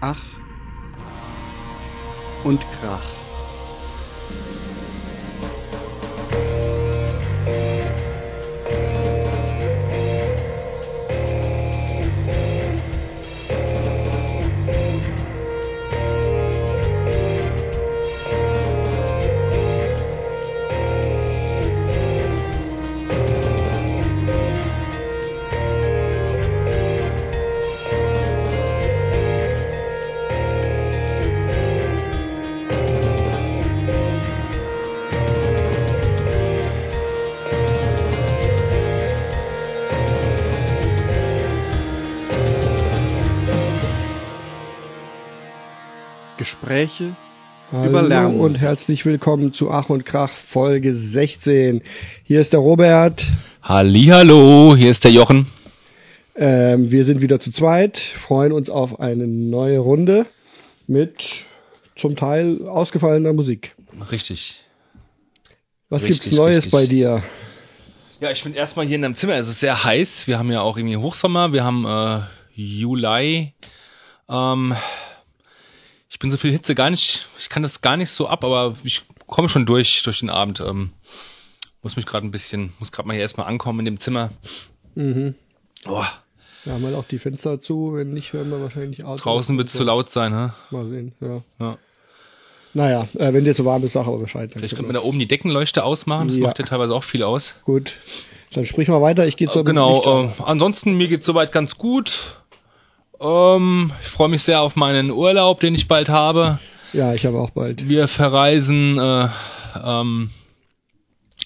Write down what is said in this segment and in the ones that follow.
Ach und Krach. Gespräche über Hallo Lernen. und herzlich willkommen zu Ach und Krach Folge 16. Hier ist der Robert. Hallihallo, hier ist der Jochen. Ähm, wir sind wieder zu zweit, freuen uns auf eine neue Runde mit zum Teil ausgefallener Musik. Richtig. Was Richtig, gibt's Neues richtig. bei dir? Ja, ich bin erstmal hier in einem Zimmer. Es ist sehr heiß. Wir haben ja auch irgendwie Hochsommer. Wir haben äh, Juli. Ähm, ich bin so viel Hitze gar nicht. Ich kann das gar nicht so ab, aber ich komme schon durch durch den Abend. Ähm, muss mich gerade ein bisschen, muss gerade mal hier erstmal ankommen in dem Zimmer. Mhm. Boah, Wir haben halt auch die Fenster zu, wenn nicht, hören wir wahrscheinlich Autos. draußen wird es zu laut sein, hä? Mal sehen, ja. Ja. Naja, äh, wenn dir zu warm ist, sag aber Bescheid. Vielleicht könnte man da oben die Deckenleuchte ausmachen. Das Ja. macht ja teilweise auch viel aus. Gut, dann sprich mal weiter. Ich gehe zur Licht Genau, äh, ansonsten mir geht's soweit ganz gut. Ähm, ich freue mich sehr auf meinen Urlaub, den ich bald habe. Ja, ich habe auch bald. Wir verreisen äh, ähm,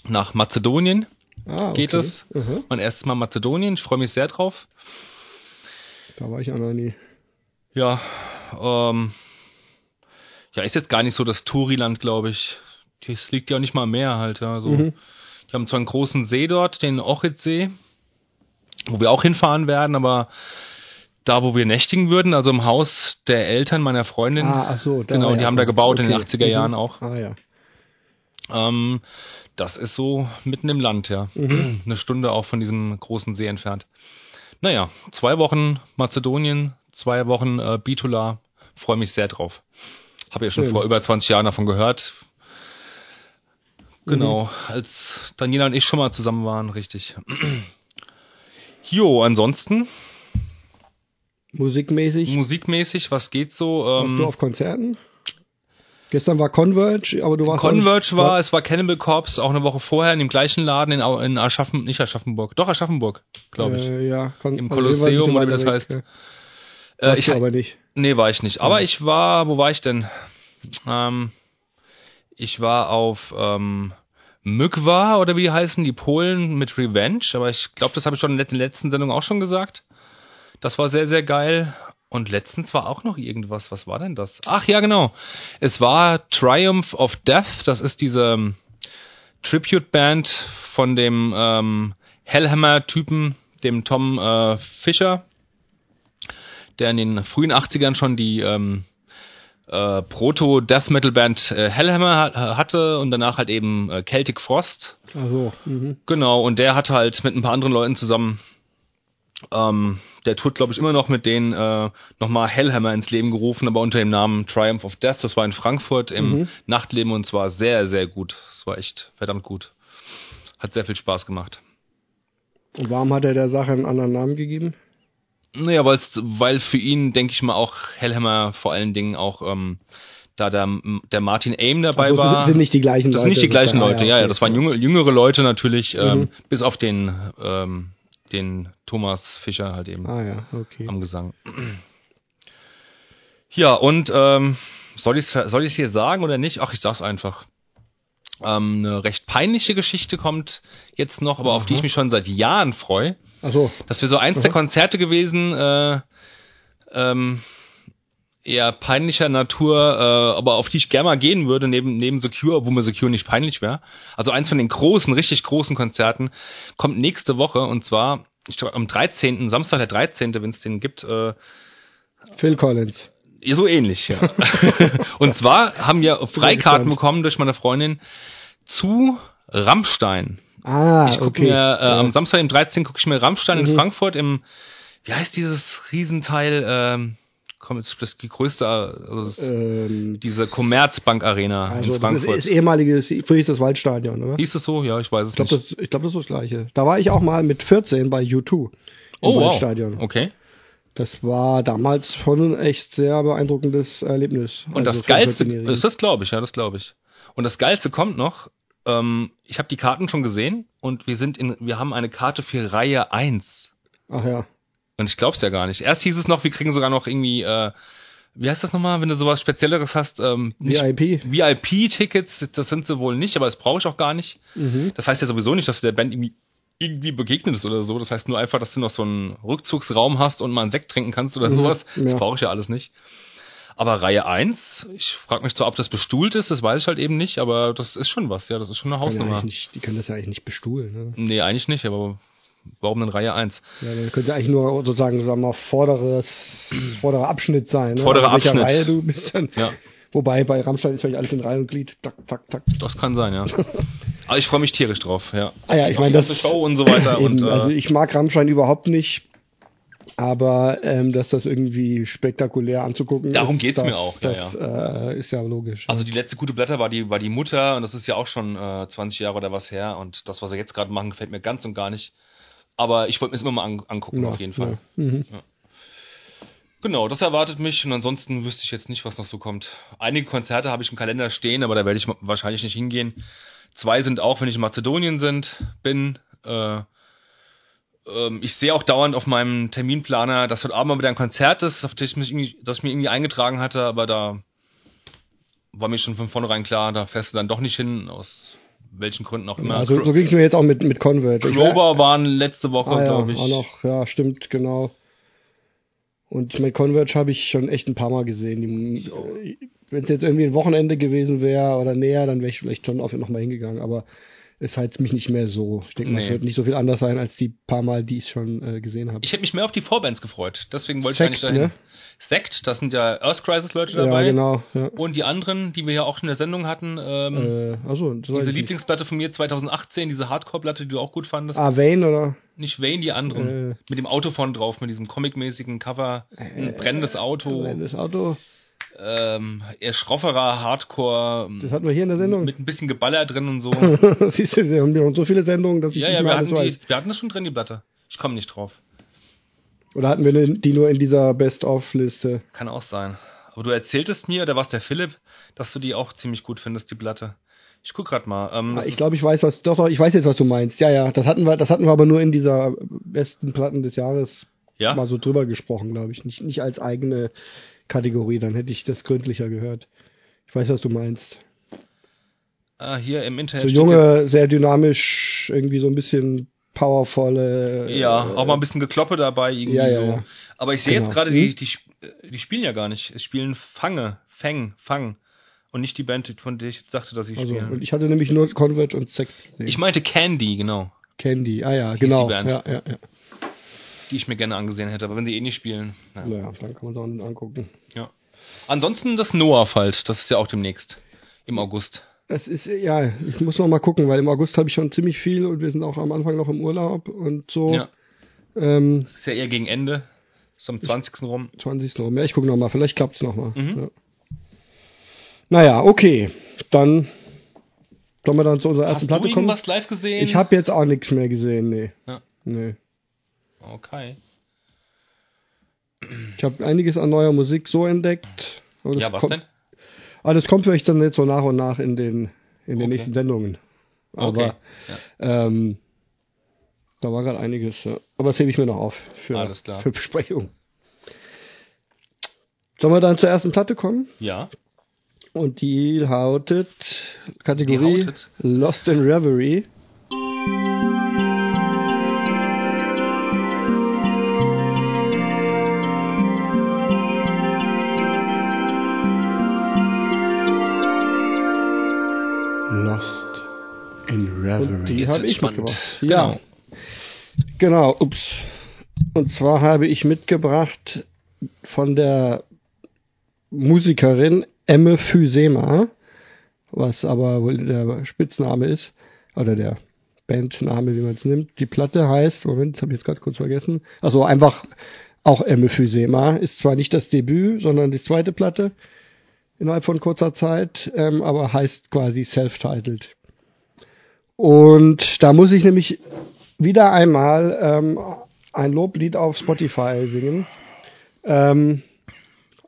nach Mazedonien. Ah, Geht okay. es? Mhm. Mein erstes Mal Mazedonien. Ich freue mich sehr drauf. Da war ich auch noch nie. Ja, ähm, ja, ist jetzt gar nicht so das Touriland, glaube ich. Das liegt ja auch nicht mal am Meer halt, ja. So. Mhm. Die haben zwar einen großen See dort, den Ochridsee, wo wir auch hinfahren werden, aber da, wo wir nächtigen würden, also im Haus der Eltern meiner Freundin, Ah, ach so. da genau, war die ja haben da gebaut in den Okay. 80er Jahren Mhm. auch. Ah ja. Ähm, das ist so mitten im Land, ja. Mhm. Eine Stunde auch von diesem großen See entfernt. Naja, zwei Wochen Mazedonien, zwei Wochen äh, Bitula. Freue mich sehr drauf. Habe ja schon Schön. vor über 20 Jahren davon gehört. Genau, Mhm. als Daniela und ich schon mal zusammen waren, richtig. Jo, ansonsten, Musikmäßig. musikmäßig, was geht so? Warst Ähm, du auf Konzerten? Gestern war Converge, aber du warst auch Converge war, es war Cannibal Corpse, auch eine Woche vorher in dem gleichen Laden in, in Aschaffen, nicht Aschaffenburg, doch Aschaffenburg, glaube ich. Äh, ja, Kon Im also Kolosseum oder wie das heißt. ja. Äh, Warst ich, du aber nicht. nee, war ich nicht. Aber ich war, wo war ich denn? Ähm, ich war auf ähm, Mykwa oder wie die heißen, die Polen mit Revenge. Aber ich glaube, das habe ich schon in der letzten Sendung auch schon gesagt. Das war sehr, sehr geil. Und letztens war auch noch irgendwas. Was war denn das? Ach ja, genau. Es war Triumph of Death. Das ist diese ähm, Tribute-Band von dem ähm, Hellhammer-Typen, dem Tom äh, Fischer, der in den frühen 80ern schon die ähm, äh, Proto-Death-Metal-Band äh, Hellhammer ha hatte und danach halt eben äh, Celtic Frost. Ach so. Mhm. Genau, und der hat halt mit ein paar anderen Leuten zusammen, ähm, der tut, glaube ich, immer noch mit denen äh, nochmal Hellhammer ins Leben gerufen, aber unter dem Namen Triumph of Death. Das war in Frankfurt im Mhm. Nachtleben und zwar sehr, sehr gut. Es war echt verdammt gut. Hat sehr viel Spaß gemacht. Und warum hat er der Sache einen anderen Namen gegeben? Naja, weil's, weil für ihn, denke ich mal, auch Hellhammer vor allen Dingen auch, ähm, da der, der Martin Aim dabei Also, war. sind nicht die gleichen das Leute. sind nicht die gleichen. Leute, ja, ja, okay. das waren junge, jüngere Leute natürlich, ähm, Mhm. bis auf den, ähm, den Thomas Fischer halt eben Ah ja, okay. am Gesang. Ja, und ähm, soll ich es soll ich's hier sagen oder nicht? Ach, ich sag's einfach. Ähm, eine recht peinliche Geschichte kommt jetzt noch, aber auf die ich mich schon seit Jahren freue. Ach so. Das wäre so eins der Aha. Konzerte gewesen, äh, ähm, eher peinlicher Natur, äh, aber auf die ich gerne mal gehen würde, neben, neben Secure, wo mir Secure nicht peinlich wäre. Also eins von den großen, richtig großen Konzerten kommt nächste Woche und zwar, ich glaube, am 13., Samstag der 13., wenn es den gibt, äh, Phil Collins. ja, so ähnlich, ja. und zwar haben wir Freikarten bekommen durch meine Freundin zu Rammstein. Ah, Ich gucke okay. mir äh, Ja. am Samstag, dem 13. gucke ich mir Rammstein in Mhm. Frankfurt im, wie heißt dieses Riesenteil, ähm, das die größte, also das, Ähm, diese Commerzbank Arena also in das ist, Frankfurt. ist ehemaliges, früher hieß das Waldstadion, oder? Hieß es so? Ja, ich weiß es Ich glaube, nicht. das, ich glaub, das ist das Gleiche. Da war ich auch mal mit 14 bei U2 im oh, wow. Waldstadion. Okay. Das war damals schon ein echt sehr beeindruckendes Erlebnis. Und Also das Geilste, 14-Jährigen. ist das glaube ich, ja, das glaube ich. Und das Geilste kommt noch, ähm, ich habe die Karten schon gesehen und wir sind in, wir haben eine Karte für Reihe 1. Ach ja. Und ich glaub's ja gar nicht. Erst hieß es noch, wir kriegen sogar noch irgendwie, äh, wie heißt das nochmal, wenn du sowas Spezielleres hast? Ähm, VIP. VIP-Tickets, das sind sie wohl nicht, aber das brauche ich auch gar nicht. Mhm. Das heißt ja sowieso nicht, dass du der Band irgendwie, irgendwie begegnet ist oder so. Das heißt nur einfach, dass du noch so einen Rückzugsraum hast und mal einen Sekt trinken kannst oder Mhm, sowas. Das ja. brauche ich ja alles nicht. Aber Reihe 1, ich frage mich zwar, ob das bestuhlt ist, das weiß ich halt eben nicht, aber das ist schon was, ja, das ist schon eine ja Hausnummer. die können das ja eigentlich nicht bestuhlen. Ne? Nee, eigentlich nicht, aber warum denn Reihe 1? Ja, dann könnte ja eigentlich nur sozusagen, sagen wir mal, vorderes, vorderer Abschnitt sein. Ne? Vorderer welcher Abschnitt. Reihe du bist dann. Ja. Wobei bei Rammstein ist vielleicht alles in Reihe und Glied. Tak, tak, tak. Das kann sein, ja. Aber ich freue mich tierisch drauf, ja. Ah ja, ich meine, das Show und so weiter Eben, und äh, also ich mag Rammstein überhaupt nicht, aber ähm, dass das irgendwie spektakulär anzugucken Darum ist, geht's das, mir auch, ja, das Äh, ist ja logisch. Also die letzte gute Blätter war die, war die Mutter und das ist ja auch schon äh, 20 Jahre oder was her und das, was sie jetzt gerade machen, gefällt mir ganz und gar nicht. Aber ich wollte mir es immer mal an, angucken, Ja, auf jeden Fall. Ja. Mhm. Genau, das erwartet mich und ansonsten wüsste ich jetzt nicht, was noch so kommt. Einige Konzerte habe ich im Kalender stehen, aber da werde ich wahrscheinlich nicht hingehen. Zwei sind auch, wenn ich in Mazedonien sind, bin. Äh, ähm, ich sehe auch dauernd auf meinem Terminplaner, dass heute Abend mal wieder ein Konzert ist, auf das ich, mich irgendwie, das ich mir irgendwie eingetragen hatte, aber da war mir schon von vornherein klar, da fährst du dann doch nicht hin, aus welchen Gründen auch immer. Also so ging es mir jetzt auch mit, mit Converge. Clover waren letzte Woche, ah, ja, glaube ich. Auch noch, ja, stimmt, genau. Und meine, Converge habe ich schon echt ein paar Mal gesehen. Die, wenn es jetzt irgendwie ein Wochenende gewesen wäre oder näher, dann wäre ich vielleicht schon auf noch mal hingegangen. Aber es heizt mich nicht mehr so. Ich denke, mal, es Nee. wird nicht so viel anders sein als die paar Mal, die ich schon äh, gesehen habe. Ich hätte mich mehr auf die Vorbands gefreut, deswegen wollte Sekt, ich eigentlich dahin. ne? Sekt, das sind ja Earth Crisis Leute Ja, dabei. genau. Ja. Und die anderen, die wir ja auch in der Sendung hatten, ähm, Äh, also, diese ich nicht. Lieblingsplatte von mir 2018, diese Hardcore-Platte, die du auch gut fandest. Ah, Vane oder? Nicht Wayne, die anderen. Äh. Mit dem Auto vorne drauf, mit diesem comic-mäßigen Cover. Ein brennendes Auto. Das Auto, Ähm, eher schrofferer Hardcore. das hatten wir hier in der Sendung. Mit ein bisschen Geballer drin und so. Siehst du, wir haben so viele Sendungen, dass ich ja, nicht ja, mehr wir alles hatten, weiß. die, wir hatten das schon drin, die Platte. Ich komme nicht drauf. Oder hatten wir die nur in dieser Best-of-Liste? Kann auch sein. Aber du erzähltest mir, oder was der Philipp, dass du die auch ziemlich gut findest, die Platte. Ich guck grad mal. Ähm, Ah, Ich glaube, ich weiß was. Doch, doch, ich weiß jetzt, was du meinst. Ja, ja, das hatten wir, das hatten wir aber nur in dieser besten Platten des Jahres ja? mal so drüber gesprochen, glaube ich. Nicht, nicht als eigene Kategorie. Dann hätte ich das gründlicher gehört. Ich weiß, was du meinst. Ah, hier im Internet So junge, sehr dynamisch, irgendwie so ein bisschen powervolle. Ja, äh, auch mal ein bisschen Gekloppe dabei, irgendwie ja, so. ja. Aber ich sehe Genau. jetzt gerade, die, die, sp- die spielen ja gar nicht. Es spielen Fange, Fang, Fang. Und nicht die Band, von der ich jetzt dachte, dass sie Also, spielen. und ich hatte nämlich nur Converge und Sekt. Ich meinte Candy, genau. Candy. Ah ja, Hieß genau. die Band. Ja, ja, ja. Die ich mir gerne angesehen hätte. Aber wenn sie eh nicht spielen. Ja. Naja, dann kann man es auch angucken. ja. Ansonsten das Noah-Falt. Das ist ja auch demnächst. Im August. Das ist, ja, ich muss noch mal gucken, weil im August habe ich schon ziemlich viel und wir sind auch am Anfang noch im Urlaub und so. Ja. Ähm, Das ist ja eher gegen Ende. Ist am 20. rum. 20. rum. Ja, ich gucke noch mal, vielleicht klappt's noch mal. Mhm. Ja. Naja, okay. Dann sollen wir dann zu unserer ersten Hast du Platte kommen. irgendwas live gesehen? Ich habe jetzt auch nichts mehr gesehen, nee. Ja. Nee. Okay. Ich habe einiges an neuer Musik so entdeckt. Aber Ja, was kommt, denn? Ah, das kommt vielleicht dann jetzt so nach und nach in den, in den Okay. nächsten Sendungen. Aber Okay. Ja. ähm, da war gerade einiges. Ja. Aber das hebe ich mir noch auf für, für Besprechung. Sollen wir dann zur ersten Platte kommen? ja. Und die lautet Kategorie Die? Lost in Reverie. Die Jetzt habe ich spannend. mitgebracht. Ja, Genau. genau. Ups. Und zwar habe ich mitgebracht von der Musikerin Emme Physema, was aber wohl der Spitzname ist, oder der Bandname, wie man es nimmt. Die Platte heißt, Moment, das habe ich jetzt gerade kurz vergessen. Also einfach auch Emmephysema. Ist zwar nicht das Debüt, sondern die zweite Platte innerhalb von kurzer Zeit, ähm, aber heißt quasi self-titled. Und da muss ich nämlich wieder einmal ähm, ein Loblied auf Spotify singen. Ähm,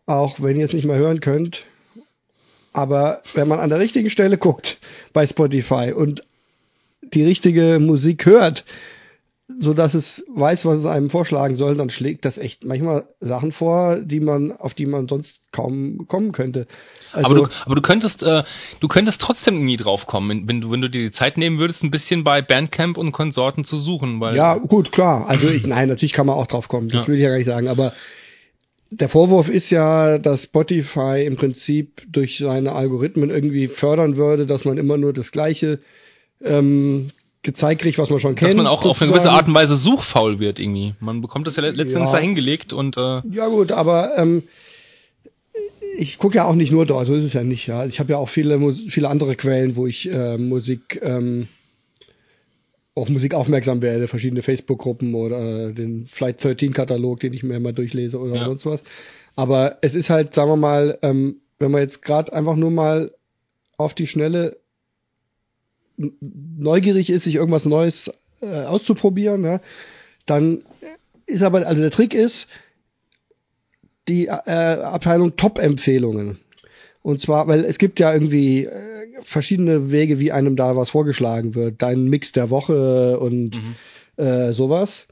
auch wenn ihr es nicht mehr hören könnt. Aber wenn man an der richtigen Stelle guckt bei Spotify und die richtige Musik hört, so dass es weiß, was es einem vorschlagen soll, dann schlägt das echt manchmal Sachen vor, die man, auf die man sonst kaum kommen könnte. Also, aber, du, aber du könntest, äh, du könntest trotzdem nie drauf kommen, wenn du, wenn du dir die Zeit nehmen würdest, ein bisschen bei Bandcamp und Konsorten zu suchen, weil. Ja, gut, klar. Also ich, nein, natürlich kann man auch drauf kommen. Das ja. will ich ja gar nicht sagen, aber der Vorwurf ist ja, dass Spotify im Prinzip durch seine Algorithmen irgendwie fördern würde, dass man immer nur das gleiche ähm, gezeigt kriegt, was man schon kennt. Dass man auch sozusagen. auf eine gewisse Art und Weise suchfaul wird irgendwie. Man bekommt das ja letztens ja. dahingelegt und äh Ja gut, aber ähm, ich gucke ja auch nicht nur dort, so ist es ja nicht, ja. Ich habe ja auch viele viele andere Quellen, wo ich äh, Musik ähm, auf Musik aufmerksam werde, verschiedene Facebook-Gruppen oder den Flight 13-Katalog, den ich mir immer durchlese oder ja. sonst was. Aber es ist halt, sagen wir mal, ähm, wenn man jetzt gerade einfach nur mal auf die Schnelle neugierig ist, sich irgendwas Neues äh, auszuprobieren, ja, dann ist aber, also der Trick ist, die äh, Abteilung Top-Empfehlungen. Und zwar, weil es gibt ja irgendwie äh, verschiedene Wege, wie einem da was vorgeschlagen wird. Dein Mix der Woche und mhm. äh, sowas.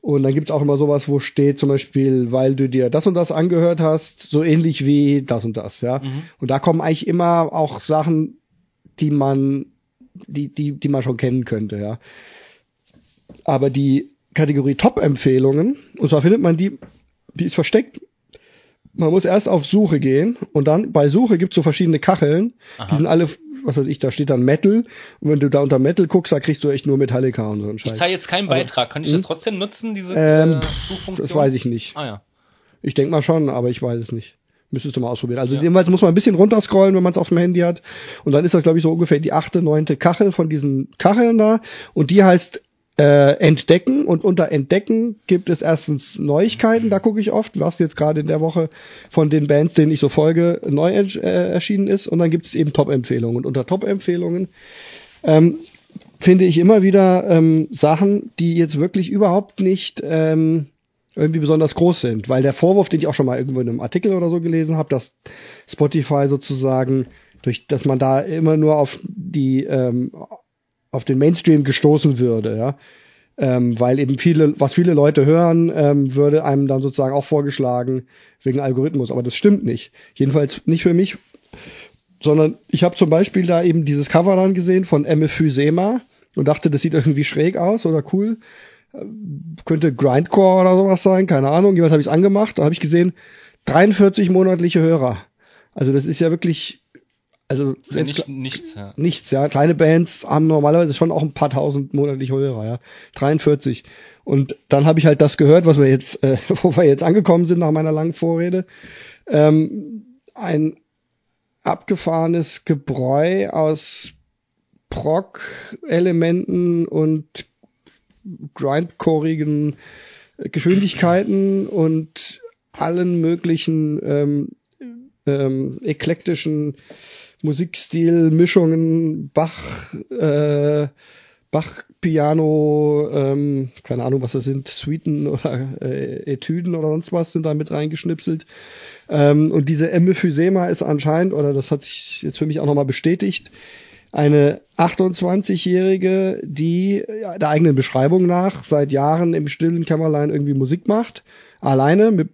Und dann gibt's auch immer sowas, wo steht zum Beispiel, weil du dir das und das angehört hast, so ähnlich wie das und das, ja. Mhm. Und da kommen eigentlich immer auch Sachen, die man die, die, die man schon kennen könnte, ja. Aber die Kategorie Top-Empfehlungen, und zwar findet man die, die ist versteckt. Man muss erst auf Suche gehen und dann bei Suche gibt's so verschiedene Kacheln. Aha. Die sind alle, was weiß ich, da steht dann Metal. Und wenn du da unter Metal guckst, da kriegst du echt nur Metallica und so einen Scheiß. Ich zahle jetzt keinen Beitrag. Kann ich das hm? trotzdem nutzen, diese ähm, äh, Suchfunktion? Das weiß ich nicht. Ah ja. Ich denke mal schon, aber ich weiß es nicht. Müsstest du mal ausprobieren. Also ja. jedenfalls muss man ein bisschen runterscrollen, wenn man es auf dem Handy hat. Und dann ist das, glaube ich, so ungefähr die achte, neunte Kachel von diesen Kacheln da. Und die heißt äh, Entdecken. Und unter Entdecken gibt es erstens Neuigkeiten, da gucke ich oft, was jetzt gerade in der Woche von den Bands, denen ich so folge, neu äh, erschienen ist. Und dann gibt es eben Top-Empfehlungen. Und unter Top-Empfehlungen ähm, finde ich immer wieder ähm, Sachen, die jetzt wirklich überhaupt nicht ähm, irgendwie besonders groß sind. Weil der Vorwurf, den ich auch schon mal irgendwo in einem Artikel oder so gelesen habe, dass Spotify sozusagen durch, dass man da immer nur auf die, ähm, auf den Mainstream gestoßen würde, ja. Ähm, weil eben viele, was viele Leute hören, ähm, würde einem dann sozusagen auch vorgeschlagen wegen Algorithmus. Aber das stimmt nicht. Jedenfalls nicht für mich, sondern ich habe zum Beispiel da eben dieses Cover dann gesehen von Emmephysema und dachte, das sieht irgendwie schräg aus oder cool könnte Grindcore oder sowas sein, keine Ahnung. Jeweils habe ich es angemacht, da habe ich gesehen, 43 monatliche Hörer. Also das ist ja wirklich, also ja, nicht, nichts, ja. Nichts, ja. Kleine Bands haben normalerweise schon auch ein paar tausend monatliche Hörer, ja. 43. Und dann habe ich halt das gehört, was wir jetzt, äh, wo wir jetzt angekommen sind nach meiner langen Vorrede. Ähm, ein abgefahrenes Gebräu aus Prog-Elementen und grindcoreigen Geschwindigkeiten und allen möglichen ähm, ähm, eklektischen Musikstil-Mischungen, Bach, äh, Bach, Piano, ähm, keine Ahnung, was das sind, Suiten oder äh, Etüden oder sonst was sind da mit reingeschnipselt. Ähm, und diese Emmephysema ist anscheinend, oder das hat sich jetzt für mich auch nochmal bestätigt, eine 28-Jährige, die der eigenen Beschreibung nach seit Jahren im stillen Kämmerlein irgendwie Musik macht, alleine mit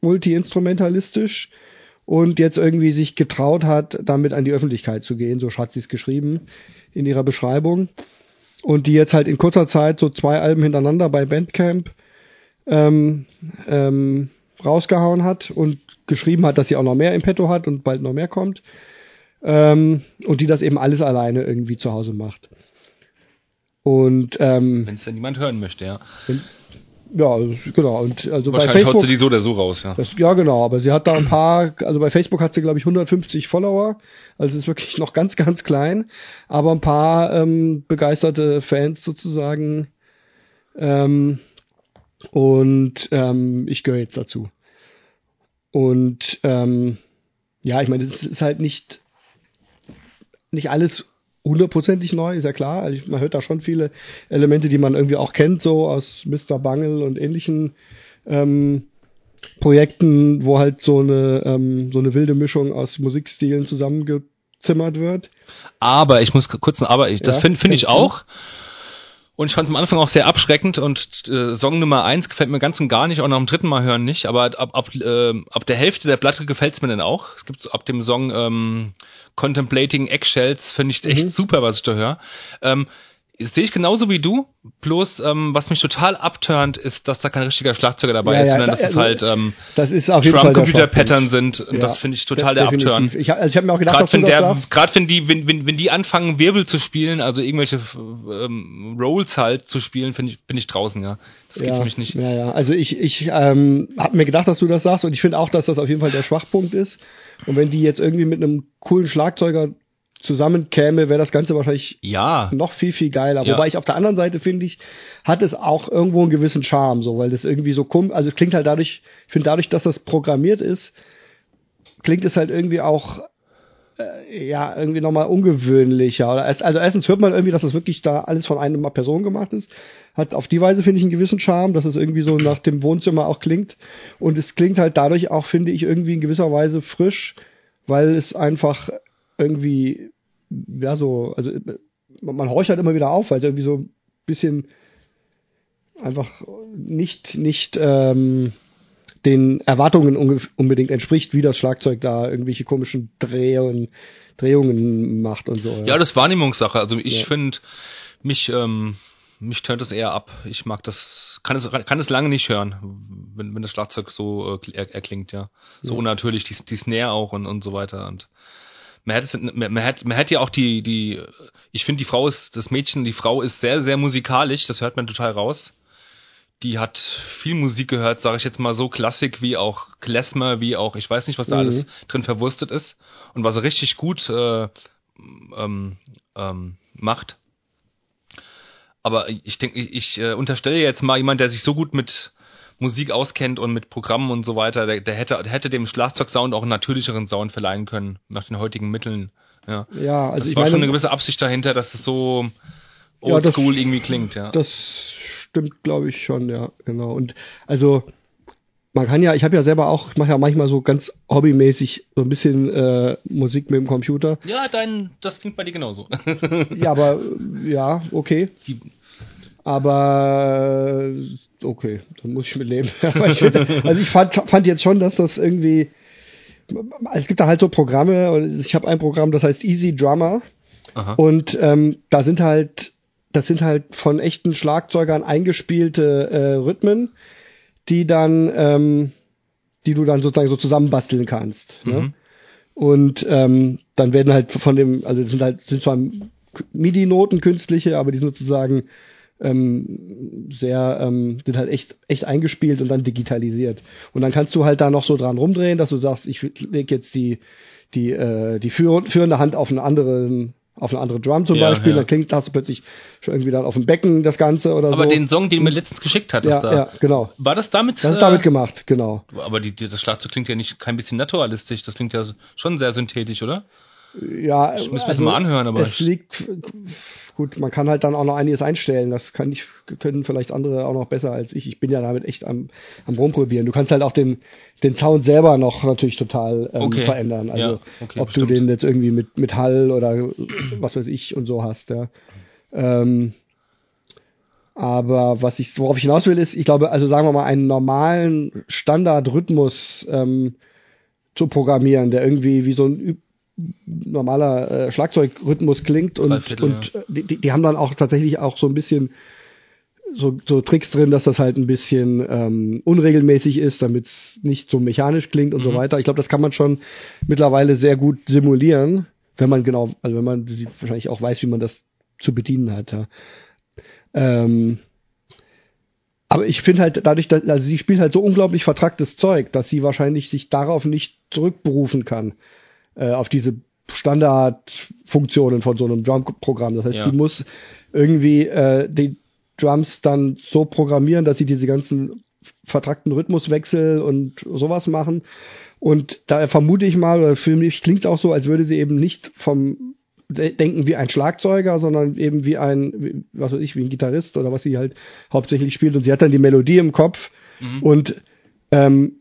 multi-instrumentalistisch und jetzt irgendwie sich getraut hat, damit an die Öffentlichkeit zu gehen, so hat sie es geschrieben in ihrer Beschreibung und die jetzt halt in kurzer Zeit so zwei Alben hintereinander bei Bandcamp ähm, ähm, rausgehauen hat und geschrieben hat, dass sie auch noch mehr im Petto hat und bald noch mehr kommt. Ähm, und die das eben alles alleine irgendwie zu Hause macht. Und ähm, wenn es denn niemand hören möchte, ja. Wenn, ja, genau. Und also Wahrscheinlich bei Facebook, haut sie die so oder so raus, ja. Das, ja, genau. Aber sie hat da ein paar, also bei Facebook hat sie glaube ich 150 Follower. Also ist wirklich noch ganz, ganz klein. Aber ein paar ähm, begeisterte Fans sozusagen. Ähm, Und ähm, ich gehöre jetzt dazu. Und ähm, ja, ich meine, es ist halt nicht, nicht alles hundertprozentig neu, ist ja klar. Also man hört da schon viele Elemente, die man irgendwie auch kennt, so aus Mr. Bungle und ähnlichen ähm, Projekten, wo halt so eine ähm, so eine wilde Mischung aus Musikstilen zusammengezimmert wird. Aber ich muss kurz ein Aber, ich, das Ja, finde find ich kannst du. Und ich fand es am Anfang auch sehr abschreckend und äh, Song Nummer eins gefällt mir ganz und gar nicht, auch nach dem dritten Mal hören nicht, aber ab, ab, äh, ab der Hälfte der Platte gefällt's mir dann auch. Es gibt so ab dem Song ähm, Contemplating Eggshells, finde ich echt Mhm. super, was ich da höre. Ähm, sehe ich genauso wie du, bloß ähm, was mich total abturnt, ist, dass da kein richtiger Schlagzeuger dabei Ja, ist, ja, sondern da- dass es also, halt ähm, Das ist auf jeden Fall Drum-Computer-Pattern Schwachpunkt. sind und Ja, das finde ich total de- der Abturn. Ich, also ich habe mir auch gedacht, Gerade wenn der, gerade wenn die, wenn, wenn, wenn die anfangen, Wirbel zu spielen, also irgendwelche ähm, Rolls halt zu spielen, finde ich, bin ich draußen, ja. Das geht ja, für mich nicht. Ja, ja. Also ich, ich ähm, habe mir gedacht, dass du das sagst und ich finde auch, dass das auf jeden Fall der Schwachpunkt ist. Und wenn die jetzt irgendwie mit einem coolen Schlagzeuger zusammenkäme, wäre das Ganze wahrscheinlich Ja, noch viel, viel geiler. Ja. Wobei ich auf der anderen Seite finde ich, hat es auch irgendwo einen gewissen Charme, so, weil das irgendwie so kommt, also es klingt halt dadurch, ich finde dadurch, dass das programmiert ist, klingt es halt irgendwie auch, äh, ja, irgendwie nochmal ungewöhnlicher. Oder erst, also erstens hört man irgendwie, dass das wirklich da alles von einer Person gemacht ist. Hat auf die Weise, finde ich, einen gewissen Charme, dass es irgendwie so nach dem Wohnzimmer auch klingt. Und es klingt halt dadurch auch, finde ich, irgendwie in gewisser Weise frisch, weil es einfach irgendwie, ja, so, also man, horcht halt immer wieder auf, weil es irgendwie so ein bisschen einfach nicht, nicht ähm, den Erwartungen unge- unbedingt entspricht, wie das Schlagzeug da irgendwelche komischen Drehungen, Drehungen macht und so. ja, das ist Wahrnehmungssache. Also ich Ja. finde, mich, ähm, mich tönt das eher ab. Ich mag das, kann es, kann es lange nicht hören, wenn, wenn das Schlagzeug so äh, kl- er, erklingt, ja. So Ja. unnatürlich, die, die Snare auch und, und so weiter. Und man hätte, man hätte, man hätte ja auch die, die, ich finde, die Frau ist, das Mädchen, die Frau ist sehr, sehr musikalisch, das hört man total raus. Die hat viel Musik gehört, sage ich jetzt mal so, Klassik wie auch Klezmer, wie auch, ich weiß nicht, was da Mhm. alles drin verwurstet ist und was er richtig gut äh, ähm, ähm, macht. Aber ich denke, ich, ich äh, unterstelle jetzt mal jemand, der sich so gut mit Musik auskennt und mit Programmen und so weiter, der, der hätte, hätte dem Schlagzeugsound auch einen natürlicheren Sound verleihen können, nach den heutigen Mitteln. Ja, Ja, also das ich war meine, schon eine gewisse Absicht dahinter, dass es so Ja, oldschool irgendwie klingt, ja. Das stimmt, glaube ich, schon, ja, genau. Und also man kann ja, ich habe ja selber auch, ich mache ja manchmal so ganz hobbymäßig so ein bisschen äh, Musik mit dem Computer. ja, dein, das klingt bei dir genauso. Ja, aber ja, okay. Die, Aber äh, okay, dann muss ich mit leben. Ich finde, also ich fand, fand jetzt schon, dass das irgendwie. Es gibt da halt so Programme und ich habe ein Programm, das heißt Easy Drummer. aha. Und ähm, da sind halt, das sind halt von echten Schlagzeugern eingespielte äh, Rhythmen, die dann, ähm, die du dann sozusagen so zusammenbasteln kannst. Ne? Mhm. Und ähm, dann werden halt von dem, also sind halt, sind zwar MIDI-Noten künstliche, aber die sind sozusagen ähm, sehr, ähm, sind halt echt, echt eingespielt und dann digitalisiert. Und dann kannst du halt da noch so dran rumdrehen, dass du sagst, ich leg jetzt die, die, äh, die führ führende Hand auf einen anderen, auf eine andere Drum zum Ja, Beispiel, ja. dann klingt, hast du plötzlich schon irgendwie dann auf dem Becken das Ganze oder Aber so. den Song, den du mir letztens geschickt hattest, ja, da, ja, genau. war das damit? Das ist äh, damit gemacht, genau. Aber die, die, das Schlagzeug klingt ja nicht kein bisschen naturalistisch, das klingt ja schon sehr synthetisch, oder? Ja, also Ich muss mir das mal anhören, aber es liegt gut. Man kann halt dann auch noch einiges einstellen. Das kann ich, können vielleicht andere auch noch besser als ich. Ich bin ja damit echt am, am rumprobieren. Du kannst halt auch den den Sound selber noch natürlich total ähm, Okay. verändern. Also Ja, okay, ob bestimmt. du den jetzt irgendwie mit mit Hall oder was weiß ich und so hast. Ja. Ähm, aber was ich, worauf ich hinaus will, ist, ich glaube, also sagen wir mal, einen normalen Standardrhythmus ähm, zu programmieren, der irgendwie wie so ein normaler äh, Schlagzeugrhythmus klingt und, Dreiviertel, und äh, die, die- haben dann auch tatsächlich auch so ein bisschen so, so Tricks drin, dass das halt ein bisschen ähm, unregelmäßig ist, damit es nicht so mechanisch klingt und so Mhm. weiter. Ich glaube, das kann man schon mittlerweile sehr gut simulieren, wenn man genau, also wenn man sie- wahrscheinlich auch weiß, wie man das zu bedienen hat. Ja. Ähm, aber ich finde halt dadurch, dass, also sie spielt halt so unglaublich vertracktes Zeug, dass sie wahrscheinlich sich darauf nicht zurückberufen kann, äh, auf diese Standardfunktionen von so einem Drum-Programm. Das heißt, Ja. sie muss irgendwie äh, die, Drums dann so programmieren, dass sie diese ganzen vertrackten Rhythmuswechsel und sowas machen. Und da vermute ich mal, oder für mich klingt es auch so, als würde sie eben nicht vom denken wie ein Schlagzeuger, sondern eben wie ein, was weiß ich, wie ein Gitarrist oder was sie halt hauptsächlich spielt. Und sie hat dann die Melodie im Kopf mhm. und ähm,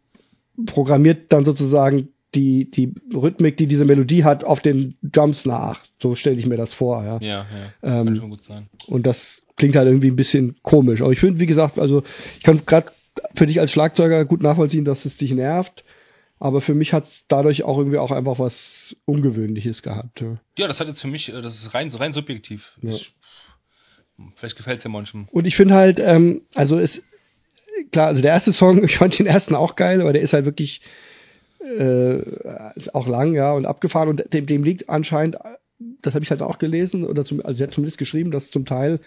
programmiert dann sozusagen die, die Rhythmik, die diese Melodie hat, auf den Drums nach. So stelle ich mir das vor, ja. Ja, ja. Ähm, kann schon gut sein. Und das klingt halt irgendwie ein bisschen komisch. Aber ich finde, wie gesagt, also ich kann gerade für dich als Schlagzeuger gut nachvollziehen, dass es dich nervt. Aber für mich hat es dadurch auch irgendwie auch einfach was Ungewöhnliches gehabt. Ja, ja das hat jetzt für mich, äh, das ist rein, rein subjektiv. Ja. Ich, vielleicht gefällt es ja manchem. Und ich finde halt, ähm, also es, klar, also der erste Song, ich fand den ersten auch geil, aber der ist halt wirklich äh, ist auch lang, ja, und abgefahren und dem, dem liegt anscheinend, das habe ich halt auch gelesen, oder zum, also sie hat zumindest geschrieben, dass zum Teil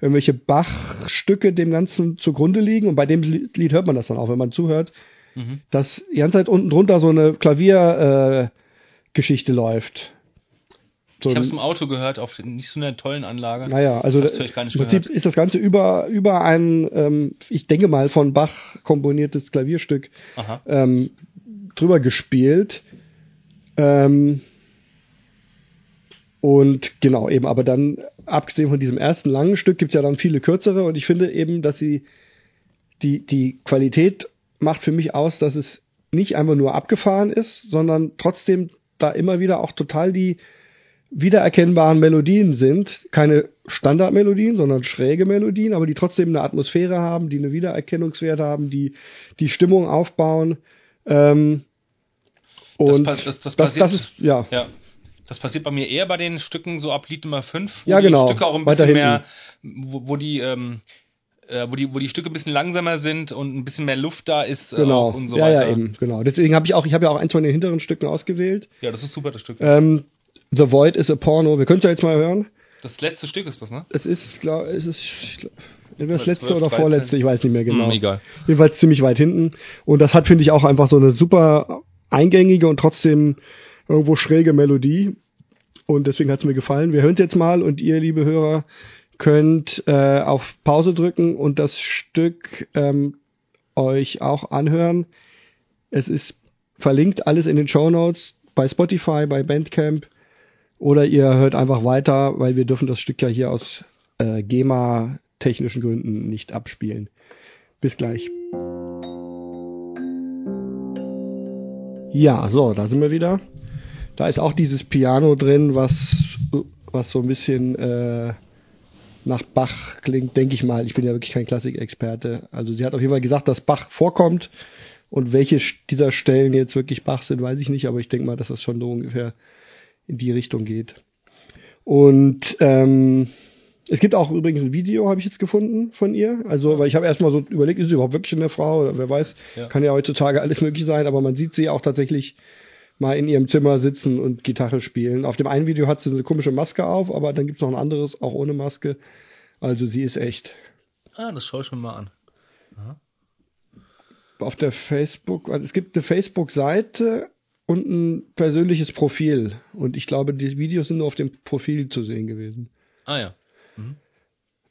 irgendwelche Bach-Stücke dem Ganzen zugrunde liegen und bei dem Lied hört man das dann auch, wenn man zuhört, mhm. dass die ganze Zeit unten drunter so eine Klaviergeschichte äh, läuft. So ich habe es im Auto gehört, auf nicht so einer tollen Anlage. Naja, also im Prinzip gehört. ist das Ganze über, über ein, ähm, ich denke mal, von Bach komponiertes Klavierstück ähm, drüber gespielt. Ähm, und genau, eben, aber dann, abgesehen von diesem ersten langen Stück, gibt's ja dann viele kürzere und ich finde eben, dass sie die, die Qualität macht für mich aus, dass es nicht einfach nur abgefahren ist, sondern trotzdem da immer wieder auch total die wiedererkennbaren Melodien sind. Keine Standardmelodien, sondern schräge Melodien, aber die trotzdem eine Atmosphäre haben, die eine Wiedererkennungswert haben, die die Stimmung aufbauen. Ähm, und das, das, das, das, das ist, ja. ja. Das passiert bei mir eher bei den Stücken so ab Lied Nummer 5, wo ja, genau. die Stücke auch ein bisschen mehr, wo, wo die ähm, äh, wo die, wo die Stücke ein bisschen langsamer sind und ein bisschen mehr Luft da ist äh, genau. und so ja, weiter. Ja, eben, genau. Deswegen habe ich auch, ich habe ja auch eins von den hinteren Stücken ausgewählt. Ja, das ist super, das Stück. Ähm, The Void is a Porno. Wir können es ja jetzt mal hören. Das letzte Stück ist das, ne? Es ist, glaube es ist glaub, das letzte 12, oder 13. vorletzte, ich weiß nicht mehr genau. Hm, egal. Jedenfalls ziemlich weit hinten. Und das hat, finde ich, auch einfach so eine super eingängige und trotzdem irgendwo schräge Melodie. Und deswegen hat es mir gefallen. Wir hören jetzt mal und ihr, liebe Hörer, könnt äh, auf Pause drücken und das Stück ähm, euch auch anhören. Es ist verlinkt alles in den Show Notes bei Spotify, bei Bandcamp oder ihr hört einfach weiter, weil wir dürfen das Stück ja hier aus äh, GEMA technischen Gründen nicht abspielen. Bis gleich. Ja, so, da sind wir wieder. Da ist auch dieses Piano drin, was, was so ein bisschen äh, nach Bach klingt, denke ich mal. Ich bin ja wirklich kein Klassikexperte. Also sie hat auf jeden Fall gesagt, dass Bach vorkommt. Und welche dieser Stellen jetzt wirklich Bach sind, weiß ich nicht, aber ich denke mal, dass das schon so ungefähr in die Richtung geht. Und ähm, es gibt auch übrigens ein Video, habe ich jetzt gefunden von ihr. Also, weil ich habe erstmal so überlegt, ist sie überhaupt wirklich eine Frau? Oder wer weiß, ja. kann ja heutzutage alles möglich sein, aber man sieht sie auch tatsächlich mal in ihrem Zimmer sitzen und Gitarre spielen. Auf dem einen Video hat sie eine komische Maske auf, aber dann gibt's noch ein anderes, auch ohne Maske. Also sie ist echt. Ah, das schaue ich mir mal an. Aha. Auf der Facebook, also es gibt eine Facebook-Seite und ein persönliches Profil. Und ich glaube, die Videos sind nur auf dem Profil zu sehen gewesen. Ah ja. Mhm.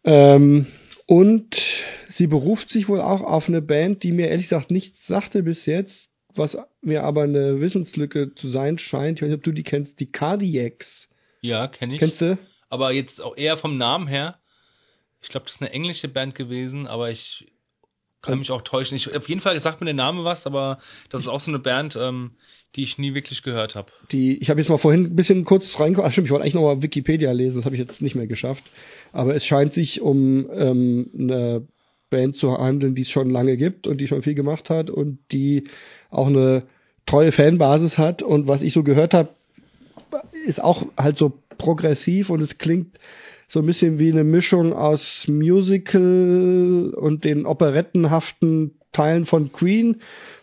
Ähm, und sie beruft sich wohl auch auf eine Band, die mir ehrlich gesagt nichts sagte bis jetzt, was mir aber eine Wissenslücke zu sein scheint. Ich weiß nicht, ob du die kennst, die Cardiacs. Ja, kenne ich. Kennst du? Aber jetzt auch eher vom Namen her. Ich glaube, das ist eine englische Band gewesen, aber ich kann mich auch täuschen. Ich, auf jeden Fall sagt mir der Name was, aber das ist auch so eine Band, ähm, die ich nie wirklich gehört habe. Die, ich habe jetzt mal vorhin ein bisschen kurz reingekommen. Ach stimmt, ich wollte eigentlich noch mal Wikipedia lesen, das habe ich jetzt nicht mehr geschafft. Aber es scheint sich um ähm, eine Band zu handeln, die es schon lange gibt und die schon viel gemacht hat und die auch eine treue Fanbasis hat. Und was ich so gehört habe, ist auch halt so progressiv und es klingt so ein bisschen wie eine Mischung aus Musical und den operettenhaften Teilen von Queen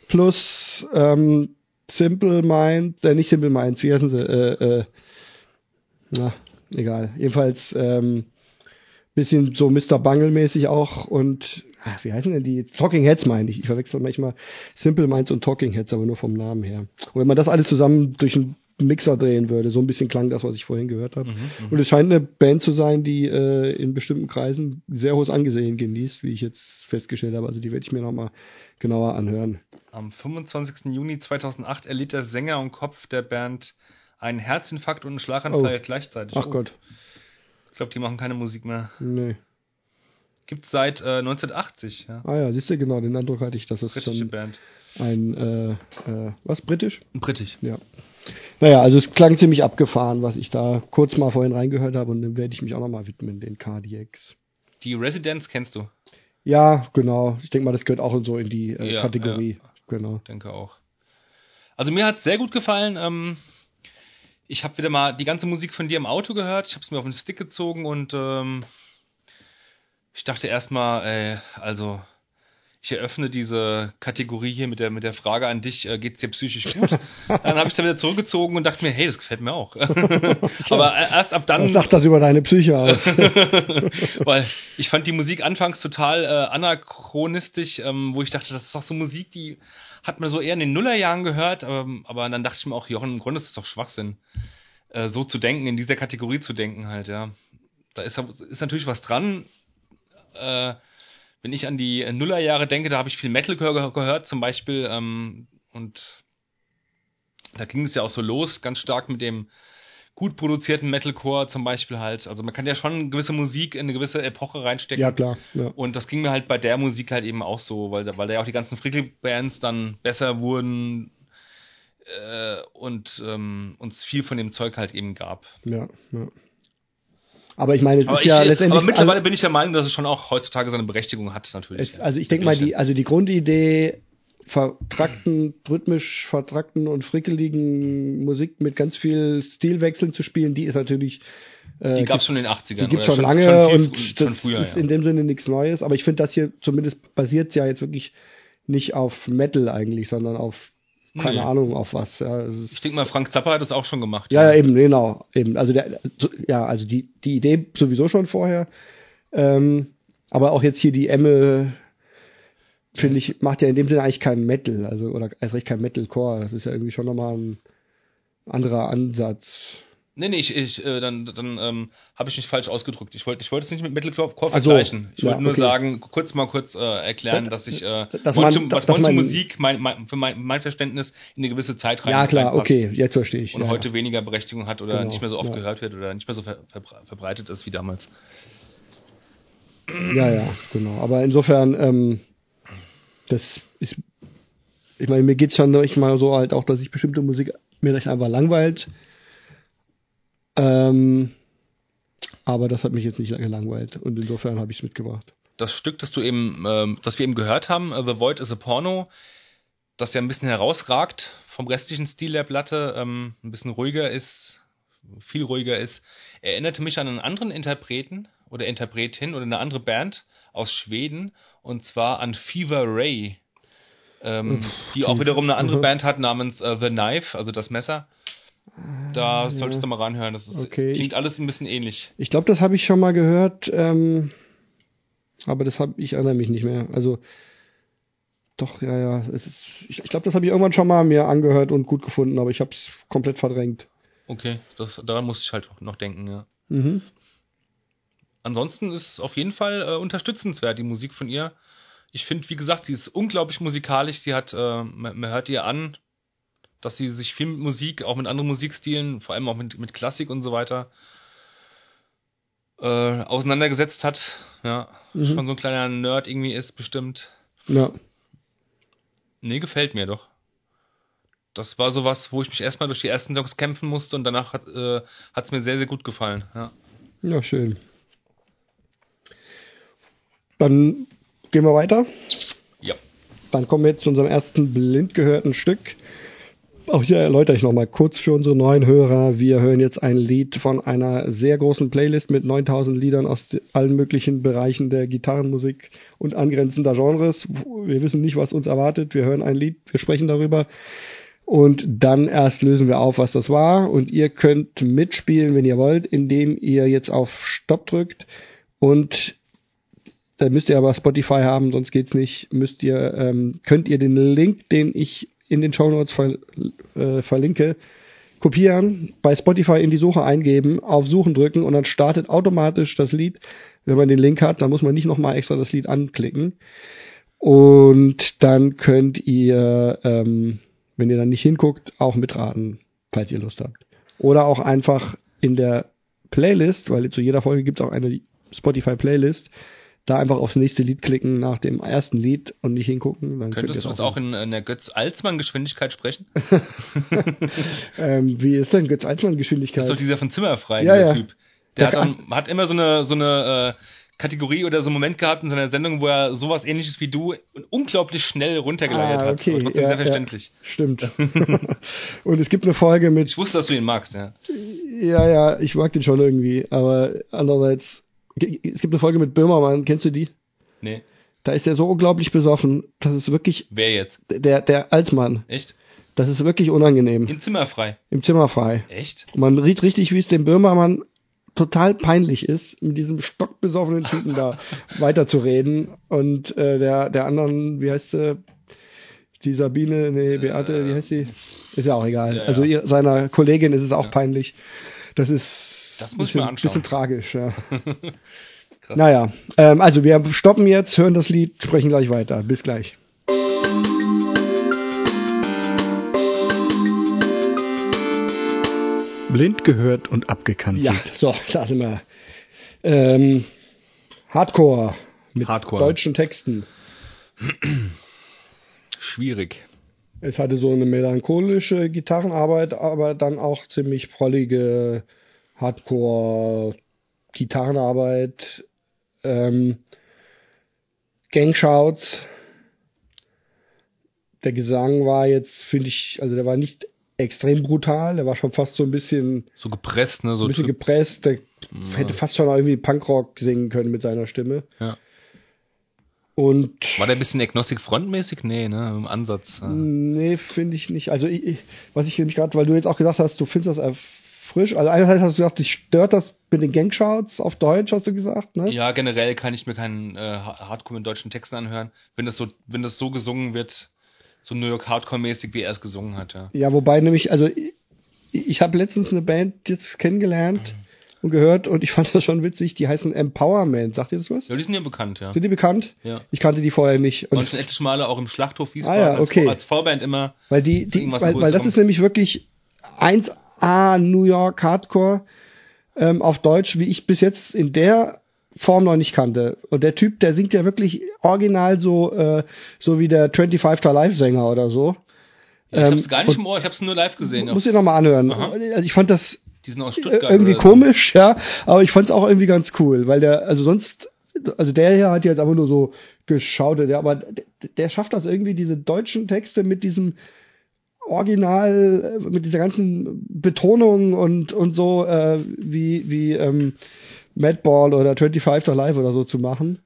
plus ähm, Simple Minds, äh, nicht Simple Minds, wie heißen sie? Äh, äh, na, egal. Jedenfalls ähm, bisschen so Mr. Bungle-mäßig auch und ach, wie heißen denn die? Talking Heads meine ich. Ich verwechsel manchmal Simple Minds und Talking Heads, aber nur vom Namen her. Und wenn man das alles zusammen durch ein Mixer drehen würde. So ein bisschen klang das, was ich vorhin gehört Mhm, habe. Und es scheint eine Band zu sein, die äh, in bestimmten Kreisen sehr hohes Angesehen genießt, wie ich jetzt festgestellt habe. Also die werde ich mir nochmal genauer anhören. Am 25. Juni 2008 erlitt der Sänger und Kopf der Band einen Herzinfarkt und einen Schlaganfall Oh. gleichzeitig. Ach Oh, Gott, Ich glaube, die machen keine Musik mehr. nee. Gibt's seit äh, 1980, ja. Ah ja, siehst du, genau, den Eindruck hatte ich, dass es Britische schon Band. ein, äh, äh, was, britisch? Britisch. Ja. Naja, also es klang ziemlich abgefahren, was ich da kurz mal vorhin reingehört habe und dann werde ich mich auch nochmal widmen, den Cardiacs. Die Residents kennst du, Ja, genau. Ich denke mal, das gehört auch so in die äh, Ja, Kategorie. Genau. denke auch. Also mir hat sehr gut gefallen. Ähm, ich habe wieder mal die ganze Musik von dir im Auto gehört. Ich habe es mir auf den Stick gezogen und ähm, ich dachte erstmal, ey, also ich eröffne diese Kategorie hier mit der mit der Frage an dich, äh, geht's dir psychisch gut? dann habe ich dann wieder zurückgezogen und dachte mir, hey, das gefällt mir auch. Aber äh, erst ab dann Was sagt das über deine Psyche aus? weil ich fand die Musik anfangs total äh, anachronistisch, ähm, wo ich dachte, das ist doch so Musik, die hat man so eher in den Nullerjahren gehört, ähm, aber dann dachte ich mir auch, Jochen, im Grunde ist das doch Schwachsinn, äh, so zu denken, in dieser Kategorie zu denken halt, ja. Da ist, ist natürlich was dran. Äh, wenn ich an die äh, Nullerjahre denke, da habe ich viel Metal gehör gehört, zum Beispiel, ähm, und da ging es ja auch so los, ganz stark mit dem gut produzierten Metalcore zum Beispiel halt. Also man kann ja schon gewisse Musik in eine gewisse Epoche reinstecken. ja, klar. Ja. Und das ging mir halt bei der Musik halt eben auch so, weil, da- weil da ja auch die ganzen Frickel-Bands dann besser wurden äh, und ähm, uns viel von dem Zeug halt eben gab. ja, ja. Aber ich meine, es Aber, ist ich, ja letztendlich. aber mittlerweile also, bin ich der Meinung, dass es schon auch heutzutage seine Berechtigung hat, natürlich. es, also ich denke mal, die, also die Grundidee vertrackten, rhythmisch vertrackten und frickeligen Musik mit ganz viel Stilwechseln zu spielen, die ist natürlich. Äh, die gab es schon in den 80ern. Die gibt oder schon lange viel- und schon das früher, ist ja. in dem Sinne nichts Neues. Aber ich finde, das hier zumindest basiert ja jetzt wirklich nicht auf Metal eigentlich, sondern auf keine Nee. Ahnung auf was. Ja, Ich denke mal, Frank Zappa hat das auch schon gemacht. ja, ja, eben, genau, eben. Also der, ja, also die die Idee sowieso schon vorher. Ähm, aber auch jetzt hier die Emme, finde ich, macht ja in dem Sinne eigentlich keinen Metal, also oder erst recht kein Metalcore. Das ist ja irgendwie schon nochmal ein anderer Ansatz. Nee, nee, ich, ich, äh, dann, dann ähm, habe ich mich falsch ausgedrückt. Ich wollte ich wollte es nicht mit Metalcore so, vergleichen. Ich ja, wollte nur okay. sagen, kurz mal kurz äh, erklären, dass ich äh, dass Monte, man- was Monte Musik mein, mein, für mein, mein Verständnis in eine gewisse Zeit rein Ja, klar, reinpasst okay, jetzt verstehe ich. Und ja, heute weniger Berechtigung hat oder Genau, nicht mehr so oft ja. gehört wird oder nicht mehr so ver, ver, verbreitet ist wie damals. Ja, ja, genau. Aber insofern, ähm, das ist, ich meine, mir geht's schon manchmal so halt auch, dass ich bestimmte Musik mir vielleicht einfach langweilt. Ähm, aber das hat mich jetzt nicht gelangweilt und insofern habe ich es mitgebracht. Das Stück, das du eben, ähm, das wir eben gehört haben, äh, The Void is a Porno, das ja ein bisschen herausragt vom restlichen Stil der Platte, ähm, ein bisschen ruhiger ist, viel ruhiger ist, erinnerte mich an einen anderen Interpreten oder Interpretin oder eine andere Band aus Schweden und zwar an Fever Ray, ähm, die auch wiederum eine andere Mhm. Band hat namens äh, The Knife, also das Messer. Da solltest du mal reinhören, das ist, Okay, klingt ich- alles ein bisschen ähnlich. Ich glaube, das habe ich schon mal gehört, ähm, aber das habe ich erinnere mich nicht mehr. Also doch, ja, ja. Es ist, ich ich glaube, das habe ich irgendwann schon mal mir angehört und gut gefunden, aber ich habe es komplett verdrängt. Okay, das, daran muss ich halt noch denken, ja. Mhm. ansonsten ist es auf jeden Fall äh, unterstützenswert, die Musik von ihr. Ich finde, wie gesagt, sie ist unglaublich musikalisch. Sie hat, äh, man, man hört ihr an, dass sie sich viel mit Musik, auch mit anderen Musikstilen, vor allem auch mit, mit Klassik und so weiter, äh, auseinandergesetzt hat. Ja, Mhm. schon so ein kleiner Nerd irgendwie ist, bestimmt. Ja. Nee, gefällt mir doch. Das war sowas, wo ich mich erstmal durch die ersten Songs kämpfen musste und danach hat äh, hat's mir sehr, sehr gut gefallen. Ja. Ja, schön. Dann gehen wir weiter. ja. Dann kommen wir jetzt zu unserem ersten blind gehörten Stück. Auch hier erläutere ich nochmal kurz für unsere neuen Hörer. Wir hören jetzt ein Lied von einer sehr großen Playlist mit 9000 Liedern aus allen möglichen Bereichen der Gitarrenmusik und angrenzender Genres. Wir wissen nicht, was uns erwartet. Wir hören ein Lied, wir sprechen darüber. Und dann erst lösen wir auf, was das war. Und ihr könnt mitspielen, wenn ihr wollt, indem ihr jetzt auf Stopp drückt und da müsst ihr aber Spotify haben, sonst geht's nicht. Müsst ihr, ähm, könnt ihr den Link, den ich in den Show Notes ver, äh, verlinke, kopieren, bei Spotify in die Suche eingeben, auf Suchen drücken und dann startet automatisch das Lied. Wenn man den Link hat, dann muss man nicht nochmal extra das Lied anklicken. Und dann könnt ihr, ähm, wenn ihr dann nicht hinguckt, auch mitraten, falls ihr Lust habt. Oder auch einfach in der Playlist, weil zu jeder Folge gibt es auch eine Spotify-Playlist, da einfach aufs nächste Lied klicken nach dem ersten Lied und nicht hingucken. Dann Könntest du das auch in, in der Götz-Alsmann-Geschwindigkeit sprechen? ähm, wie ist denn Götz Das ist doch dieser von Zimmerfrei, Ja, der ja. Typ. Der Der hat, dann, hat immer so eine, so eine äh, Kategorie oder so einen Moment gehabt in seiner Sendung, wo er sowas ähnliches wie du unglaublich schnell runtergeleiert Ah, hat. okay, Aber trotzdem ja, sehr ja. verständlich. Stimmt. und es gibt eine Folge mit Ich wusste, dass du ihn magst, ja. Ja, ja, ich mag den schon irgendwie, aber andererseits, es gibt eine Folge mit Böhmermann, kennst du die? Nee. Da ist er so unglaublich besoffen, das ist wirklich, Wer jetzt? der, der Alsmann, Echt? das ist wirklich unangenehm. In Zimmerfrei. Im Zimmer frei. Echt? Und man riecht richtig, wie es dem Böhmermann total peinlich ist, mit diesem stockbesoffenen Typen da weiterzureden. Und äh, der, der anderen, wie heißt sie? Die Sabine, nee, Beate, wie heißt sie? Ist ja auch egal. Ja, ja. Also ihr, seiner Kollegin ist es auch peinlich. Das ist Das ein muss ich bisschen, mir anschauen. bisschen tragisch, ja. Krass. Naja, ähm, also wir stoppen jetzt, hören das Lied, sprechen gleich weiter. Bis gleich. Blind gehört und abgekanzelt. Ja, so, da sind wir. Ähm, Hardcore mit Hardcore. deutschen Texten. Schwierig. Es hatte so eine melancholische Gitarrenarbeit, aber dann auch ziemlich prollige Hardcore-Gitarrenarbeit. Ähm, Gangshouts. Der Gesang war jetzt, finde ich, also der war nicht extrem brutal, der war schon fast so ein bisschen, So gepresst, ne? So ein bisschen trip- gepresst. Der hätte fast schon irgendwie Punkrock singen können mit seiner Stimme. ja. Und War der ein bisschen Agnostic Front-mäßig? Nee, ne? Im Ansatz. Ja. Nee, finde ich nicht. Also ich, ich, was ich nämlich gerade, weil du jetzt auch gesagt hast, du findest das frisch. Also einerseits hast du gesagt, dich stört das mit den Gangshouts auf Deutsch, hast du gesagt, ne? Ja, generell kann ich mir keinen äh, Hardcore mit deutschen Texten anhören, wenn das so, wenn das so gesungen wird, so New York Hardcore-mäßig, wie er es gesungen hat, ja. Ja, wobei nämlich, also ich, ich habe letztens eine Band jetzt kennengelernt und gehört und ich fand das schon witzig. Die heißen Empowerment. Sagt ihr das was? Ja, die sind ja bekannt, ja. Sind die bekannt? Ja. Ich kannte die vorher nicht. Und Und schon etliche Male auch im Schlachthof Wiesbaden Ah ja, als, okay. als Vorband immer. Weil die, die weil, weil das ist nämlich wirklich 1A New York Hardcore ähm, auf Deutsch, wie ich bis jetzt in der Form noch nicht kannte. Und der Typ, der singt ja wirklich original so, äh, so wie der 25 to Live Sänger oder so. Ja, ich Ähm, hab's gar nicht im Ohr, ich hab's nur live gesehen. Muss ich noch mal anhören. Aha. Also ich fand das die sind aus äh, Stuttgart. irgendwie oder so. komisch, ja, aber ich fand es auch irgendwie ganz cool, weil der, also sonst, also der hier hat jetzt einfach nur so geschaut, der, aber der, der schafft das irgendwie, diese deutschen Texte mit diesem Original, äh, mit dieser ganzen Betonung und, und so, äh, wie, wie ähm, Madball oder 25 to Live oder so zu machen.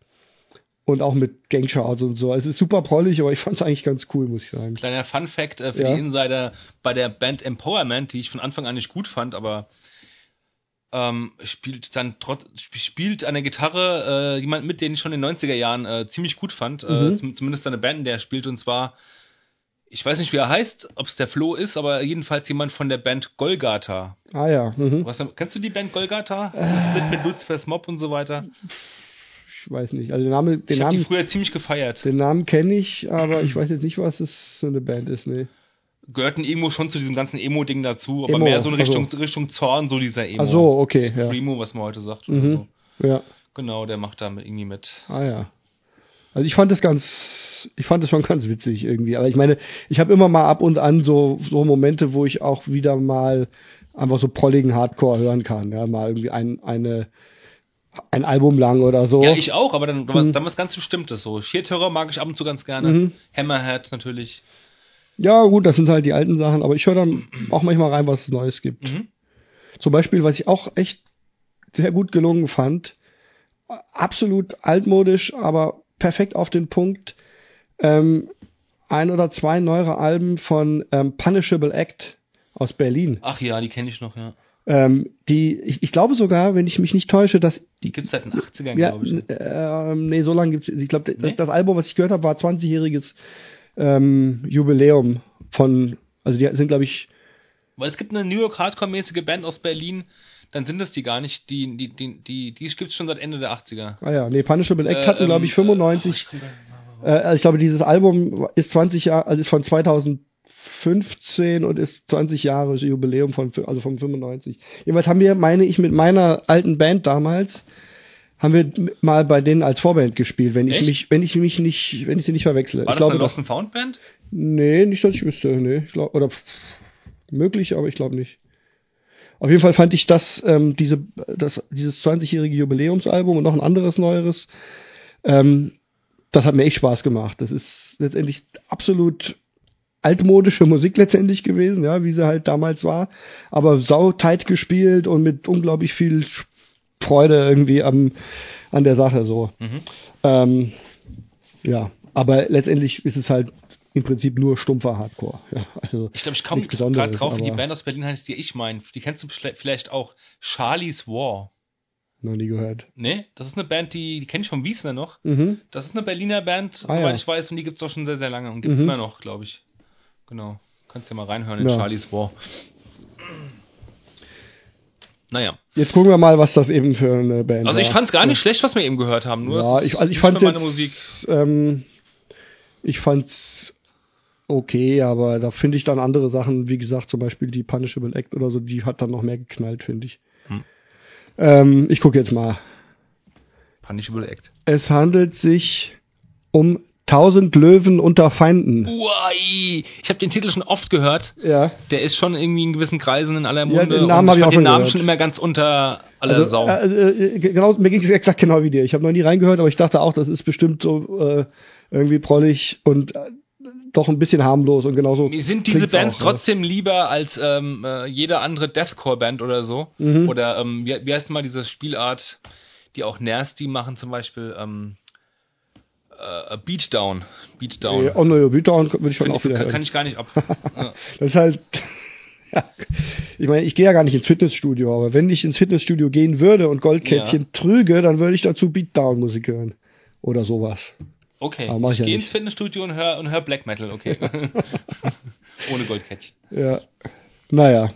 Und auch mit Gangshouts und so. Also Es ist super prollig, aber ich fand es eigentlich ganz cool, muss ich sagen. Kleiner Fun Fact äh, für Ja. die Insider bei der Band Empowerment, die ich von Anfang an nicht gut fand, aber ähm, spielt dann trotz spielt an der Gitarre äh, jemand mit, den ich schon in den 90er Jahren äh, ziemlich gut fand, äh, Mhm. zum, zumindest eine Band, in der er spielt und zwar ich weiß nicht, wie er heißt, ob es der Flo ist, aber jedenfalls jemand von der Band Golgata. Ah ja, mhm. Was, kennst du die Band Golgata? Das Split mit Lucifer's Mob und so weiter. ich weiß nicht. Also den Namen, den Ich habe die früher ziemlich gefeiert. den Namen kenne ich, aber ich weiß jetzt nicht, was es so eine Band ist, nee. Gehörten irgendwo schon zu diesem ganzen Emo-Ding dazu, aber Emo, mehr so in Richtung, also. Richtung Zorn, so dieser Emo. Ach so, okay, ja. Primo, was man heute sagt. Oder Mhm. so. Ja. Genau, der macht da mit- irgendwie mit. Ah ja. Also ich fand das ganz, ich fand das schon ganz witzig irgendwie. Aber ich meine, ich habe immer mal ab und an so so Momente, wo ich auch wieder mal einfach so prolligen Hardcore hören kann. Ja, mal irgendwie ein eine ein Album lang oder so. Ja, ich auch, aber dann, Mhm. dann was ganz Bestimmtes. So Sheer Terror mag ich ab und zu ganz gerne. Mhm. Hammerhead natürlich. Ja, gut, das sind halt die alten Sachen, aber ich höre dann auch manchmal rein, was es Neues gibt. Mhm. Zum Beispiel, was ich auch echt sehr gut gelungen fand, absolut altmodisch, aber perfekt auf den Punkt, ähm, ein oder zwei neuere Alben von ähm, Punishable Act aus Berlin. Ach ja, die kenne ich noch, ja. Ähm, die, ich, ich glaube sogar, wenn ich mich nicht täusche, dass Die gibt's seit den 80ern, ja, glaube ich. ne? ähm, nee, so lange gibt's. Ich glaube, das, Nee? das Album, was ich gehört habe, war 20-jähriges ähm, Jubiläum von, also die sind, glaube ich, Weil es gibt eine New York Hardcore-mäßige Band aus Berlin, dann sind das die gar nicht. Die, die, die, die, die gibt's schon seit Ende der 80er. Ah ja, nee, Punishable Act Äh, hatten, glaube ähm, ich, 95. äh, oh, ich Äh, also ich glaube, dieses Album ist 20 Jahre, also ist von 2015 und ist 20 Jahre Jubiläum von, also von 95. Jedenfalls haben wir, meine ich, mit meiner alten Band damals, haben wir mal bei denen als Vorband gespielt, wenn ich Echt? mich, wenn ich mich nicht, wenn ich sie nicht verwechsle. War ich das glaube, eine das, Lost and Found Band? nee, nicht, dass ich wüsste, nee, ich glaube, oder pff, möglich, aber ich glaube nicht. Auf jeden Fall fand ich das, ähm, diese, das, dieses 20-jährige Jubiläumsalbum und noch ein anderes neueres, ähm, das hat mir echt Spaß gemacht. Das ist letztendlich absolut altmodische Musik letztendlich gewesen, ja, wie sie halt damals war, aber sautight gespielt und mit unglaublich viel Freude irgendwie am, an der Sache so. Mhm. Ähm, ja, aber letztendlich ist es halt im Prinzip nur stumpfer Hardcore. Ja, also Ich glaube, ich komme gerade drauf, wie die Band aus Berlin heißt, die ich meine. Die kennst du vielleicht auch. Charlie's War. Noch nie gehört. Ne? Das ist eine Band, die, die kenne ich vom Wiesner noch. Mhm. Das ist eine Berliner Band, Ah, soweit ja. ich weiß, und die gibt's auch schon sehr, sehr lange und gibt's Mhm. immer noch, glaube ich. Genau. Kannst ja mal reinhören in Ja. Charlie's War. Naja. Jetzt gucken wir mal, was das eben für eine Band Also war. ich fand's gar nicht schlecht, was wir eben gehört haben. Nur Ja, es ist ich, also ich jetzt, Musik. Ähm, ich fand's okay, aber da finde ich dann andere Sachen, wie gesagt, zum Beispiel die Punishable Act oder so, die hat dann noch mehr geknallt, finde ich. Hm. Ähm, ich gucke jetzt mal. Punishable Act. Es handelt sich um Tausend Löwen unter Feinden. Uai, ich habe den Titel schon oft gehört. Ja. Der ist schon irgendwie in gewissen Kreisen in aller Ja, Munde. den Namen und hab ich auch den schon Namen gehört. schon immer ganz unter aller Also, Sau. äh, äh, genau, mir ging es exakt genau wie dir. Ich habe noch nie reingehört, aber ich dachte auch, das ist bestimmt so äh, irgendwie prollig und äh, doch ein bisschen harmlos und genauso. Mir sind diese Bands auch, ne? trotzdem lieber als ähm, äh, jede andere Deathcore-Band oder so. Mhm. Oder ähm, wie, wie heißt mal diese Spielart, die auch Nasty machen, zum Beispiel ähm, äh, Beatdown. Beatdown. Ja. Oh, no, Beatdown würde ich schon Find auch ich, wieder kann, kann ich gar nicht ab. ja. Das ist halt. Ja. Ich meine, ich gehe ja gar nicht ins Fitnessstudio, aber wenn ich ins Fitnessstudio gehen würde und Goldkettchen Ja. trüge, dann würde ich dazu Beatdown-Musik hören. Oder sowas. Okay, Aber ich ich ja gehe ins Fitnessstudio und höre und hör Black Metal, okay. Ohne Goldkettchen. Ja. Naja.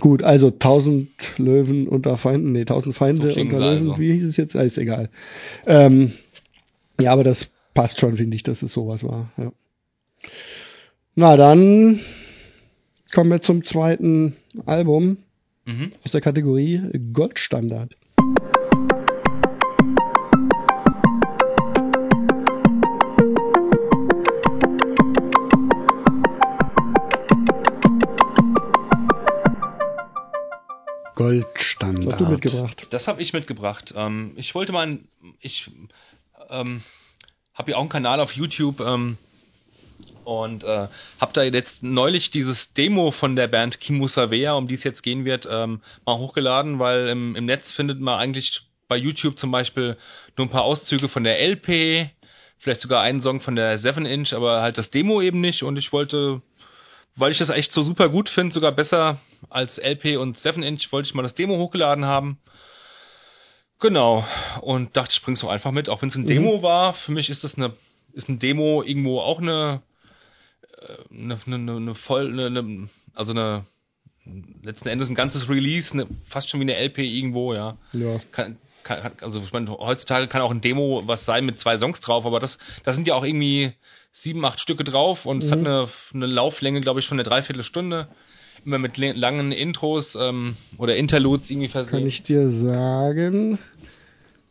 Gut, also tausend Löwen unter Feinden, nee, tausend Feinde So unter Löwen, also. wie hieß es jetzt? Ah, ist egal. Ähm, ja, aber das passt schon, finde ich, dass es sowas war. Ja. Na, dann kommen wir zum zweiten Album Mhm. aus der Kategorie Goldstandard. Goldstandard. Was hast du mitgebracht? Das habe ich mitgebracht. Ähm, ich wollte mal, ein- ich ähm, habe ja auch einen Kanal auf YouTube ähm, und äh, habe da jetzt neulich dieses Demo von der Band Kimusavea, um die es jetzt gehen wird, ähm, mal hochgeladen, weil im, im Netz findet man eigentlich bei YouTube zum Beispiel nur ein paar Auszüge von der LP, vielleicht sogar einen Song von der 7 Inch, aber halt das Demo eben nicht und ich wollte weil ich das echt so super gut finde, sogar besser als LP und 7 Inch, wollte ich mal das Demo hochgeladen haben. Genau. Und dachte, ich bring's doch einfach mit, auch wenn es ein Demo war. Für mich ist das eine, ist ein Demo irgendwo auch eine, äh, eine, eine, eine voll, eine, eine, also eine, letzten Endes ein ganzes Release, eine, fast schon wie eine LP irgendwo, ja Ja. kann, kann, also ich meine, heutzutage kann auch ein Demo was sein mit zwei Songs drauf, aber das, da sind ja auch irgendwie sieben, acht Stücke drauf und es hat eine, eine Lauflänge, glaube ich, von einer Dreiviertelstunde. Immer mit langen Intros ähm, oder Interludes irgendwie Kann versehen. ich dir sagen,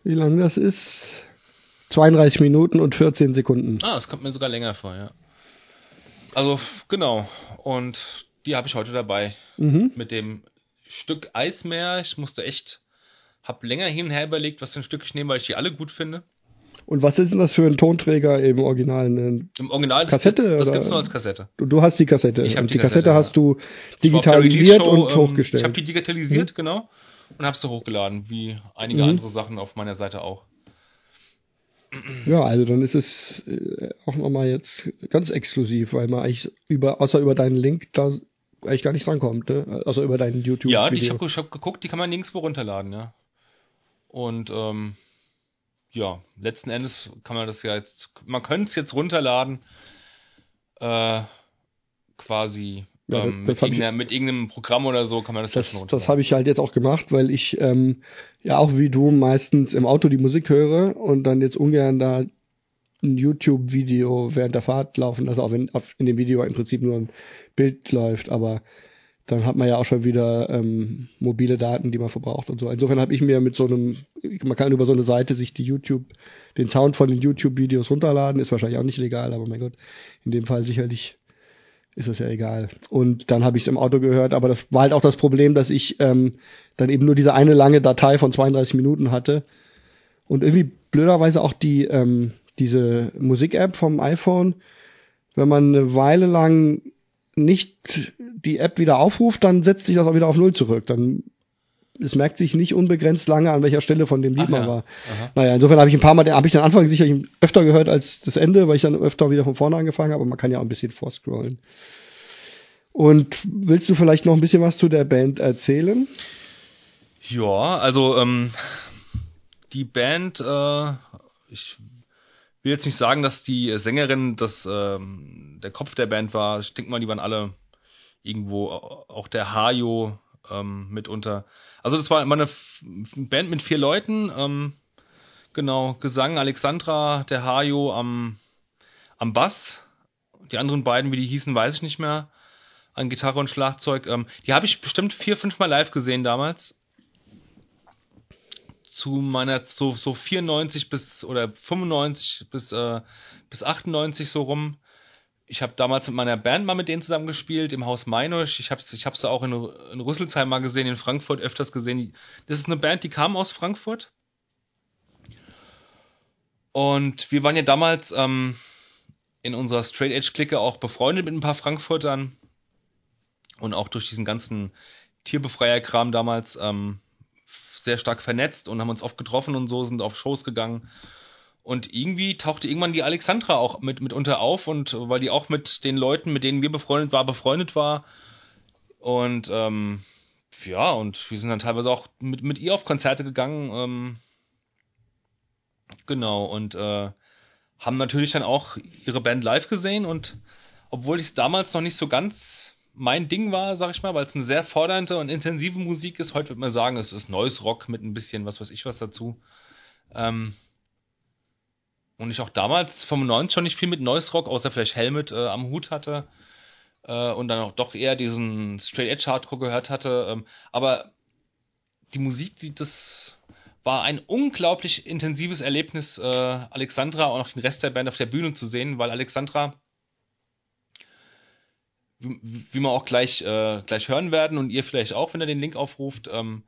wie lang das ist? 32 Minuten und 14 Sekunden. Ah, es kommt mir sogar länger vor, ja. Also, genau. Und die habe ich heute dabei. Mhm. Mit dem Stück Eismeer. Ich musste echt, hab länger hin und her überlegt, was für ein Stück ich nehme, weil ich die alle gut finde. Und was ist denn das für ein Tonträger im Original? Ne? Im Original, das, Kassette, das oder? gibt's nur als Kassette. Du, du hast die Kassette. Ich und die die Kassette, Kassette, hast du digitalisiert und ähm, hochgestellt. Ich habe die digitalisiert, genau. Und habe sie hochgeladen, wie einige Mhm. andere Sachen auf meiner Seite auch. ja, also dann ist es äh, auch nochmal jetzt ganz exklusiv, weil man eigentlich über, außer über deinen Link da eigentlich gar nicht drankommt, ne? Außer über deinen YouTube. Ja, die, ich habe hab geguckt, die kann man nirgendwo runterladen, ja. Und ähm, ja, letzten Endes kann man das ja jetzt, man könnte es jetzt runterladen, äh, quasi Ja, ähm, mit, hab ich- mit irgendeinem Programm oder so kann man das, Das, das habe ich halt jetzt auch gemacht, weil ich ähm, ja auch wie du meistens im Auto die Musik höre und dann jetzt ungern da ein YouTube-Video während der Fahrt laufen lasse, auch wenn auf, in dem Video im Prinzip nur ein Bild läuft, aber dann hat man ja auch schon wieder ähm, mobile Daten, die man verbraucht und so. Insofern habe ich mir mit so einem, man kann über so eine Seite sich die YouTube, den Sound von den YouTube-Videos runterladen, ist wahrscheinlich auch nicht legal, aber mein Gott, in dem Fall sicherlich ist es ja egal. Und dann habe ich es im Auto gehört, aber das war halt auch das Problem, dass ich ähm, dann eben nur diese eine lange Datei von 32 Minuten hatte und irgendwie blöderweise auch die ähm, diese Musik-App vom iPhone, wenn man eine Weile lang nicht die App wieder aufruft, dann setzt sich das auch wieder auf Null zurück. Dann es merkt sich nicht unbegrenzt lange, an welcher Stelle von dem Lied Ach man ja. war. Aha. Naja, insofern habe ich ein paar Mal, habe ich den Anfang sicherlich öfter gehört als das Ende, weil ich dann öfter wieder von vorne angefangen habe, aber man kann ja auch ein bisschen vorscrollen. Und willst du vielleicht noch ein bisschen was zu der Band erzählen? Ja, also ähm, die Band, äh, ich will jetzt nicht sagen, dass die Sängerin das ähm, der Kopf der Band war. Ich denke mal, die waren alle irgendwo, auch der Hajo ähm, mitunter. Also das war eine Band mit vier Leuten. Ähm, genau, Gesang Alexandra, der Hajo am, am Bass. Die anderen beiden, wie die hießen, weiß ich nicht mehr. An Gitarre und Schlagzeug. Ähm, die habe ich bestimmt vier, fünf Mal live gesehen damals zu meiner so so 94 bis oder 95 bis äh, bis 98 so rum. Ich habe damals mit meiner Band mal mit denen zusammen gespielt im Haus Meinusch. Ich habe ich habe sie auch in, in Rüsselsheim mal gesehen, in Frankfurt öfters gesehen. Das ist eine Band, die kam aus Frankfurt. Und wir waren ja damals ähm, in unserer Straight Edge Clique auch befreundet mit ein paar Frankfurtern und auch durch diesen ganzen Tierbefreierkram damals ähm, sehr stark vernetzt und haben uns oft getroffen und so, sind auf Shows gegangen. Und irgendwie tauchte irgendwann die Alexandra auch mit mitunter auf und weil die auch mit den Leuten, mit denen wir befreundet war, befreundet war. Und ähm, ja, und wir sind dann teilweise auch mit, mit ihr auf Konzerte gegangen. Ähm, genau, und äh, haben natürlich dann auch ihre Band live gesehen und obwohl ich es damals noch nicht so ganz mein Ding war, sag ich mal, weil es eine sehr fordernde und intensive Musik ist. Heute würde man sagen, es ist Noise Rock mit ein bisschen was weiß ich was dazu. Ähm und ich auch damals 95 schon nicht viel mit Noise Rock, außer vielleicht Helmet äh, am Hut hatte äh, und dann auch doch eher diesen Straight Edge Hardcore gehört hatte. Ähm, aber die Musik, die das war ein unglaublich intensives Erlebnis, äh, Alexandra und auch den Rest der Band auf der Bühne zu sehen, weil Alexandra wie, wie wir auch gleich, äh, gleich hören werden und ihr vielleicht auch, wenn ihr den Link aufruft, ähm,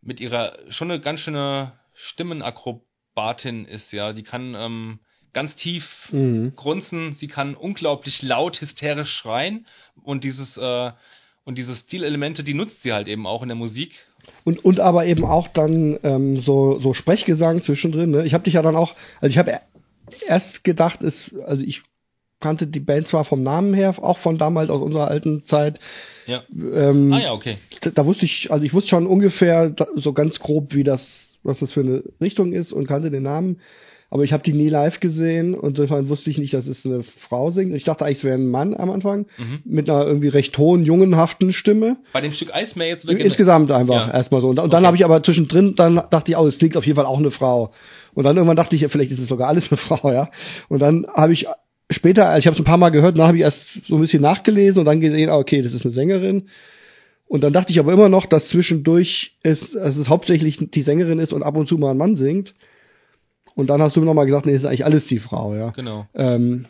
mit ihrer schon eine ganz schöne Stimmenakrobatin ist, ja. Die kann ähm, ganz tief Mhm. grunzen, sie kann unglaublich laut, hysterisch schreien und dieses äh, und diese Stilelemente, die nutzt sie halt eben auch in der Musik. Und, und aber eben auch dann ähm, so, so Sprechgesang zwischendrin. Ne? Ich habe dich ja dann auch, also ich habe erst gedacht, ist, also ich kannte die Band zwar vom Namen her, auch von damals aus unserer alten Zeit. Ja. Ähm, Ah ja, okay. da, da wusste ich, also ich wusste schon ungefähr so ganz grob, wie das, was das für eine Richtung ist und kannte den Namen. Aber ich habe die nie live gesehen und insofern wusste ich nicht, dass es eine Frau singt. Ich dachte eigentlich, es wäre ein Mann am Anfang Mhm. mit einer irgendwie recht hohen, jungenhaften Stimme. Bei dem Stück Eismeer jetzt oder generell? Insgesamt einfach Ja. erstmal so. Und, und dann Okay. habe ich aber zwischendrin, dann dachte ich, oh, es klingt auf jeden Fall auch eine Frau. Und dann irgendwann dachte ich, ja, vielleicht ist es sogar alles eine Frau, ja. Und dann habe ich später, also ich habe es ein paar Mal gehört, dann habe ich erst so ein bisschen nachgelesen und dann gesehen, ah, okay, das ist eine Sängerin. Und dann dachte ich aber immer noch, dass zwischendurch es, dass es hauptsächlich die Sängerin ist und ab und zu mal ein Mann singt. Und dann hast du mir nochmal gesagt, nee, das ist eigentlich alles die Frau, ja. Genau. Ähm,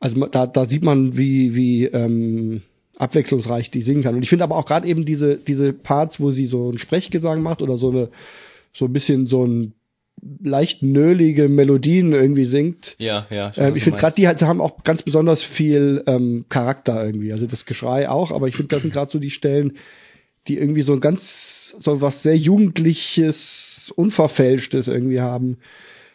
also da, da sieht man, wie, wie ähm, abwechslungsreich die singen kann. Und ich finde aber auch gerade eben diese, diese Parts, wo sie so einen Sprechgesang macht oder so eine, so ein bisschen so ein leicht nölige Melodien irgendwie singt. Ja, ja. weiß, Ähm, ich finde gerade die halt, haben auch ganz besonders viel ähm, Charakter irgendwie. Also das Geschrei auch, aber ich finde, das sind gerade so die Stellen, die irgendwie so ein ganz, so was sehr Jugendliches, Unverfälschtes irgendwie haben,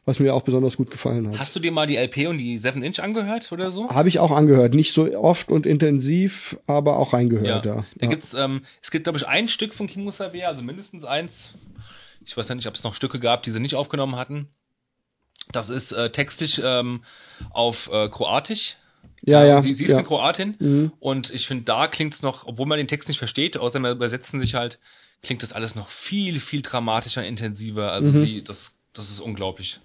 was mir auch besonders gut gefallen hat. Hast du dir mal die LP und die 7 Inch angehört oder so? Habe ich auch angehört. Nicht so oft und intensiv, aber auch reingehört, ja. Da ja. gibt's, ähm, es gibt, glaube ich, ein Stück von King Musabe, also mindestens eins. Ich weiß ja nicht, ob es noch Stücke gab, die sie nicht aufgenommen hatten. Das ist äh, textlich ähm, auf äh, Kroatisch Ja, ja. Sie, sie ist ja. eine Kroatin Mhm. und ich finde, da klingt's noch, obwohl man den Text nicht versteht, außer wir übersetzen sich halt, klingt das alles noch viel, viel dramatischer, intensiver. Also Mhm. sie, das, das ist unglaublich.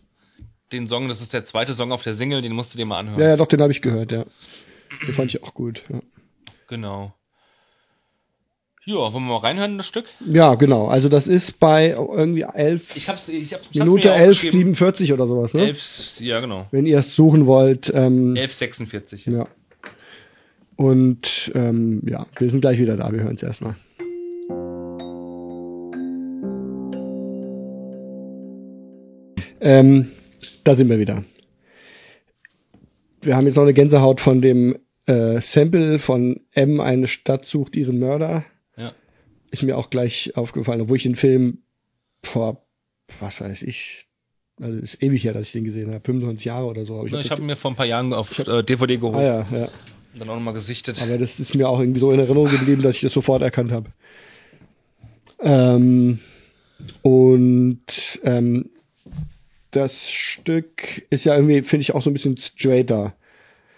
Den Song, das ist der zweite Song auf der Single, den musst du dir mal anhören. Ja, ja, doch, den habe ich gehört, ja. Den fand ich auch gut. Ja. Genau. Ja, wollen wir mal reinhören in das Stück? ja, genau. Also das ist bei irgendwie 11 Ich hab's, ich hab's, ich Minute mir 11, aufgeschrieben. 47 oder sowas, ne? 11, ja genau. Wenn ihr es suchen wollt. Ähm, 11,46. ja. Und ähm, ja, wir sind gleich wieder da. Wir hören es erstmal. Ähm, da sind wir wieder. Wir haben jetzt noch eine Gänsehaut von dem äh, Sample von M, eine Stadt sucht ihren Mörder. Ist mir auch gleich aufgefallen, obwohl ich den Film vor, was weiß ich, also ist ewig her, dass ich den gesehen habe, 25 Jahre oder so. Aber Ich, hab ich habe mir vor ein paar Jahren auf äh, DVD geholt ah ja, ja. und dann auch nochmal gesichtet. Aber das ist mir auch irgendwie so in Erinnerung geblieben, dass ich das sofort erkannt habe. Ähm, und ähm, das Stück ist ja irgendwie, finde ich, auch so ein bisschen straighter.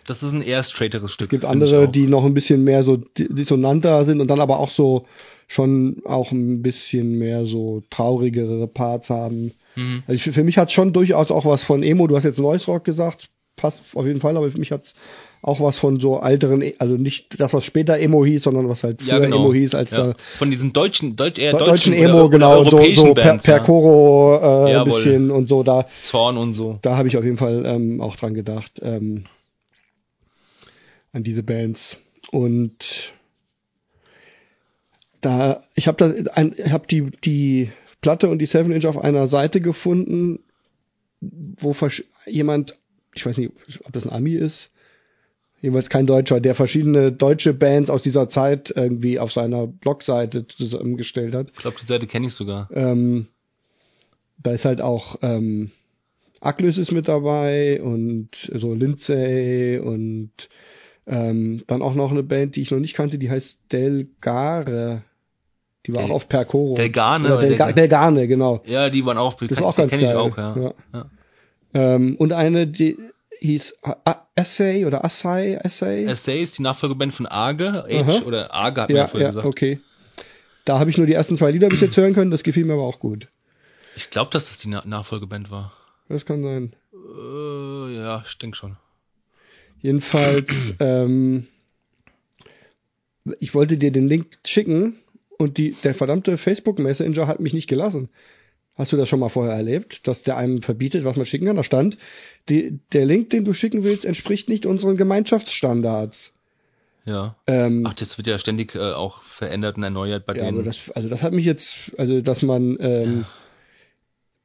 Das ist ein eher straighteres Stück. Es gibt andere, die noch ein bisschen mehr so di- dissonanter sind und dann aber auch so schon auch ein bisschen mehr so traurigere Parts haben. Mhm. Also ich, für mich hat schon durchaus auch was von Emo. Du hast jetzt Noise Rock gesagt, passt auf jeden Fall, aber für mich hat's auch was von so älteren, also nicht das, was später Emo hieß, sondern was halt früher ja, genau. Emo hieß, als ja. da Von diesen deutschen, Deutsch, eher deutschen, deutschen, Emo, oder, genau, oder so, so per, Bands, per ja. Choro äh, ein bisschen und so, da, Zorn und so. da habe ich auf jeden Fall ähm, auch dran gedacht, ähm, an diese Bands. Und da, ich habe da ein, ich habe die, die Platte und die Seven Inch auf einer Seite gefunden, wo jemand, ich weiß nicht, ob das ein Ami ist, jedenfalls kein Deutscher, der verschiedene deutsche Bands aus dieser Zeit irgendwie auf seiner Blogseite zusammengestellt hat. Ich glaube, die Seite kenne ich sogar. Ähm, da ist halt auch ähm, Aklös ist mit dabei und so Lindsay und ähm, dann auch noch eine Band, die ich noch nicht kannte, die heißt Delgare. Die war Del- auch auf Percoro. Delgane Oder Delga Delga- Delgane, genau. Ja, die waren auch Das bekannt. ist auch die ganz geil. auch, ja. Ja. ja. Ähm, und eine, die hieß A- A- Essay oder Assay, Essay. Essay ist die Nachfolgeband von Arge, Age, Aha. oder Arge hat man ja vorher ja, gesagt. okay. Da habe ich nur die ersten zwei Lieder bis jetzt hören können, das gefiel mir aber auch gut. Ich glaube, dass es die Na Nachfolgeband war. Das kann sein. Äh, ja, ich denke schon. Jedenfalls, ähm, ich wollte dir den Link schicken und die, der verdammte Facebook Messenger hat mich nicht gelassen. Hast du das schon mal vorher erlebt, dass der einem verbietet, was man schicken kann? Da stand, die, der Link, den du schicken willst, entspricht nicht unseren Gemeinschaftsstandards. Ja. Ähm, Ach, das wird ja ständig äh, auch verändert und erneuert bei ja, denen. aber das, also das hat mich jetzt, also dass man ähm,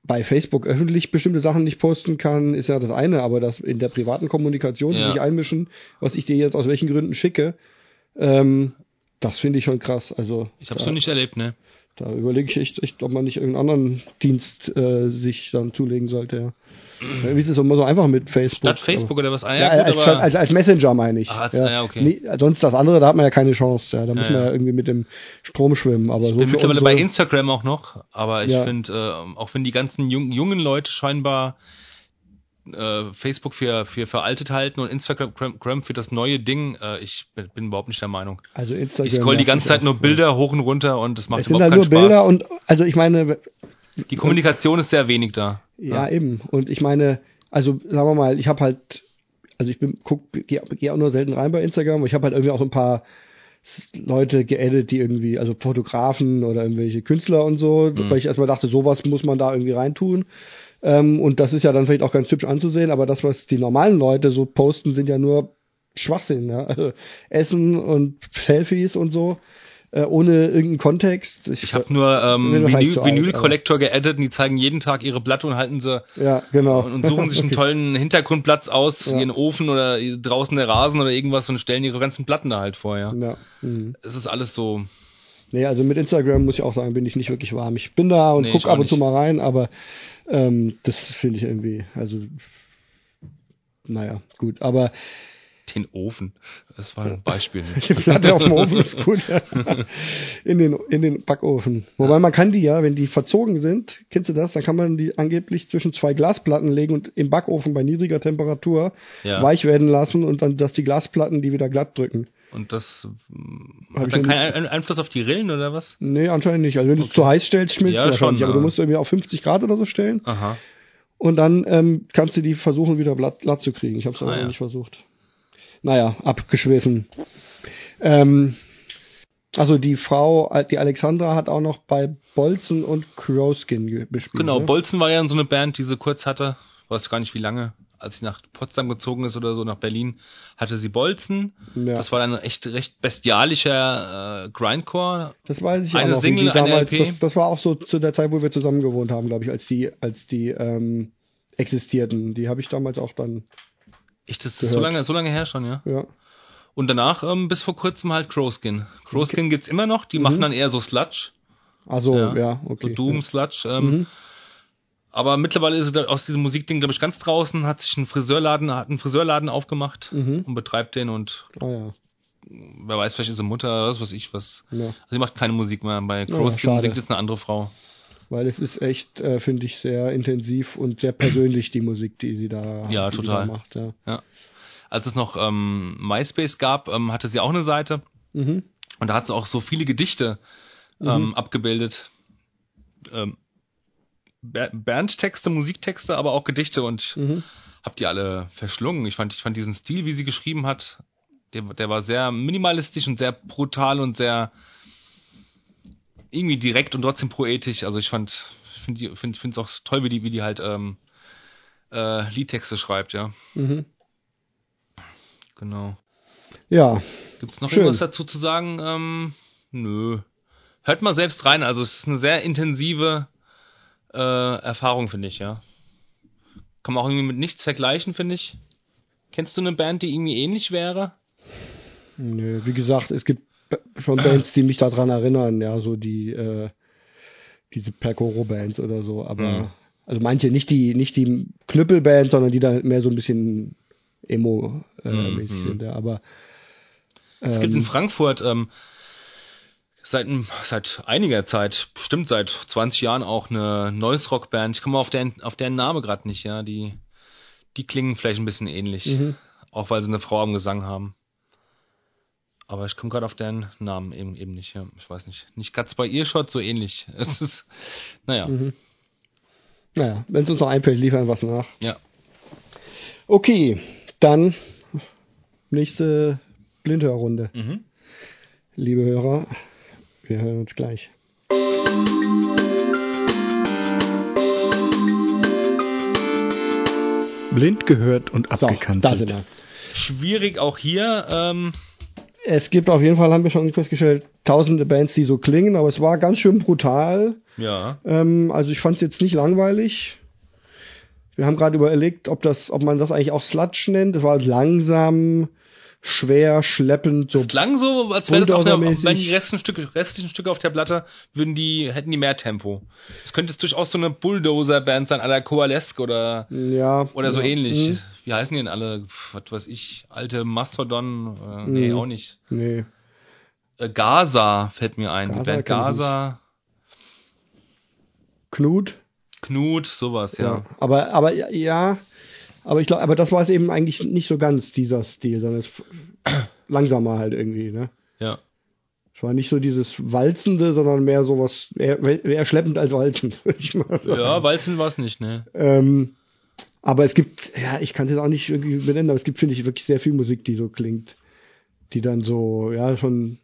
bei Facebook öffentlich bestimmte Sachen nicht posten kann, ist ja das eine, aber das in der privaten Kommunikation Ja. sich einmischen, was ich dir jetzt aus welchen Gründen schicke, ähm, das finde ich schon krass. Also ich habe da, so nicht erlebt, ne? da überlege ich echt, echt, ob man nicht irgendeinen anderen Dienst äh, sich dann zulegen sollte. Ja. Ja, Wie ist es immer so einfach mit Facebook? Statt Facebook oder was? Ah, Ja, ja, gut, als, als, als Messenger meine ich. Ach, als- ja, okay. Nee, sonst das andere, da hat man ja keine Chance. Ja. Da muss Ja, man ja. ja irgendwie mit dem Strom schwimmen. Aber so bin mittlerweile unsere- bei Instagram auch noch, aber ich Ja. finde, äh, auch wenn die ganzen jung, jungen Leute scheinbar äh, Facebook für, für veraltet halten und Instagram Gram für das neue Ding, äh, ich bin, überhaupt nicht der Meinung. Also Instagram. Ich scroll die ganze Zeit nur Bilder hoch und runter und das macht Es sind überhaupt halt keinen nur Spaß. Bilder und also ich meine, die Kommunikation ist sehr wenig da. Ja, eben. Und ich meine, also sagen wir mal, ich habe halt, also ich bin, guck, gehe geh auch nur selten rein bei Instagram, aber ich habe halt irgendwie auch so ein paar Leute geedit, die irgendwie, also Fotografen oder irgendwelche Künstler und so, Mhm. weil ich erstmal dachte, sowas muss man da irgendwie reintun. Ähm, und das ist ja dann vielleicht auch ganz hübsch anzusehen, aber das, was die normalen Leute so posten, sind ja nur Schwachsinn, ja. Also Essen und Selfies und so, äh, ohne irgendeinen Kontext. Ich habe nur ähm, Vinyl, Vinyl Collector geaddet und die zeigen jeden Tag ihre Platte und halten sie Ja, genau. und, und suchen sich einen Okay. tollen Hintergrundplatz aus, Ja. ihren Ofen oder draußen der Rasen oder irgendwas und stellen ihre ganzen Platten da halt vor, ja. Ja. Mhm. Es ist alles so, Nee, also mit Instagram muss ich auch sagen, bin ich nicht wirklich warm. Ich bin da und Nee, guck ich ab und zu mal rein, aber ähm, das finde ich irgendwie, also naja, gut. Aber Den Ofen. Das war ein Beispiel. Die Platte auf dem Ofen ist gut. Ja. In den, in den Backofen. Wobei man kann die ja, wenn die verzogen sind, kennst du das, dann kann man die angeblich zwischen zwei Glasplatten legen und im Backofen bei niedriger Temperatur Ja. weich werden lassen und dann, dass die Glasplatten die wieder glatt drücken. Und das Hab hat dann keinen Ein- Einfluss auf die Rillen oder was? Nee, anscheinend nicht. Also wenn du es zu heiß stellst, schmilzt Ja, es wahrscheinlich. schon, aber du ja. musst irgendwie auf 50 Grad oder so stellen. Aha. Und dann ähm, kannst du die versuchen, wieder glatt, glatt zu kriegen. Ich habe es aber Ah, noch ja. nicht versucht. Naja, abgeschwiffen. Ähm, also die Frau, äh, die Alexandra hat auch noch bei Bolzen und Crowskin ge- gespielt. Genau, ne? Bolzen war ja so eine Band, die sie kurz hatte. Weiß gar nicht wie lange. Als sie nach Potsdam gezogen ist oder so, nach Berlin, hatte sie Bolzen. Ja. Das war dann echt recht bestialischer äh, Grindcore. Das weiß ich Eine auch noch. die Single, eine damals, LP. das, das war auch so zu der Zeit, wo wir zusammen gewohnt haben, glaube ich, als die, als die ähm, existierten. Die habe ich damals auch dann, Echt, das ist Gehört. so lange, so lange her schon, ja. ja. Und danach ähm, bis vor kurzem halt Crowskin. Crowskin gibt's immer noch, die machen dann eher so Sludge. Also, Ja. ja, okay. So Doom, Sludge. Ähm, Mhm. Aber mittlerweile ist sie da aus diesem Musikding, glaube ich, ganz draußen, hat sich einen Friseurladen, hat einen Friseurladen aufgemacht Mhm. und betreibt den und Ah ja. wer weiß, vielleicht ist sie Mutter, was weiß ich, was. ja. Also sie macht keine Musik mehr. Bei Ja, Crowskin schade. singt jetzt eine andere Frau. Weil es ist echt, äh, finde ich, sehr intensiv und sehr persönlich, die Musik, die sie da, Ja, die total. da macht. Ja. Ja. Als es noch ähm, MySpace gab, ähm, hatte sie auch eine Seite Mhm. und da hat sie auch so viele Gedichte ähm, abgebildet. Ähm, Ba- Bandtexte, Musiktexte, aber auch Gedichte und Mhm. hab die alle verschlungen. Ich fand, ich fand diesen Stil, wie sie geschrieben hat, der, der war sehr minimalistisch und sehr brutal und sehr irgendwie direkt und trotzdem poetisch. Also ich fand, finde die, finde, finde es auch toll, wie die, wie die halt ähm, äh, Liedtexte schreibt, ja. Mhm. Genau. Ja, Gibt's noch Schön. irgendwas dazu zu sagen? Ähm, nö. Hört mal selbst rein. Also es ist eine sehr intensive äh, Erfahrung, finde ich, ja. Kann man auch irgendwie mit nichts vergleichen, finde ich. Kennst du eine Band, die irgendwie ähnlich wäre? nö, wie gesagt, es gibt schon Bands, die mich daran erinnern, ja, so die, äh, diese Percoro-Bands oder so, aber, Mhm. also manche, nicht die, nicht die Knüppelbands, sondern die da mehr so ein bisschen Emo-mäßig Mhm. sind, ja, aber, Es gibt in ähm, Frankfurt ähm, seit, seit einiger Zeit, bestimmt seit 20 Jahren auch eine Noise Rock Band. Ich komme auf deren, auf deren Name gerade nicht, ja. Die, die klingen vielleicht ein bisschen ähnlich. Mhm. Auch weil sie eine Frau am Gesang haben. Aber ich komme gerade auf deren Namen eben, eben nicht, ja. Ich weiß nicht. Nicht Katz bei Earshot, so ähnlich. Es ist, naja, Mhm. naja, wenn es uns noch einfällt, liefern was nach. ja. Okay, dann nächste Blindhörrunde. Mhm. Liebe Hörer, wir hören uns gleich. Blind gehört und So, da abgekanzelt. sind wir. Schwierig auch hier, ähm, Es gibt auf jeden Fall, haben wir schon festgestellt, tausende Bands, die so klingen, aber es war ganz schön brutal. ja. Ähm, also ich fand es jetzt nicht langweilig. Wir haben gerade überlegt, ob das, ob man das eigentlich auch Sludge nennt. Das war langsam, schwer, schleppend, so. Es klang so, als wäre das auch eine, Bulldozer-mäßig. wenn die restlichen Stücke, restlichen Stücke auf der Platte, würden die, hätten die mehr Tempo. Es könnte jetzt durchaus so eine Bulldozer-Band sein, à la Coalesque oder, Ja. oder so ja, ähnlich. hm, Wie heißen die denn alle? Was weiß ich, alte Mastodon? Äh, nee, Mhm. auch nicht. Nee. Äh, Gaza fällt mir ein. Gaza die Band Gaza, Knut. Knut, sowas, Ja. ja. Aber, aber ja, ja, aber ich glaube, aber das war es eben eigentlich nicht so ganz dieser Stil, sondern es langsamer halt irgendwie, ne? Ja. Es war nicht so dieses Walzende, sondern mehr sowas, eher, eher schleppend als walzend, würde ich mal sagen. Ja, Walzen war es nicht, ne? Ähm, aber es gibt, ja, ich kann es jetzt auch nicht irgendwie benennen, aber es gibt, finde ich, wirklich sehr viel Musik, die so klingt. Die dann so, ja, schon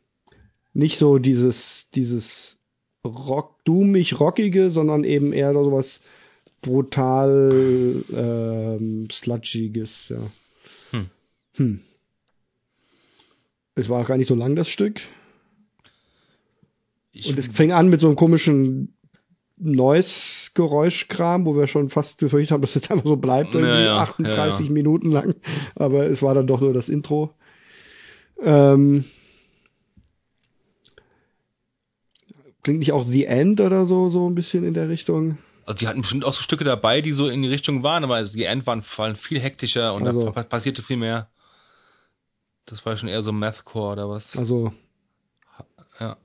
nicht so dieses, dieses Rock, dummig rockige, sondern eben eher so was brutal ähm, sludgiges, ja. Hm. Hm. Es war auch gar nicht so lang, das Stück. Ich, Und es fing an mit so einem komischen Noise-Geräuschkram, wo wir schon fast befürchtet haben, dass es einfach so bleibt, irgendwie Ja, ja, 38 ja, ja. Minuten lang. Aber es war dann doch nur das Intro. Ähm, klingt nicht auch The End oder so, so ein bisschen in der Richtung? Also die hatten bestimmt auch so Stücke dabei, die so in die Richtung waren, aber also die End waren, waren viel hektischer und Also. da pa- passierte viel mehr. Das war schon eher so Mathcore oder was. Also, Ja.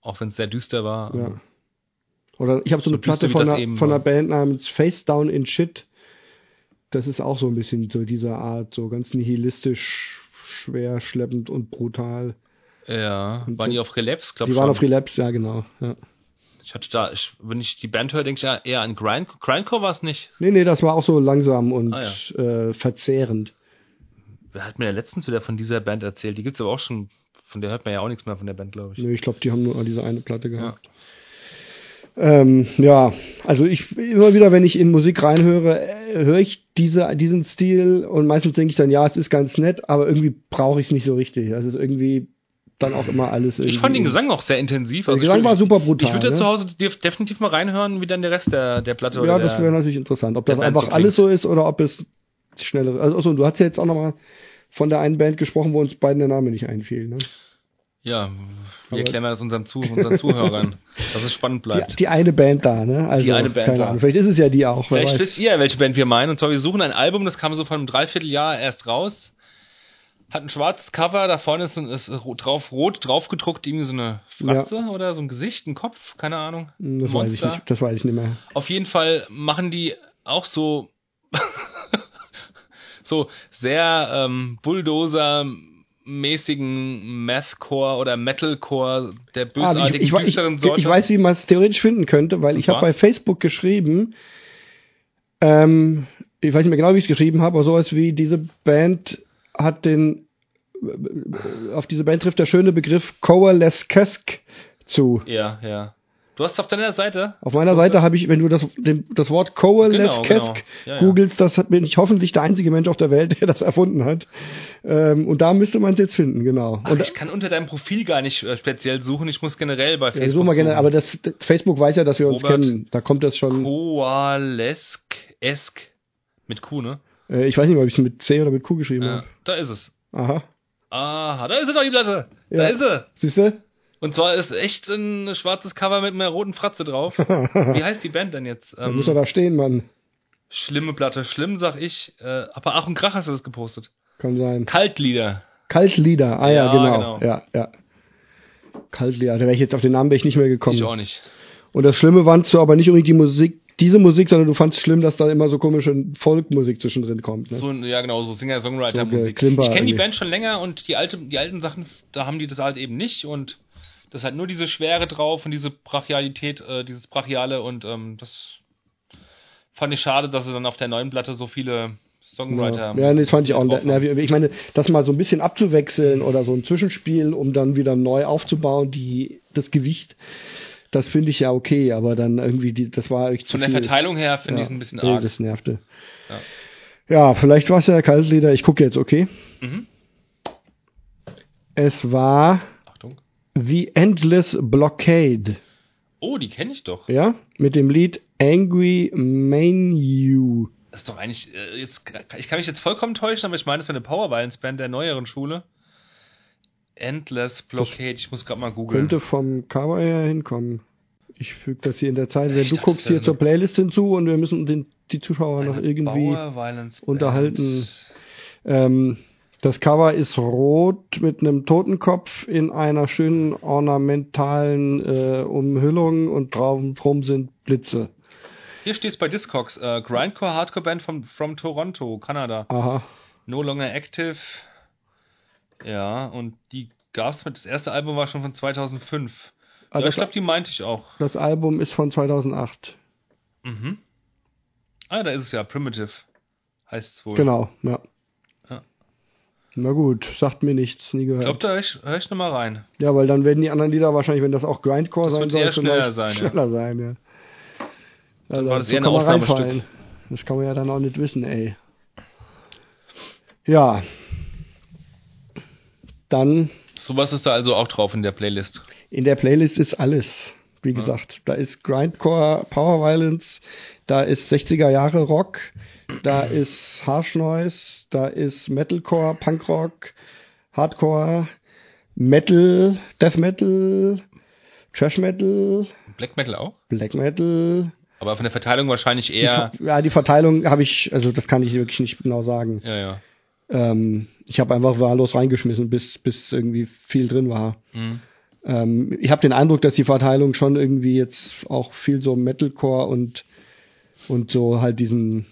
Auch wenn es sehr düster war. ja. Oder ich habe so eine So düster, Platte von einer, von einer Band namens Face Down in Shit. Das ist auch so ein bisschen so dieser Art, so ganz nihilistisch, schwer, schleppend und brutal. Ja. Waren die auf Relapse? Glaub Die schon. waren auf Relapse, ja genau. Ja. Ich hatte da, ich, wenn ich die Band höre, denke ich ja eher an Grind, Grindcore war es nicht. Nee, nee, das war auch so langsam und Ah, äh, verzehrend. Wer hat mir ja letztens wieder von dieser Band erzählt? Die gibt's aber auch schon, von der hört man ja auch nichts mehr von der Band, glaube ich. Nee, ich glaube, die haben nur diese eine Platte gehabt. Ähm, ja, also ich immer wieder, wenn ich in Musik reinhöre, äh, höre ich diese, diesen Stil und meistens denke ich dann, ja, es ist ganz nett, aber irgendwie brauche ich es nicht so richtig. Ist irgendwie dann auch immer alles. Ich fand den Gesang auch sehr intensiv. Der Also Gesang ich, war super brutal. Ich würde ne? zu Hause def- definitiv mal reinhören, wie dann der Rest der, der Platte Ja, das der, wäre natürlich interessant, ob der das einfach alles so ist oder ob es schneller. Also achso, du hast ja jetzt auch noch mal von der einen Band gesprochen, wo uns beiden der Name nicht einfiel. Ne? Ja, Aber- erklären wir das unseren, Zu unseren Zuhörern, dass es spannend Die, bleibt. die eine Band da, ne? Also, Die eine Band keine da. Ahnung. Vielleicht ist es ja die auch. Vielleicht wisst ihr, welche Band wir meinen. Und zwar, wir suchen ein Album, das kam so vor einem Dreivierteljahr erst raus. Hat ein schwarzes Cover, da vorne ist, ein- ist drauf, rot draufgedruckt, irgendwie so eine Fratze oder so ein Gesicht, ein Kopf, keine Ahnung. Das Ein weiß ich Monster. nicht. Das weiß ich nicht mehr. Auf jeden Fall machen die auch so so sehr ähm, Bulldozer-mäßigen Mathcore oder Metalcore der Ah, bösartigen, ich, ich, ich, düsteren ich, Sorte. ich weiß, wie man es theoretisch finden könnte, weil ich habe bei Facebook geschrieben, ähm, ich weiß nicht mehr genau, wie ich es geschrieben habe, aber sowas wie diese Band hat den auf diese Band trifft der schöne Begriff Coalescesk zu. Ja, ja. Du hast auf deiner Seite. Auf meiner Seite habe ich, wenn du das, den, das Wort Coalescesk Genau, genau. Ja, ja. googelst, das hat- bin ich hoffentlich der einzige Mensch auf der Welt, der das erfunden hat. Ähm, und da müsste man es jetzt finden, genau. Ach, und ich kann unter deinem Profil gar nicht äh, speziell suchen. Ich muss generell bei ja, Facebook so mal generell, suchen. aber das, das Facebook weiß ja, dass wir uns Robert kennen. Da kommt das schon. Koalesk, esk mit Q, ne? Äh, ich weiß nicht ob ich es mit C oder mit Q geschrieben Ja, habe. da ist es. Aha. Aha, da ist sie doch die Platte. Da Ja. ist sie. Siehst du? Und zwar ist echt ein schwarzes Cover mit einer roten Fratze drauf. Wie heißt die Band denn jetzt? Ähm, muss er da stehen, Mann. schlimme Platte, schlimm sag ich. Äh, aber Ach und Krach hast du das gepostet. Kann sein. Kaltlieder. Kaltlieder. Ah ja, Ja, genau. genau. Ja, ja. Kaltlieder. Da wäre ich jetzt auf den Namen ich nicht mehr gekommen. Ich auch nicht. Und das Schlimme fandst du aber nicht unbedingt die Musik, diese Musik, sondern du fandst schlimm, dass da immer so komische Folkmusik zwischendrin kommt. Ne? So, ja genau, so Singer-Songwriter-Musik. Geklimper ich kenne die. Band schon länger und die, alte, die alten Sachen, da haben die das halt eben nicht und das hat nur diese Schwere drauf und diese Brachialität, äh, dieses Brachiale und ähm, das fand ich schade, dass sie dann auf der neuen Platte so viele Songwriter. Ja, ja nee, das fand ich auch haben. nervig. Ich meine, das mal so ein bisschen abzuwechseln oder so ein Zwischenspiel, um dann wieder neu aufzubauen, die, das Gewicht, das finde ich ja okay, aber dann irgendwie, die, das war echt zu Von der viel. Verteilung her finde ja, ich es ein bisschen nee, arg. Das nervte. Ja. Ja, vielleicht war es ja Kaltlieder. Ich gucke jetzt, okay. Mhm. Es war Achtung. The Endless Blockade. Oh, die kenne ich doch. Ja, mit dem Lied Angry Manu. Das ist doch eigentlich, äh, jetzt, ich kann mich jetzt vollkommen täuschen, aber ich meine, das wäre eine Power Violence Band der neueren Schule. Endless Blockade, ich muss gerade mal googeln. Könnte vom Cover her hinkommen. Ich füge das hier in der Zeit. Wenn Ich du guckst hier zur Playlist hinzu und wir müssen den, die Zuschauer noch irgendwie. Unterhalten. Ähm, das Cover ist rot mit einem Totenkopf in einer schönen ornamentalen äh, Umhüllung und drauf drum sind Blitze. Hier steht es bei Discogs. Äh, Grindcore Hardcore Band from, from Toronto, Kanada. Aha. No longer active. Ja, und die gab's mit, das erste Album war schon von 2005. Ah, ja, ich glaube, die meinte ich auch. das Album ist von 2008. Mhm. Ah, da ist es ja, Primitive. Heißt es wohl. Genau, ja. Ja. Na gut, sagt mir nichts, nie Ich gehört. glaube, da höre ich, hör ich nochmal rein. ja, weil dann werden die anderen Lieder wahrscheinlich, wenn das auch Grindcore Das sein soll, schneller sein, ja. schneller sein, ja. Also, war das eher ein kann man Ausnahmestück. Das kann man ja dann auch nicht wissen, ey. Ja. Dann Sowas ist da also auch drauf in der Playlist. in der Playlist ist alles. Wie gesagt, da ist Grindcore, Power Violence, da ist 60er Jahre Rock, da ist Harsh Noise, da ist Metalcore, Punkrock, Hardcore, Metal, Death Metal, Trash Metal, Black Metal auch? Black Metal. Aber von der Verteilung wahrscheinlich eher. Ja, die Verteilung habe ich, also das kann ich wirklich nicht genau sagen. Ja, ja. Ähm, ich habe einfach wahllos reingeschmissen, bis, bis irgendwie viel drin war. Mhm. Ähm, ich habe den Eindruck, dass die Verteilung schon irgendwie jetzt auch viel so Metalcore und und so halt diesen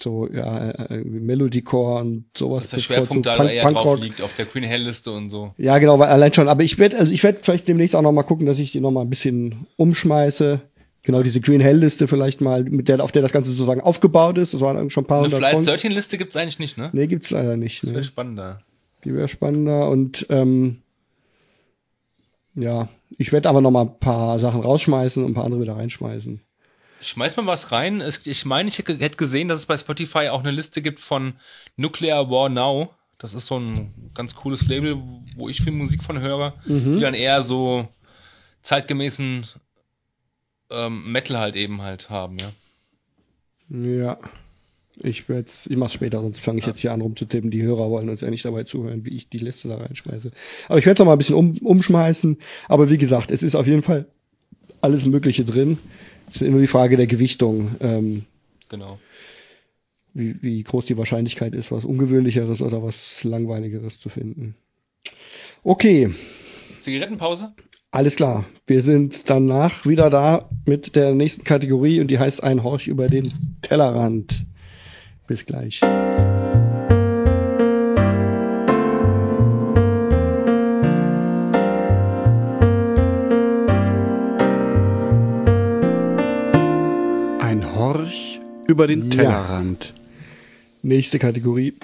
so ja äh, Melodycore und sowas. Dass der Schwerpunkt so da Punk- eher Punkrock. drauf liegt, auf der Queen Hell Liste und so. Ja, genau, weil allein schon. Aber ich werde, also ich werde vielleicht demnächst auch noch mal gucken, dass ich die noch mal ein bisschen umschmeiße. Genau diese Green Hell Liste vielleicht mal, mit der auf der das Ganze sozusagen aufgebaut ist. Das waren schon ein paar Eine hundert Flight Songs. 13 Liste gibt's eigentlich nicht, ne? Nee, gibt's leider nicht. Das wäre spannender. Die wäre spannender und ähm, ja, ich werde aber noch mal ein paar Sachen rausschmeißen und ein paar andere wieder reinschmeißen. Schmeiß mal was rein. Es, ich meine, ich hätte hätte gesehen, dass es bei Spotify auch eine Liste gibt von Nuclear War Now. Das ist so ein ganz cooles Label, wo ich viel Musik von höre, Mhm. die dann eher so zeitgemäßen ähm, Metal halt eben halt haben, ja. Ja. Ich werde ich mach's später, sonst fange ich jetzt hier an rumzutippen. Die Hörer wollen uns ja nicht dabei zuhören, wie ich die Liste da reinschmeiße. Aber ich werde es noch mal ein bisschen um, umschmeißen. Aber wie gesagt, es ist auf jeden Fall alles Mögliche drin. Es ist nur die Frage der Gewichtung, ähm, Genau. wie, wie groß die Wahrscheinlichkeit ist, was Ungewöhnlicheres oder was Langweiligeres zu finden. Okay, Zigarettenpause? Alles klar. Wir sind danach wieder da mit der nächsten Kategorie und die heißt ein Horch über den Tellerrand. Bis gleich. Ein Horch über den Ja. Tellerrand. Nächste Kategorie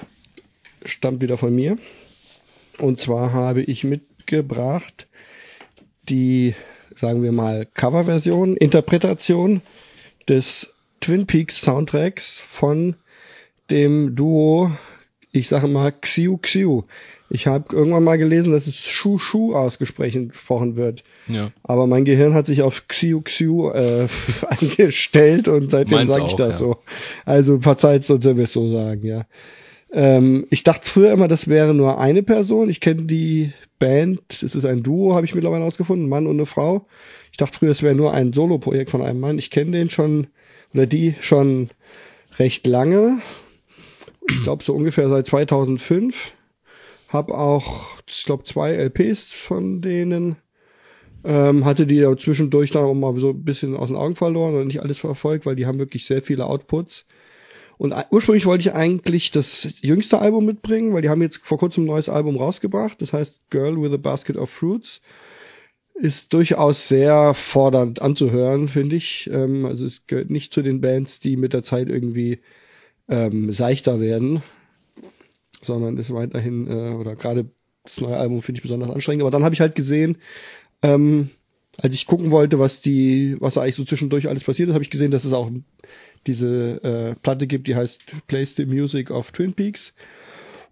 stammt wieder von mir. Und zwar habe ich mitgebracht die, sagen wir mal, Coverversion, Interpretation des Twin Peaks Soundtracks von dem Duo, ich sage mal Xiu Xiu. Ich habe irgendwann mal gelesen, dass es Shu Shu ausgesprochen wird. Ja. Aber mein Gehirn hat sich auf Xiu Xiu äh, eingestellt und seitdem sage ich das ja. so. Also verzeiht wenn wir es so sagen, ja. Ähm, ich dachte früher immer, das wäre nur eine Person. Ich kenne die Band, es ist ein Duo, habe ich mittlerweile herausgefunden, Mann und eine Frau. Ich dachte früher, es wäre nur ein Solo-Projekt von einem Mann. Ich kenne den schon, oder die schon recht lange. Ich glaube so ungefähr seit 2005. Hab auch, ich glaube, zwei LPs von denen. Ähm, hatte die ja zwischendurch da auch mal so ein bisschen aus den Augen verloren und nicht alles verfolgt, weil die haben wirklich sehr viele Outputs. Und ursprünglich wollte ich eigentlich das jüngste Album mitbringen, weil die haben jetzt vor kurzem ein neues Album rausgebracht. Das heißt Girl with a Basket of Fruits. Ist durchaus sehr fordernd anzuhören, finde ich. Ähm, also es gehört nicht zu den Bands, die mit der Zeit irgendwie ähm, seichter werden, sondern ist weiterhin, äh, oder gerade das neue Album finde ich besonders anstrengend. Aber dann habe ich halt gesehen, ähm, als ich gucken wollte, was die, was da eigentlich so zwischendurch alles passiert ist, habe ich gesehen, dass es auch diese äh, Platte gibt, die heißt Place the Music of Twin Peaks.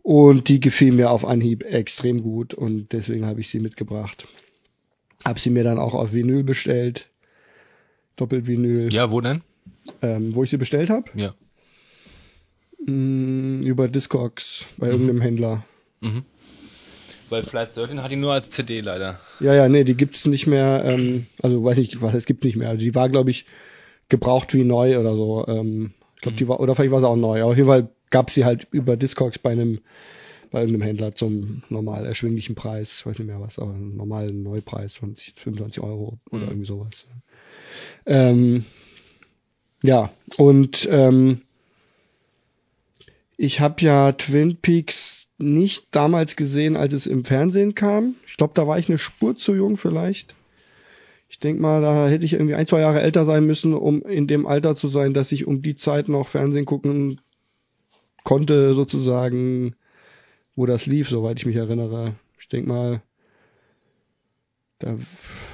Und die gefiel mir auf Anhieb extrem gut und deswegen habe ich sie mitgebracht. Hab sie mir dann auch auf Vinyl bestellt. Doppelvinyl. Ja, wo denn? Ähm, wo ich sie bestellt habe? Ja. Mm, über Discogs bei irgendeinem Händler. Mhm. Weil Flight 13 hat die nur als CD leider. Ja, ja, nee, die gibt's nicht mehr. Ähm, also weiß nicht, was es gibt nicht mehr. Also die war, glaube ich, gebraucht wie neu oder so. Ähm, ich glaube, die war oder vielleicht war sie auch neu. Aber auf jeden Fall gab's sie halt über Discogs bei einem bei irgendeinem Händler zum normal erschwinglichen Preis. Ich weiß nicht mehr was, aber einen normalen Neupreis von 25 Euro oder Mhm. irgendwie sowas. Ähm, ja, und ähm, ich habe ja Twin Peaks nicht damals gesehen, als es im Fernsehen kam. Ich glaube, da war ich eine Spur zu jung vielleicht. Ich denk mal, da hätte ich irgendwie ein, zwei Jahre älter sein müssen, um in dem Alter zu sein, dass ich um die Zeit noch Fernsehen gucken konnte, sozusagen, wo das lief, soweit ich mich erinnere. Ich denk mal, da,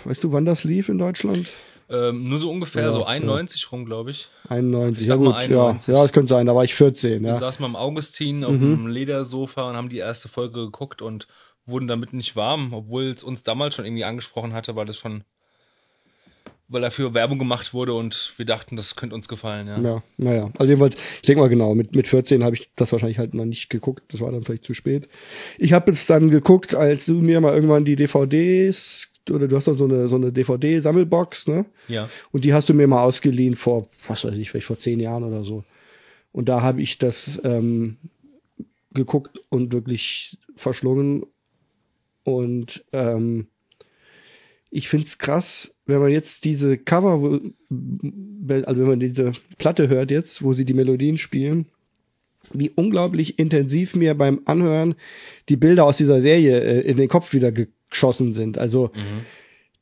weißt du, wann das lief in Deutschland? Ähm, nur so ungefähr, Ja, so ja. 91 rum, glaube ich. 91, Ich ja gut, mal 91. ja, ja, das könnte sein, da war ich 14, Wir ja. saßen mal im Augustin auf Mhm. dem Ledersofa und haben die erste Folge geguckt und wurden damit nicht warm, obwohl es uns damals schon irgendwie angesprochen hatte, weil das schon, weil dafür Werbung gemacht wurde und wir dachten, das könnte uns gefallen, ja. Ja, naja. Also jedenfalls, ich denke mal genau, mit, mit 14 habe ich das wahrscheinlich halt noch nicht geguckt. Das war dann vielleicht zu spät. Ich habe es dann geguckt, als du mir mal irgendwann die DVDs oder du hast doch so eine so eine DVD-Sammelbox, ne? Ja. Und die hast du mir mal ausgeliehen vor, was weiß ich, vielleicht vor zehn Jahren oder so. Und da habe ich das ähm, geguckt und wirklich verschlungen. Und ähm, ich find's krass, wenn man jetzt diese Cover, also wenn man diese Platte hört jetzt, wo sie die Melodien spielen, wie unglaublich intensiv mir beim Anhören die Bilder aus dieser Serie äh, in den Kopf wieder geschossen sind. Also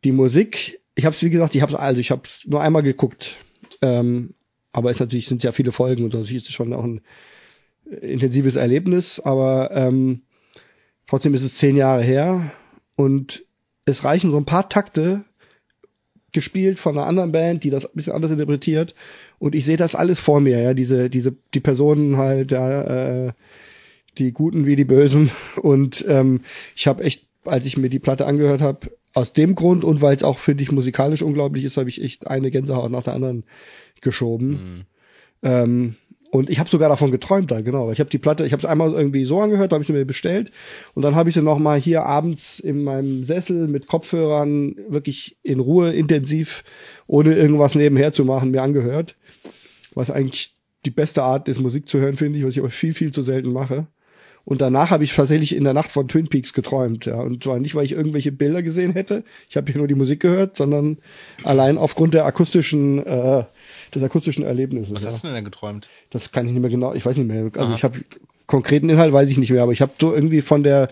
die Musik, ich habe es wie gesagt, ich habe also ich habe es nur einmal geguckt, ähm, aber es natürlich sind ja viele Folgen und natürlich ist es schon auch ein äh, intensives Erlebnis, aber ähm, trotzdem ist es zehn Jahre her und es reichen so ein paar Takte gespielt von einer anderen Band, die das ein bisschen anders interpretiert und ich sehe das alles vor mir, ja, diese diese die Personen halt, ja, äh, die Guten wie die Bösen und ähm, ich habe echt, als ich mir die Platte angehört habe, aus dem Grund und weil es auch finde ich musikalisch unglaublich ist, habe ich echt eine Gänsehaut nach der anderen geschoben. Ähm, und ich habe sogar davon geträumt da, genau. Ich habe die Platte, ich habe es einmal irgendwie so angehört, habe ich sie mir bestellt und dann habe ich sie noch mal hier abends in meinem Sessel mit Kopfhörern wirklich in Ruhe intensiv, ohne irgendwas nebenher zu machen, mir angehört. Was eigentlich die beste Art ist, Musik zu hören, finde ich, was ich aber viel, viel zu selten mache. Und danach habe ich tatsächlich in der Nacht von Twin Peaks geträumt, ja. Und zwar nicht, weil ich irgendwelche Bilder gesehen hätte, ich habe hier nur die Musik gehört, sondern allein aufgrund der akustischen, äh, des akustischen Erlebnisses. Was ja. hast du denn geträumt? Das kann ich nicht mehr genau, ich weiß nicht mehr. Also Aha. ich habe konkreten Inhalt weiß ich nicht mehr, aber ich habe so irgendwie von der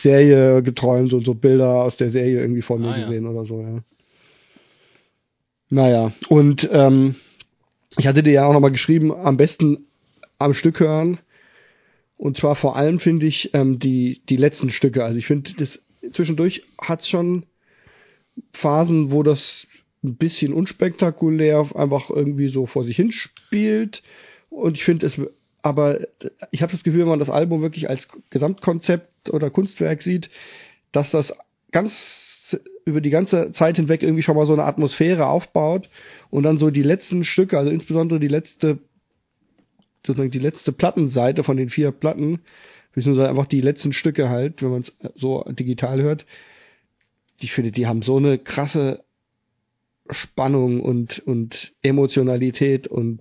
Serie geträumt und so Bilder aus der Serie irgendwie vor mir Ah, ja. gesehen oder so, ja. Naja, und ähm, ich hatte dir ja auch nochmal geschrieben, am besten am Stück hören. Und zwar vor allem finde ich ähm, die, die letzten Stücke. Also ich finde, das zwischendurch hat's schon Phasen, wo das ein bisschen unspektakulär einfach irgendwie so vor sich hin spielt. Und ich finde es, aber ich habe das Gefühl, wenn man das Album wirklich als Gesamtkonzept oder Kunstwerk sieht, dass das ganz über die ganze Zeit hinweg irgendwie schon mal so eine Atmosphäre aufbaut und dann so die letzten Stücke, also insbesondere die letzte, sozusagen die letzte Plattenseite von den vier Platten, beziehungsweise einfach die letzten Stücke halt, wenn man es so digital hört, ich finde, die haben so eine krasse Spannung und, und Emotionalität und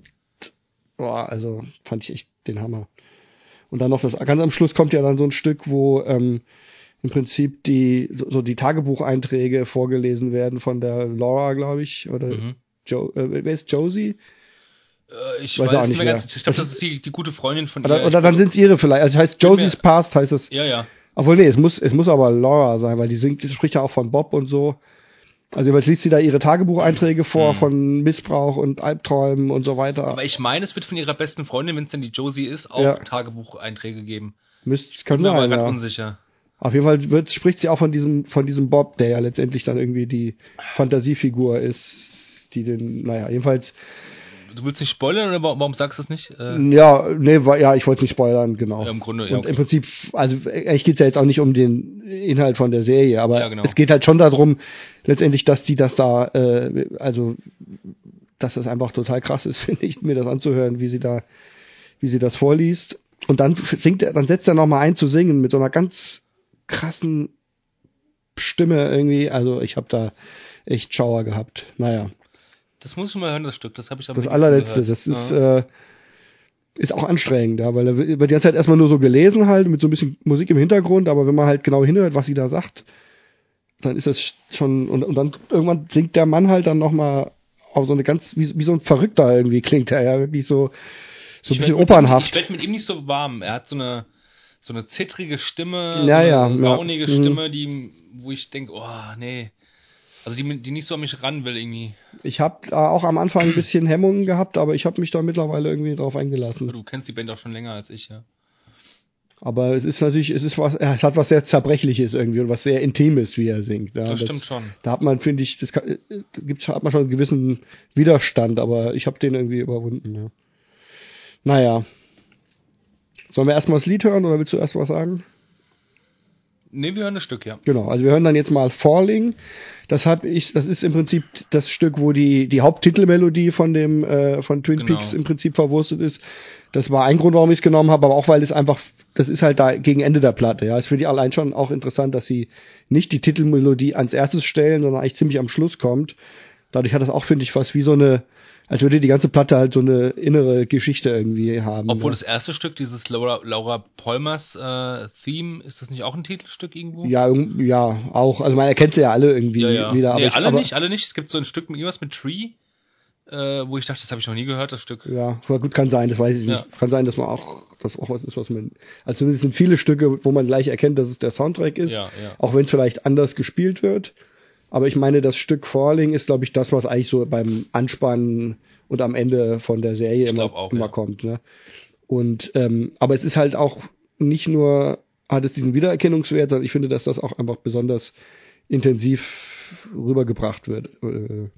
boah, also fand ich echt den Hammer. Und dann noch das, ganz am Schluss kommt ja dann so ein Stück, wo ähm, im Prinzip die, so, so die Tagebucheinträge vorgelesen werden von der Laura, glaube ich, oder Mhm. Jo, äh, wer ist Josie? Äh, ich Weiß weiß, auch nicht mehr mehr. ganz. Ich glaube, das ist die, die gute Freundin von Oder, ihr. oder dann sind es ihre vielleicht. Also es heißt Josie's Past heißt es. ja, ja. Obwohl, nee, es muss, es muss aber Laura sein, weil die singt, die spricht ja auch von Bob und so. Also jeweils liest sie da ihre Tagebucheinträge vor Mhm. von Missbrauch und Albträumen und so weiter. Aber ich meine, es wird von ihrer besten Freundin, wenn es denn die Josie ist, auch Ja. Tagebucheinträge geben. Müsst, kann Bin mir aber gerade ja. unsicher. Auf jeden Fall wird, spricht sie auch von diesem, von diesem Bob, der ja letztendlich dann irgendwie die Fantasiefigur ist, die den, naja, jedenfalls, Du willst nicht spoilern oder warum, sagst du es nicht? Äh, ja, nee, war, ja, ich wollte nicht spoilern, genau. Ja, im Grunde, ja, Und okay. im Prinzip, also eigentlich geht's ja jetzt auch nicht um den Inhalt von der Serie, aber Ja, genau. es geht halt schon darum, letztendlich, dass die das da, äh, also, dass das einfach total krass ist, finde ich, mir das anzuhören, wie sie da, wie sie das vorliest. Und dann singt er, dann setzt er nochmal ein zu singen mit so einer ganz krassen Stimme irgendwie. Also ich habe da echt Schauer gehabt. Naja, das muss ich mal hören, das Stück. Das habe ich aber das allerletzte, gehört. das ist, ja. äh, ist auch anstrengend, ja, weil er wird die ganze Zeit erstmal nur so gelesen halt, mit so ein bisschen Musik im Hintergrund, aber wenn man halt genau hinhört, was sie da sagt, dann ist das schon, und, und dann irgendwann singt der Mann halt dann nochmal auf so eine ganz, wie, wie so ein Verrückter irgendwie klingt er ja wirklich so, so ein Ich bisschen mit opernhaft. Ich werde mit ihm nicht so warm. Er hat so eine so eine zittrige Stimme, Ja, so ja, eine ja. launige Mhm. Stimme, die, wo ich denke, oh, nee. Also die, die nicht so an mich ran will irgendwie. Ich habe auch am Anfang ein bisschen Hemmungen gehabt, aber ich habe mich da mittlerweile irgendwie drauf eingelassen. Du kennst die Band auch schon länger als ich, ja. Aber es ist natürlich, es ist was, es hat was sehr zerbrechliches irgendwie und was sehr Intimes, wie er singt. Ja, Das stimmt schon. Da hat man, finde ich, das kann, gibt's, hat man schon einen gewissen Widerstand, aber ich habe den irgendwie überwunden. Ja. Naja. Sollen wir erstmal das Lied hören oder willst du erst was sagen? Nee, wir hören das Stück, ja. Genau, also wir hören dann jetzt mal Falling. Das habe ich, das ist im Prinzip das Stück, wo die die Haupttitelmelodie von dem äh, von Twin Genau. Peaks im Prinzip verwurstet ist. Das war ein Grund, warum ich es genommen habe, aber auch weil es einfach, das ist halt da gegen Ende der Platte. Ja, es finde ich allein schon auch interessant, dass sie nicht die Titelmelodie ans erstes stellen, sondern eigentlich ziemlich am Schluss kommt. Dadurch hat das auch, finde ich, was wie so eine als würde die ganze Platte halt so eine innere Geschichte irgendwie haben. Obwohl ne? das erste Stück, dieses Laura, Laura Polmers äh, Theme, ist das nicht auch ein Titelstück irgendwo? ja, ja, auch. Also man erkennt sie ja alle irgendwie ja, ja. wieder. nee, ich, alle aber, nicht, alle nicht. Es gibt so ein Stück mit irgendwas mit Tree, äh, wo ich dachte, das habe ich noch nie gehört, das Stück. Ja, aber gut, kann sein, das weiß ich Ja. nicht. Kann sein, dass man auch, das auch was ist, was man, also zumindest sind viele Stücke, wo man gleich erkennt, dass es der Soundtrack ist, Ja, ja. auch wenn es vielleicht anders gespielt wird. Aber ich meine, das Stück Falling ist, glaube ich, das, was eigentlich so beim Anspannen und am Ende von der Serie immer, auch, immer ja. kommt. Ne? Und ähm, aber es ist halt auch nicht nur hat es diesen Wiedererkennungswert, sondern ich finde, dass das auch einfach besonders intensiv rübergebracht wird äh,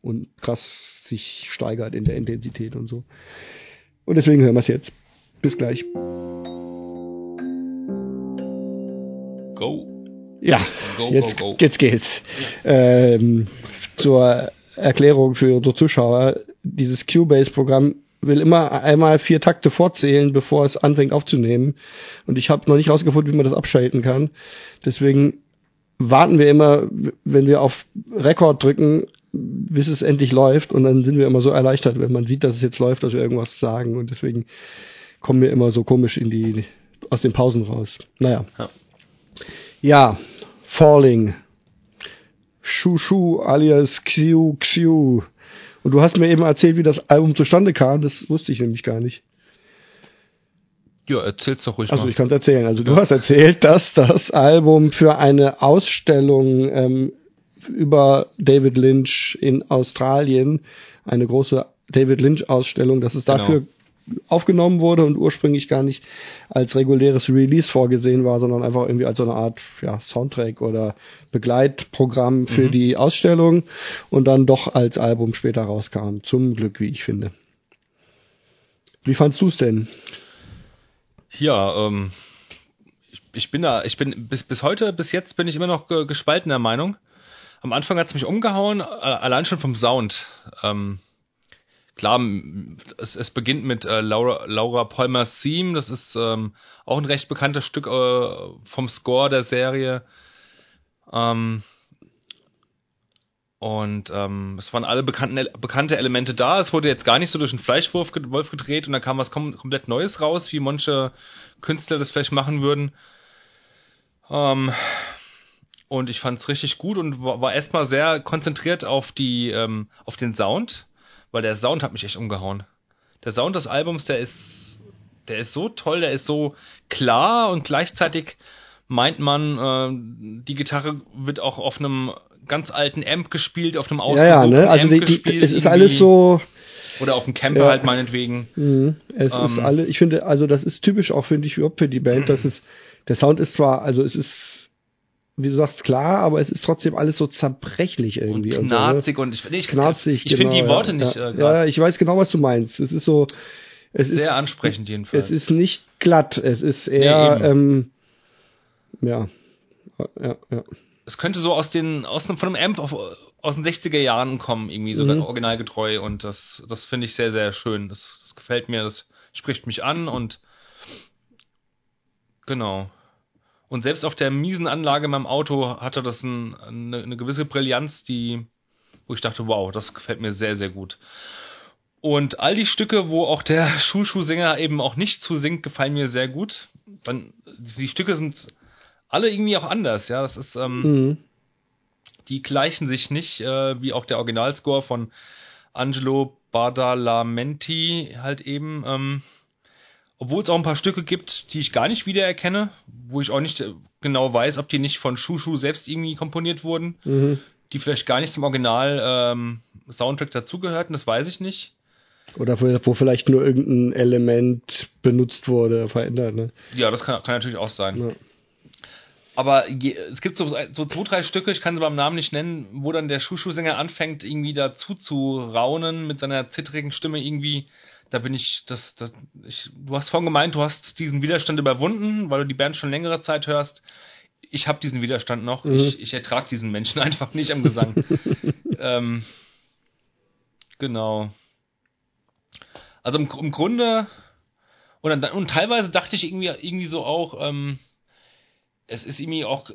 und krass sich steigert in der Intensität und so. Und deswegen hören wir es jetzt. Bis gleich. Ja, Go, jetzt, go, go. jetzt geht's. Ähm, zur Erklärung für unsere Zuschauer. Dieses Cubase-Programm will immer einmal vier Takte vorzählen, bevor es anfängt aufzunehmen. Und ich habe noch nicht rausgefunden, wie man das abschalten kann. Deswegen warten wir immer, wenn wir auf Rekord drücken, bis es endlich läuft. Und dann sind wir immer so erleichtert, wenn man sieht, dass es jetzt läuft, dass wir irgendwas sagen. Und deswegen kommen wir immer so komisch in die, aus den Pausen raus. Naja. Ja. Ja, Falling. Shushu alias Xiu Xiu. Und du hast mir eben erzählt, wie das Album zustande kam. Das wusste ich nämlich gar nicht. Ja, erzähl's doch ruhig Also mal. ich kann es erzählen. Also du hast erzählt, dass das Album für eine Ausstellung ähm, über David Lynch in Australien, eine große David Lynch Ausstellung, dass es Genau. Aufgenommen wurde und ursprünglich gar nicht als reguläres Release vorgesehen war, sondern einfach irgendwie als so eine Art ja, Soundtrack oder Begleitprogramm für die Ausstellung und dann doch als Album später rauskam. Zum Glück, wie ich finde. Wie fandst du es denn? Ja, ähm, ich, ich bin da, ich bin bis bis heute, bis jetzt bin ich immer noch ge gespaltener Meinung. Am Anfang hat's mich umgehauen, allein schon vom Sound. Ähm, klar, es, es beginnt mit äh, Laura, Laura Palmer's Theme, das ist ähm, auch ein recht bekanntes Stück äh, vom Score der Serie. Ähm, und ähm, es waren alle bekannten, bekannte Elemente da. Es wurde jetzt gar nicht so durch den Fleischwolf ge- Wolf gedreht und da kam was kom komplett Neues raus, wie manche Künstler das vielleicht machen würden. Ähm, und ich fand es richtig gut und war, war erstmal sehr konzentriert auf die, ähm, auf den Sound, weil der Sound hat mich echt umgehauen. Der Sound des Albums, der ist, der ist so toll, der ist so klar und gleichzeitig meint man, äh, die Gitarre wird auch auf einem ganz alten Amp gespielt, auf einem Ja, ja, ausgesuchten ne? Also Amp die, die, gespielt. es ist alles so, Oder auf dem Camper Ja. halt meinetwegen. Mhm. Es ist Ähm. alle, ich finde, also das ist typisch auch, finde ich, überhaupt für die Band, dass es, der Sound ist zwar, also es ist, wie du sagst, klar, aber es ist trotzdem alles so zerbrechlich Und irgendwie. und knarzig und ich, nee, ich, so, ne? Knarzig, ich finde genau, die Worte ja, nicht ja. äh, Ja, ich weiß genau, was du meinst. Es ist so, es ist, sehr ansprechend jedenfalls. es ist nicht glatt, es ist eher, Nee, ähm, ja, ja, ja. es könnte so aus den aus einem, von einem Amp auf, aus den 60er Jahren kommen, irgendwie so Mhm. originalgetreu und das das finde ich sehr sehr schön. Das, das gefällt mir, das spricht mich an und genau. Und selbst auf der miesen Anlage in meinem Auto hatte das ein, eine, eine gewisse Brillanz, die wo ich dachte, wow, das gefällt mir sehr sehr gut. Und all die Stücke, wo auch der Schulschuhsänger eben auch nicht zu singt, gefallen mir sehr gut. Dann, die Stücke sind alle irgendwie auch anders, ja. Das ist, ähm, Mhm. die gleichen sich nicht, äh, wie auch der Originalscore von Angelo Badalamenti halt eben. Ähm, obwohl es auch ein paar Stücke gibt, die ich gar nicht wiedererkenne, wo ich auch nicht äh, genau weiß, ob die nicht von Shushu selbst irgendwie komponiert wurden, Mhm. die vielleicht gar nicht zum Original ähm, dazugehörten, das weiß ich nicht. Oder wo, wo vielleicht nur irgendein Element benutzt wurde, verändert, ne? Ja, das kann, kann natürlich auch sein. Ja. Aber je, es gibt so, so zwei, drei Stücke, ich kann sie beim Namen nicht nennen, wo dann der Schuschu-Sänger anfängt, irgendwie dazu zu raunen mit seiner zittrigen Stimme irgendwie. Da bin ich, das, das ich, du hast vorhin gemeint, du hast diesen Widerstand überwunden, weil du die Band schon längere Zeit hörst. Ich habe diesen Widerstand noch. Mhm. Ich, ich ertrage diesen Menschen einfach nicht am Gesang. ähm, genau. Also im, im Grunde und, dann, und teilweise dachte ich irgendwie, irgendwie so auch, ähm, es ist irgendwie auch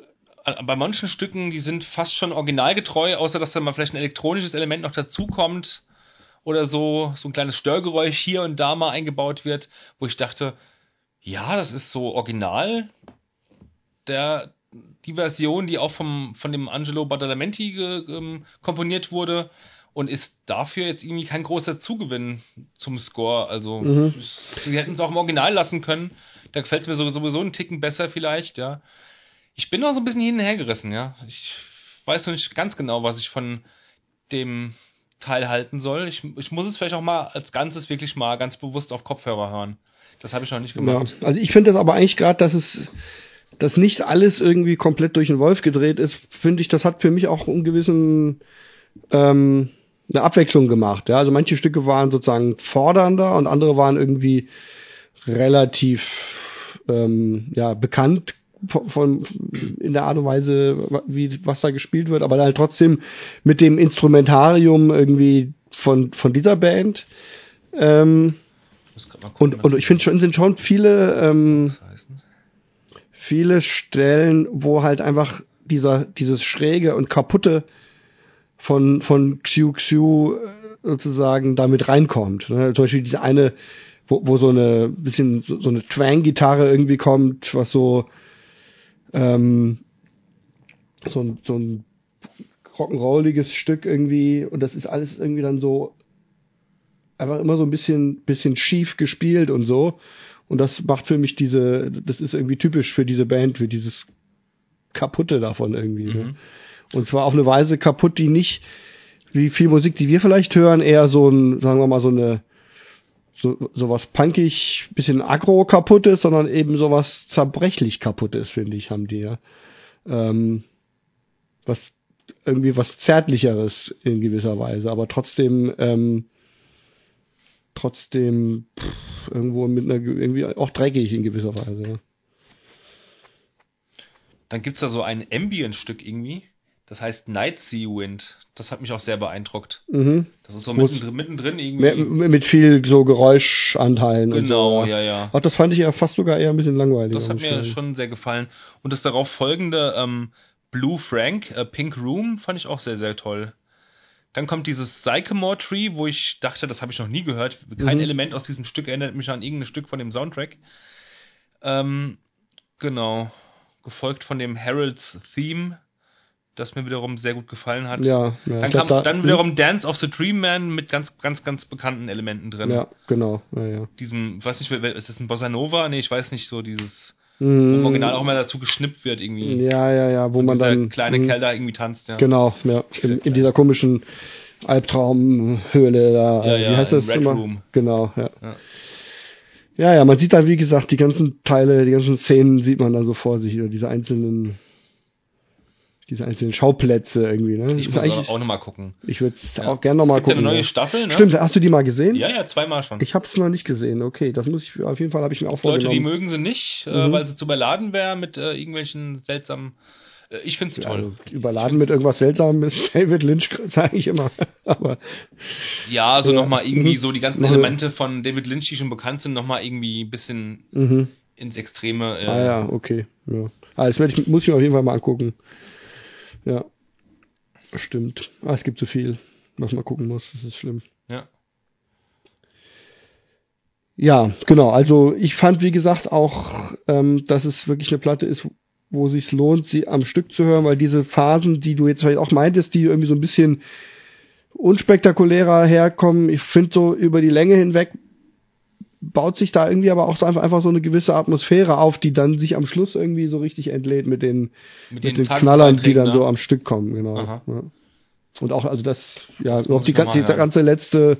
bei manchen Stücken, die sind fast schon originalgetreu, außer dass da mal vielleicht ein elektronisches Element noch dazukommt. Oder so, so ein kleines Störgeräusch hier und da mal eingebaut wird, wo ich dachte, ja, das ist so original. Der, die Version, die auch vom, von dem Angelo Badalamenti ge, ähm, komponiert wurde und ist dafür jetzt irgendwie kein großer Zugewinn zum Score. Also, Mhm. sie hätten es auch im Original lassen können. Da gefällt es mir so- sowieso einen Ticken besser vielleicht, ja. Ich bin noch so ein bisschen hin und her gerissen, ja. Ich weiß noch nicht ganz genau, was ich von dem Teil halten soll. Ich, ich muss es vielleicht auch mal als Ganzes wirklich mal ganz bewusst auf Kopfhörer hören. Das habe ich noch nicht Ja, gemacht. also ich finde das aber eigentlich gerade, dass es, dass nicht alles irgendwie komplett durch den Wolf gedreht ist, finde ich, das hat für mich auch einen gewissen, ähm, eine Abwechslung gemacht. Ja, also manche Stücke waren sozusagen fordernder und andere waren irgendwie relativ, ähm, ja, bekannt von, von in der Art und Weise, wie was da gespielt wird, aber dann halt trotzdem mit dem Instrumentarium irgendwie von von dieser Band. Ähm, gucken, und, und ich finde schon, sind schon viele, ähm, viele Stellen, wo halt einfach dieser, dieses Schräge und Kaputte von, von Xiu Xiu äh, sozusagen damit reinkommt. Ne? Zum Beispiel diese eine, wo, wo so eine bisschen so, so eine Twang-Gitarre irgendwie kommt, was so, ähm, so ein, so ein rock'n'rolliges Stück irgendwie und das ist alles irgendwie dann so einfach immer so ein bisschen, bisschen schief gespielt und so. Und das macht für mich diese, das ist irgendwie typisch für diese Band, für dieses Kaputte davon irgendwie. Ne? Und zwar auf eine Weise kaputt, die nicht, wie viel Musik, die wir vielleicht hören, eher so ein, sagen wir mal, so eine, so, so was punkig, bisschen aggro kaputtes, sondern eben so was zerbrechlich kaputtes, finde ich, haben die ja. Ähm, was, irgendwie was Zärtlicheres in gewisser Weise, aber trotzdem, ähm, trotzdem pff, irgendwo mit einer, irgendwie auch dreckig in gewisser Weise. Ja. Dann gibt's da so ein Ambient-Stück irgendwie. Das heißt Night Sea Wind. Das hat mich auch sehr beeindruckt. Mhm. Das ist so mittendrin, mittendrin irgendwie. mit viel so Geräuschanteilen. Genau, so, ja, ja. Ach, das fand ich ja fast sogar eher ein bisschen langweilig. Das hat mir schon sehr gefallen. Und das darauf folgende ähm, Blue Frank, äh, Pink Room, fand ich auch sehr, sehr toll. Dann kommt dieses Sycamore Tree, wo ich dachte, das habe ich noch nie gehört. Kein Mhm. Element aus diesem Stück erinnert mich an irgendein Stück von dem Soundtrack. Ähm, genau. Gefolgt von dem Harold's Theme, das mir wiederum sehr gut gefallen hat. Ja, ja. Dann kam da- dann wiederum Dance of the Dream Man mit ganz, ganz, ganz bekannten Elementen drin. Ja, genau. Ja, ja. Diesem, weiß nicht, ist das ein Bossa Nova? Nee, ich weiß nicht, so dieses, wo Mhm. im Original auch mal dazu geschnippt wird irgendwie. Ja, ja, ja, wo man dann. kleine mhm. Kerl da irgendwie tanzt, ja. Genau, ja. In, in dieser komischen Albtraumhöhle da. Ja, äh, ja, wie heißt das Red immer? Room. Genau, ja. Ja. ja. Ja, man sieht dann, wie gesagt, die ganzen Teile, die ganzen Szenen sieht man dann so vor sich, oder diese einzelnen, diese einzelnen Schauplätze irgendwie, ne? Ich Ist muss auch, nochmal gucken. ich würde es Ja. auch gerne nochmal Es ja gucken. eine neue ja. Staffel, ne? Stimmt, hast du die mal gesehen? Ja, ja, zweimal schon. Ich habe es noch nicht gesehen. Okay, das muss ich auf jeden Fall habe ich mir auch Leute, die vorgenommen. mögen sie nicht, äh, Mhm. weil sie zu überladen wäre mit äh, irgendwelchen seltsamen. Äh, ich find's toll. also, überladen mit irgendwas Seltsamem ist David Lynch, sage ich immer. Aber Ja, so Ja. nochmal irgendwie Mhm. so die ganzen Noch- Elemente von David Lynch, die schon bekannt sind, nochmal irgendwie ein bisschen mhm. ins Extreme. Äh, ah ja, okay. Ja. Ah, das ich, muss ich mir auf jeden Fall mal angucken. Ja. Stimmt. Ah, es gibt so viel, was man gucken muss. Das ist schlimm. ja. Ja, genau. Also ich fand, wie gesagt, auch, ähm, dass es wirklich eine Platte ist, wo sich lohnt, sie am Stück zu hören, weil diese Phasen, die du jetzt vielleicht auch meintest, die irgendwie so ein bisschen unspektakulärer herkommen, ich finde so über die Länge hinweg baut sich da irgendwie aber auch so einfach, einfach so eine gewisse Atmosphäre auf, die dann sich am Schluss irgendwie so richtig entlädt mit den, Mit mit den den Tagebucheinträgen, Knallern, die dann ne? so am Stück kommen, genau. Ja. Und auch, also das, ja, Das auch die, die hören. ganze letzte,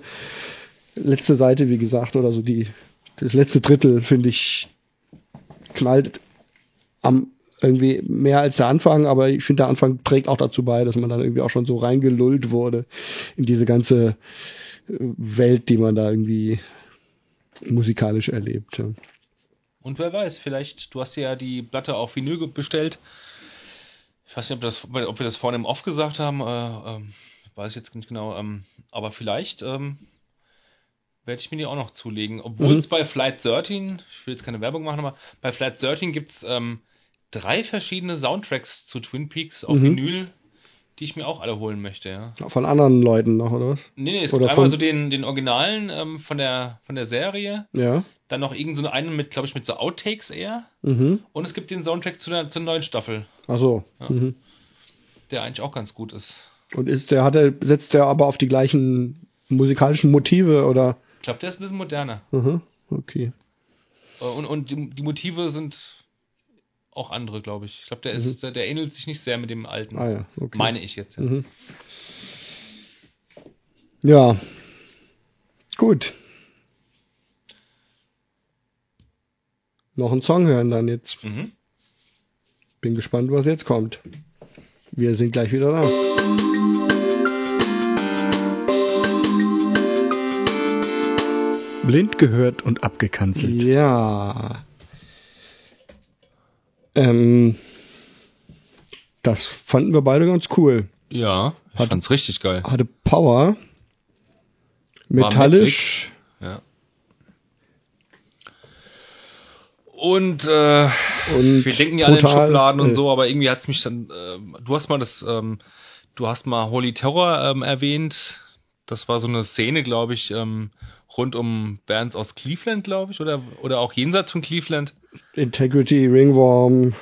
letzte Seite, wie gesagt, oder so die, das letzte Drittel, finde ich, knallt am irgendwie mehr als der Anfang, aber ich finde, der Anfang trägt auch dazu bei, dass man dann irgendwie auch schon so reingelullt wurde in diese ganze äh, Welt, die man da irgendwie musikalisch erlebt. Ja. Und wer weiß, vielleicht, du hast ja die Platte auf Vinyl bestellt. Ich weiß nicht, ob, das, ob wir das vorne im Off gesagt haben, äh, ähm, weiß ich jetzt nicht genau, ähm, aber vielleicht ähm, werde ich mir die auch noch zulegen. Obwohl Mhm. es bei Flight 13, ich will jetzt keine Werbung machen, aber bei Flight 13 gibt's ähm, drei verschiedene Soundtracks zu Twin Peaks auf Mhm. Vinyl, die ich mir auch alle holen möchte, ja. Von anderen Leuten noch, oder was? Nee, nee, es Oder gibt einmal so den, den Originalen ähm, von, der, von der Serie, Ja. dann noch irgend so einen mit, glaube ich, mit so Outtakes eher. Mhm. Und es gibt den Soundtrack zu der, zur neuen Staffel, Ach so. Ja. Mhm. der eigentlich auch ganz gut ist. Und ist der, hat er, setzt der aber auf die gleichen musikalischen Motive oder? Ich glaube, der ist ein bisschen moderner. Mhm. Okay. Äh, Und, und die, die Motive sind auch andere, glaube ich. Ich glaube, der ist, der, der ähnelt sich nicht sehr mit dem alten. Mhm. Ah ja, okay. Meine ich jetzt. Ja. Mhm. Ja. Gut. Noch einen Song hören dann jetzt. Mhm. Bin gespannt, was jetzt kommt. Wir sind gleich wieder da. Blind gehört und abgekanzelt. Ja. Ähm, das fanden wir beide ganz cool. Ja, ich Hat- fand's richtig geil. Hatte Power. Metallisch. Ja. Und, äh, Und wir denken ja alle in Schubladen und äh, so, aber irgendwie hat's mich dann, ähm, du hast mal das, ähm, du hast mal Holy Terror ähm, erwähnt. Das war so eine Szene, glaube ich, ähm, rund um Bands aus Cleveland, glaube ich, oder, oder auch jenseits von Cleveland. Integrity, Ringworm.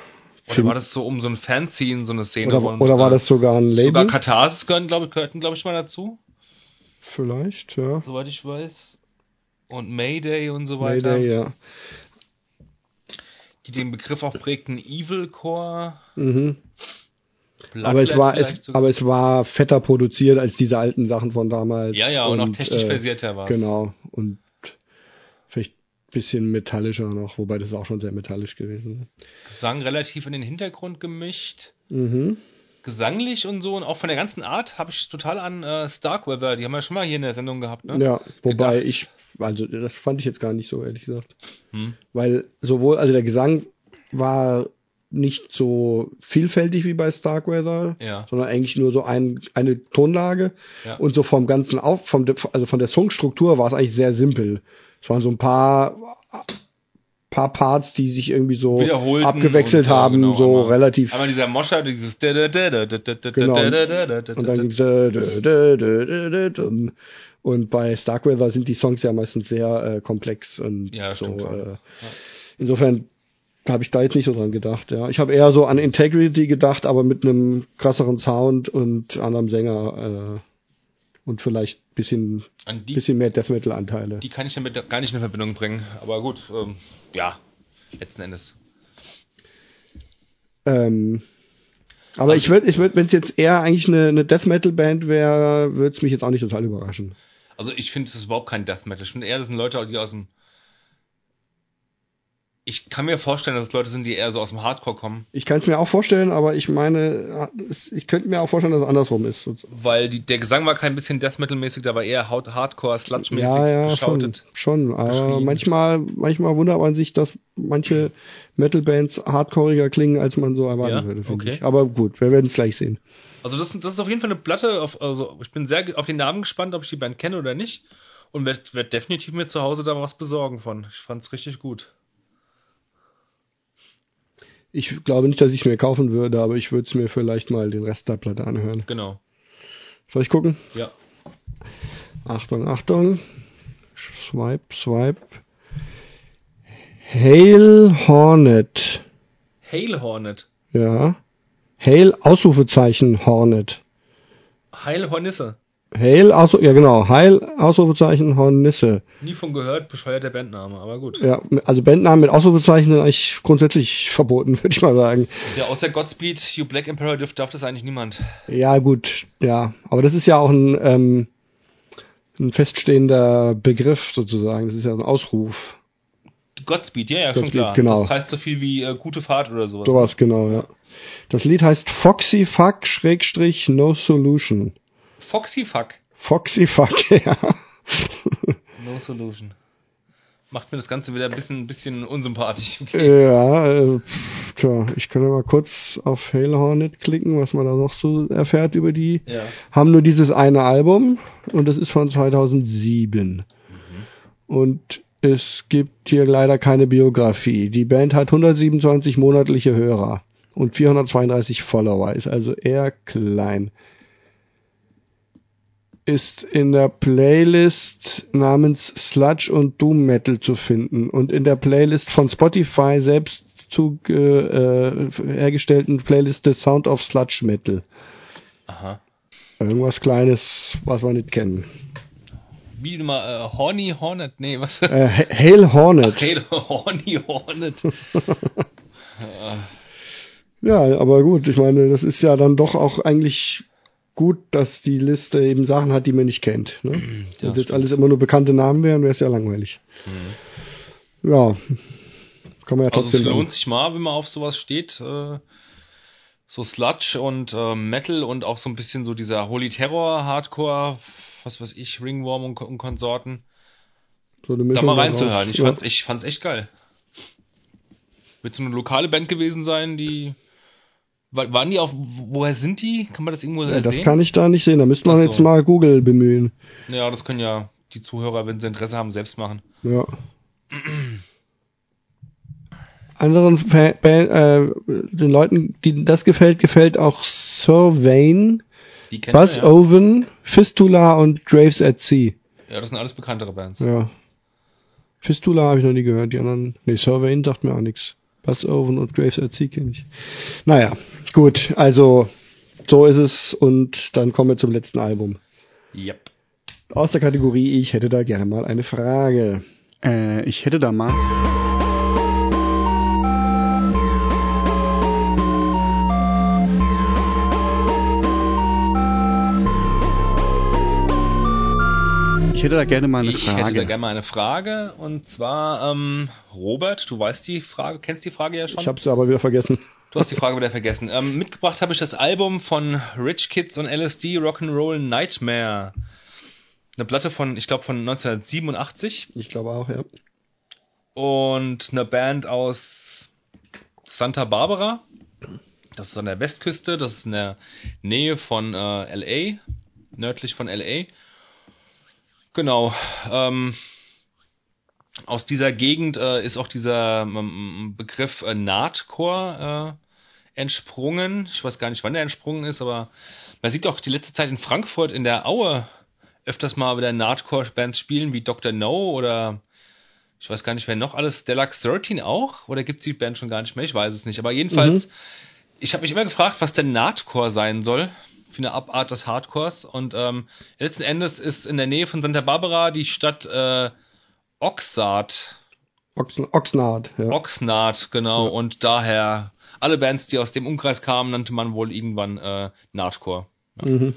Oder war das so um so ein Fanzine, so eine Szene? Oder, oder war äh, das sogar ein Label? Sogar Katharsis gehörten, glaube ich, gehörten, glaube ich, mal dazu, Vielleicht, ja. soweit ich weiß. Und Mayday und so weiter. Mayday, ja. Die den Begriff auch prägten Evil Core. Mhm. Bloodlet Aber es war es, aber es war fetter produziert als diese alten Sachen von damals. Ja, ja, und, auch technisch äh, versierter war Genau. Und vielleicht ein bisschen metallischer noch, wobei das ist auch schon sehr metallisch gewesen. Gesang relativ in den Hintergrund gemischt. Mhm. Gesanglich und so und auch von der ganzen Art habe ich total an äh, Starkweather, die haben wir schon mal hier in der Sendung gehabt, ne? Ja, wobei Gedacht. ich, also das fand ich jetzt gar nicht so, ehrlich gesagt. Hm. Weil sowohl, also der Gesang war nicht so vielfältig wie bei Starkweather, Ja. sondern eigentlich nur so ein, eine Tonlage. Ja. Und so vom ganzen Auf, vom, also von der Songstruktur war es eigentlich sehr simpel. Es waren so ein paar, paar Parts, die sich irgendwie so abgewechselt und, äh, haben, genau, so einmal- relativ. Einmal dieser Moscher, dieses Genau. genau. Und äh, bei Starkweather sind die Songs ja meistens sehr äh, komplex und Ja, so. Äh, Insofern habe ich da jetzt nicht so dran gedacht. Ja, ich habe eher so an Integrity gedacht, aber mit einem krasseren Sound und anderem Sänger äh, und vielleicht bisschen die, bisschen mehr Death Metal Anteile. die kann ich damit gar nicht in Verbindung bringen. Aber gut, ähm, ja, letzten Endes. Ähm, aber Also- ich würde, ich würde, wenn es jetzt eher eigentlich eine, eine Death Metal Band wäre, würde es mich jetzt auch nicht total überraschen. Also ich finde, es ist überhaupt kein Death Metal. Ich finde eher, das sind Leute, die aus dem. Ich kann mir vorstellen, dass es Leute sind, die eher so aus dem Hardcore kommen, Ich kann es mir auch vorstellen, aber ich meine, es- ich könnte mir auch vorstellen, dass es andersrum ist. weil die, der Gesang war kein bisschen Death Metal mäßig, da war eher Hardcore, Sludge-mäßig Ja, ja, schon, geschautet. schon. Aber geschrien. manchmal, manchmal wundert man sich, dass manche Metal-Bands hardcoreiger klingen, als man so erwarten Ja, würde, finde okay. ich. Aber gut, wir werden es gleich sehen. Also das, das ist auf jeden Fall eine Platte, auf, also ich bin sehr auf den Namen gespannt, ob ich die Band kenne oder nicht. Und werde werd definitiv mir zu Hause da was besorgen von. Ich fand's richtig gut. Ich glaube nicht, dass ich es mir kaufen würde, aber ich würde es mir vielleicht mal den Rest der Platte anhören. Genau. Soll ich gucken? Ja. Achtung, Achtung. Swipe, swipe. Hail Hornet. Hail Hornet. Ja. Hail Ausrufezeichen Hornet. Heil Hornisse. Hail, Ausru ja genau, Heil, Ausrufezeichen Hornisse. Nie von gehört, bescheuerter Bandname, aber gut. Ja, also Bandnamen mit Ausrufezeichen sind eigentlich grundsätzlich verboten, würde ich mal sagen. Ja, außer Godspeed, You Black Emperor darf, das eigentlich niemand. Ja, gut, ja. Aber das ist ja auch ein, ähm, ein feststehender Begriff sozusagen. Das ist ja ein Ausruf. Godspeed, ja, ja, schon Godspeed, klar. genau. Das heißt so viel wie äh, gute Fahrt oder sowas. Sowas, genau, ja. Das Lied heißt Foxy Fuck Schrägstrich No Solution. Foxy Fuck. Foxy Fuck, ja. No Solution. Macht mir das Ganze wieder ein bisschen, ein bisschen unsympathisch. Okay. Ja, äh, pff, tja, ich kann ja mal kurz auf Hail Hornet klicken, was man da noch so erfährt über die. Ja. Haben nur dieses eine Album und das ist von 2007. Und es gibt hier leider keine Biografie. Die Band hat 127 monatliche Hörer und 432 Follower, ist also eher klein. Ist in der Playlist namens Sludge und Doom Metal zu finden und in der Playlist von Spotify selbst zu äh, hergestellten Playlist The Sound of Sludge Metal. Aha. Irgendwas Kleines, was wir nicht kennen. Wie mal äh, Horny Hornet? Nee, was? Äh, Hail Hornet. Ach, hey, Horny Hornet. Ja, aber gut, ich meine, das ist ja dann doch auch eigentlich gut, dass die Liste eben Sachen hat, die man nicht kennt. Ne? Ja, Wenn das stimmt. alles immer nur bekannte Namen wären, wäre es ja langweilig. Ja, kann man ja Also trotzdem. es dann- lohnt sich mal, wenn man auf sowas steht. Äh, so Sludge und äh, Metal und auch so ein bisschen so dieser Holy Terror, Hardcore, was weiß ich, Ringworm und, und Konsorten. so eine Da mal daraus. reinzuhören. Ich ja. fand's, ich fand's echt geil. Wird so eine lokale Band gewesen sein, die. Wa- Waren die auf. Woher sind die? Kann man das irgendwo Ja, das sehen? kann ich da nicht sehen. Da müsste man so. jetzt mal Google bemühen. ja, das können ja die Zuhörer, wenn sie Interesse haben, selbst machen. Ja. Anderen Fa Ban- äh, den Leuten, denen das gefällt, gefällt auch Survein, Die Buzz wir, ja. Oven, Fistula und Graves at Sea. ja, das sind alles bekanntere Bands. Ja. Fistula habe ich noch nie gehört. Die anderen, nee, Survein sagt mir auch nichts. Buzz Oven und Graves Sea kenne ich. Naja, gut. Also, so ist es. Und dann kommen wir zum letzten Album. Yep. Aus der Kategorie, ich hätte da gerne mal eine Frage. Äh, ich hätte da mal. Ich hätte da gerne mal eine Ich hätte da Frage. gerne mal eine Frage. Und zwar, ähm, Robert, du weißt die Frage, kennst die Frage ja schon. Ich habe sie aber wieder vergessen. Du hast die Frage wieder vergessen. Ähm, mitgebracht habe ich das Album von Rich Kids und LSD Rock'n'Roll Nightmare. Eine Platte von, ich glaube, von 1987 Ich glaube auch, ja. und eine Band aus Santa Barbara. Das ist an der Westküste, das ist in der Nähe von äh, LA, nördlich von LA. Genau. Ähm, aus dieser Gegend äh, ist auch dieser ähm, Begriff äh, Nahtcore äh, entsprungen. Ich weiß gar nicht, wann der entsprungen ist, aber man sieht auch die letzte Zeit in Frankfurt in der Aue öfters mal wieder Nahtcore-Bands spielen, wie Dr. No oder ich weiß gar nicht, wer noch alles, Deluxe 13 auch? Oder gibt's die Band schon gar nicht mehr? Ich weiß es nicht. Aber jedenfalls, ich habe mich immer gefragt, was denn Nahtcore sein soll. Für eine Abart des Hardcores. Und ähm, letzten Endes ist in der Nähe von Santa Barbara die Stadt äh, Oxnard. Oxnard, ja. Oxnard, genau. Ja. Und daher, alle Bands, die aus dem Umkreis kamen, nannte man wohl irgendwann äh, Nahtcore. Mhm.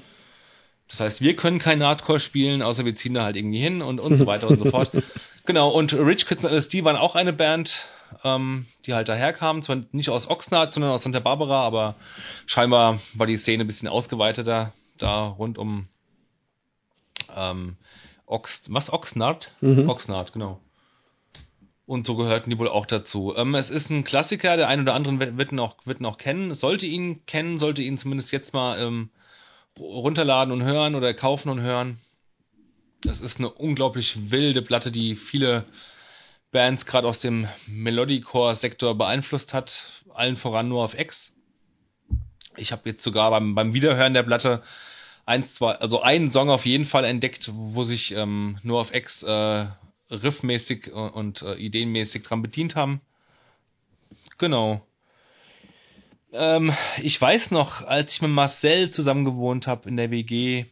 Das heißt, wir können kein Hardcore spielen, außer wir ziehen da halt irgendwie hin und, und so weiter und so fort. Genau, und Rich Kids und LSD waren auch eine Band, ähm, die halt daherkamen. Zwar nicht aus Oxnard, sondern aus Santa Barbara, aber scheinbar war die Szene ein bisschen ausgeweiteter da rund um ähm, Ox, was, Oxnard? Mhm. Oxnard, genau. Und so gehörten die wohl auch dazu. Ähm, es ist ein Klassiker, der ein oder andere wird, ihn auch, wird ihn auch kennen, sollte ihn kennen, sollte ihn zumindest jetzt mal ähm, runterladen und hören oder kaufen und hören. Es ist eine unglaublich wilde Platte, die viele Bands gerade aus dem Melodicore-Sektor beeinflusst hat. Allen voran nur auf X. Ich habe jetzt sogar beim, beim Wiederhören der Platte eins, zwei, also einen Song auf jeden Fall entdeckt, wo sich ähm, nur auf X äh, riffmäßig und, und äh, ideenmäßig dran bedient haben. Genau. Ähm, ich weiß noch, als ich mit Marcel zusammen gewohnt habe in der WG,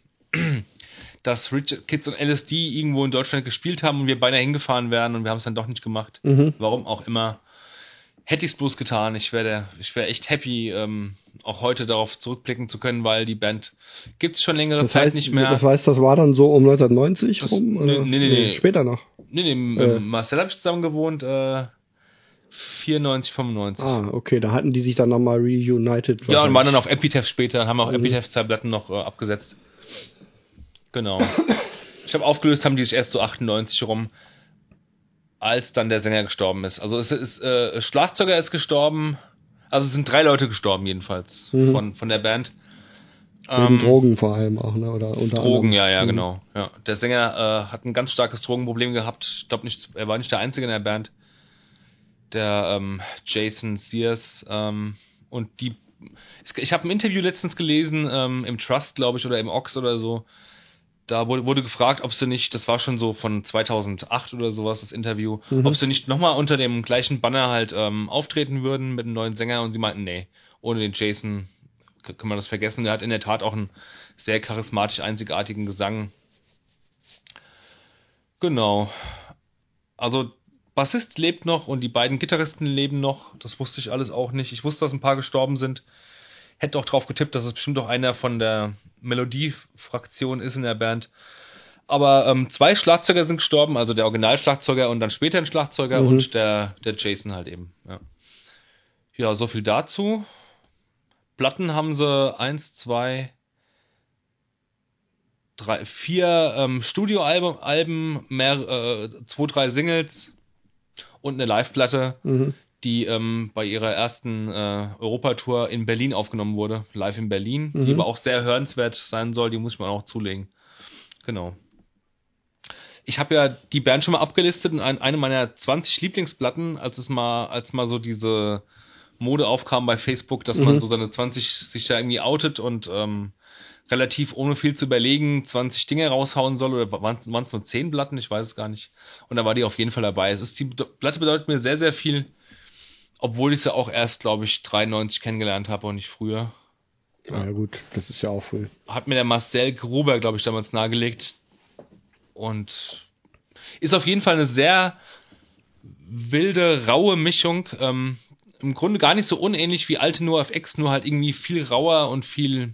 dass Rich Kids und LSD irgendwo in Deutschland gespielt haben und wir beinahe hingefahren wären und wir haben es dann doch nicht gemacht. Mhm. Warum auch immer. Hätte ich es bloß getan. Ich wäre ich wäre echt happy, ähm, auch heute darauf zurückblicken zu können, weil die Band gibt's schon längere Das Zeit heißt, nicht mehr. das heißt, das war dann so um 1990 Das- rum? nee, Oder? nee, nee, nee. Später noch. nee, nee, Äh. Marcel habe ich zusammen gewohnt, äh, 94, 95. Ah, okay, da hatten die sich dann nochmal reunited. Ja, und waren dann auf Epitaph später, haben Mhm. auch Epitaphs zwei Platten noch äh, abgesetzt. Genau. Ich habe aufgelöst, haben die sich erst so 98 rum, als dann der Sänger gestorben ist. Also es ist, äh, Schlagzeuger ist gestorben, also es sind drei Leute gestorben jedenfalls Mhm. von, von der Band. Wegen Ähm, Drogen vor allem auch, ne? Oder unter Drogen, anderem. ja, ja, Mhm. genau. Ja. Der Sänger äh, hat ein ganz starkes Drogenproblem gehabt. Ich glaube nicht, er war nicht der Einzige in der Band. Der ähm, Jason Sears, ähm, Und die, ich habe ein Interview letztens gelesen, ähm, im Trust, glaube ich, oder im Ox oder so. Da wurde, wurde gefragt, ob sie nicht, das war schon so von 2008 oder sowas, das Interview, Mhm. ob sie nicht nochmal unter dem gleichen Banner halt ähm, auftreten würden mit einem neuen Sänger und sie meinten, nee, ohne den Jason kann man das vergessen. Der hat in der Tat auch einen sehr charismatisch einzigartigen Gesang. Genau. Also Bassist lebt noch und die beiden Gitarristen leben noch. Das wusste ich alles auch nicht. Ich wusste, dass ein paar gestorben sind. Hätte auch drauf getippt, dass es bestimmt auch einer von der Melodiefraktion ist in der Band. Aber ähm, zwei Schlagzeuger sind gestorben, also der Originalschlagzeuger und dann später ein Schlagzeuger Mhm. und der, der Jason halt eben. Ja. ja, so viel dazu. Platten haben sie eins, zwei, drei, vier ähm, Studioalben, Alben, mehr, äh, zwei, drei Singles und eine Live-Platte, Mhm. Die ähm, bei ihrer ersten äh, Europatour in Berlin aufgenommen wurde, live in Berlin, die Mhm. aber auch sehr hörenswert sein soll, die muss ich mir auch zulegen. Genau. Ich habe ja die Band schon mal abgelistet und ein, eine meiner 20 Lieblingsplatten, als es mal, als mal so diese Mode aufkam bei Facebook, dass man Mhm. so seine 20 sich da irgendwie outet und ähm, relativ ohne viel zu überlegen 20 Dinge raushauen soll oder waren es nur 10 Platten, ich weiß es gar nicht. Und da war die auf jeden Fall dabei. Es ist die Platte bedeutet mir sehr sehr viel, obwohl ich sie auch erst glaube ich 93 kennengelernt habe und nicht früher. Ja. ja gut, das ist ja auch früh. Hat mir der Marcel Gruber glaube ich damals nahegelegt und ist auf jeden Fall eine sehr wilde raue Mischung. Ähm, Im Grunde gar nicht so unähnlich wie alte nur auf X, nur halt irgendwie viel rauer und viel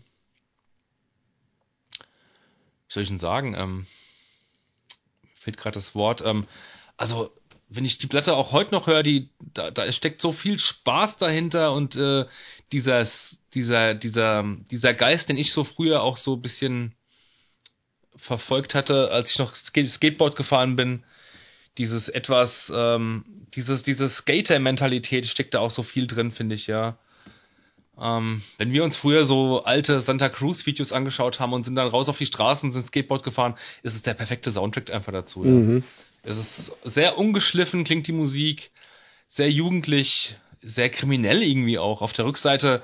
wie soll ich denn sagen, ähm, mir fehlt gerade das Wort, ähm, also wenn ich die Platte auch heute noch höre, die, da, da steckt so viel Spaß dahinter und äh, dieser, dieser, dieser, dieser Geist, den ich so früher auch so ein bisschen verfolgt hatte, als ich noch Skate Skateboard gefahren bin, dieses etwas, ähm, dieses, diese Skater-Mentalität steckt da auch so viel drin, finde ich, ja. Ähm, wenn wir uns früher so alte Santa Cruz Videos angeschaut haben und sind dann raus auf die Straßen, sind Skateboard gefahren, ist es der perfekte Soundtrack einfach dazu. Ja. Mhm. Es ist sehr ungeschliffen, klingt die Musik, sehr jugendlich, sehr kriminell irgendwie auch. Auf der Rückseite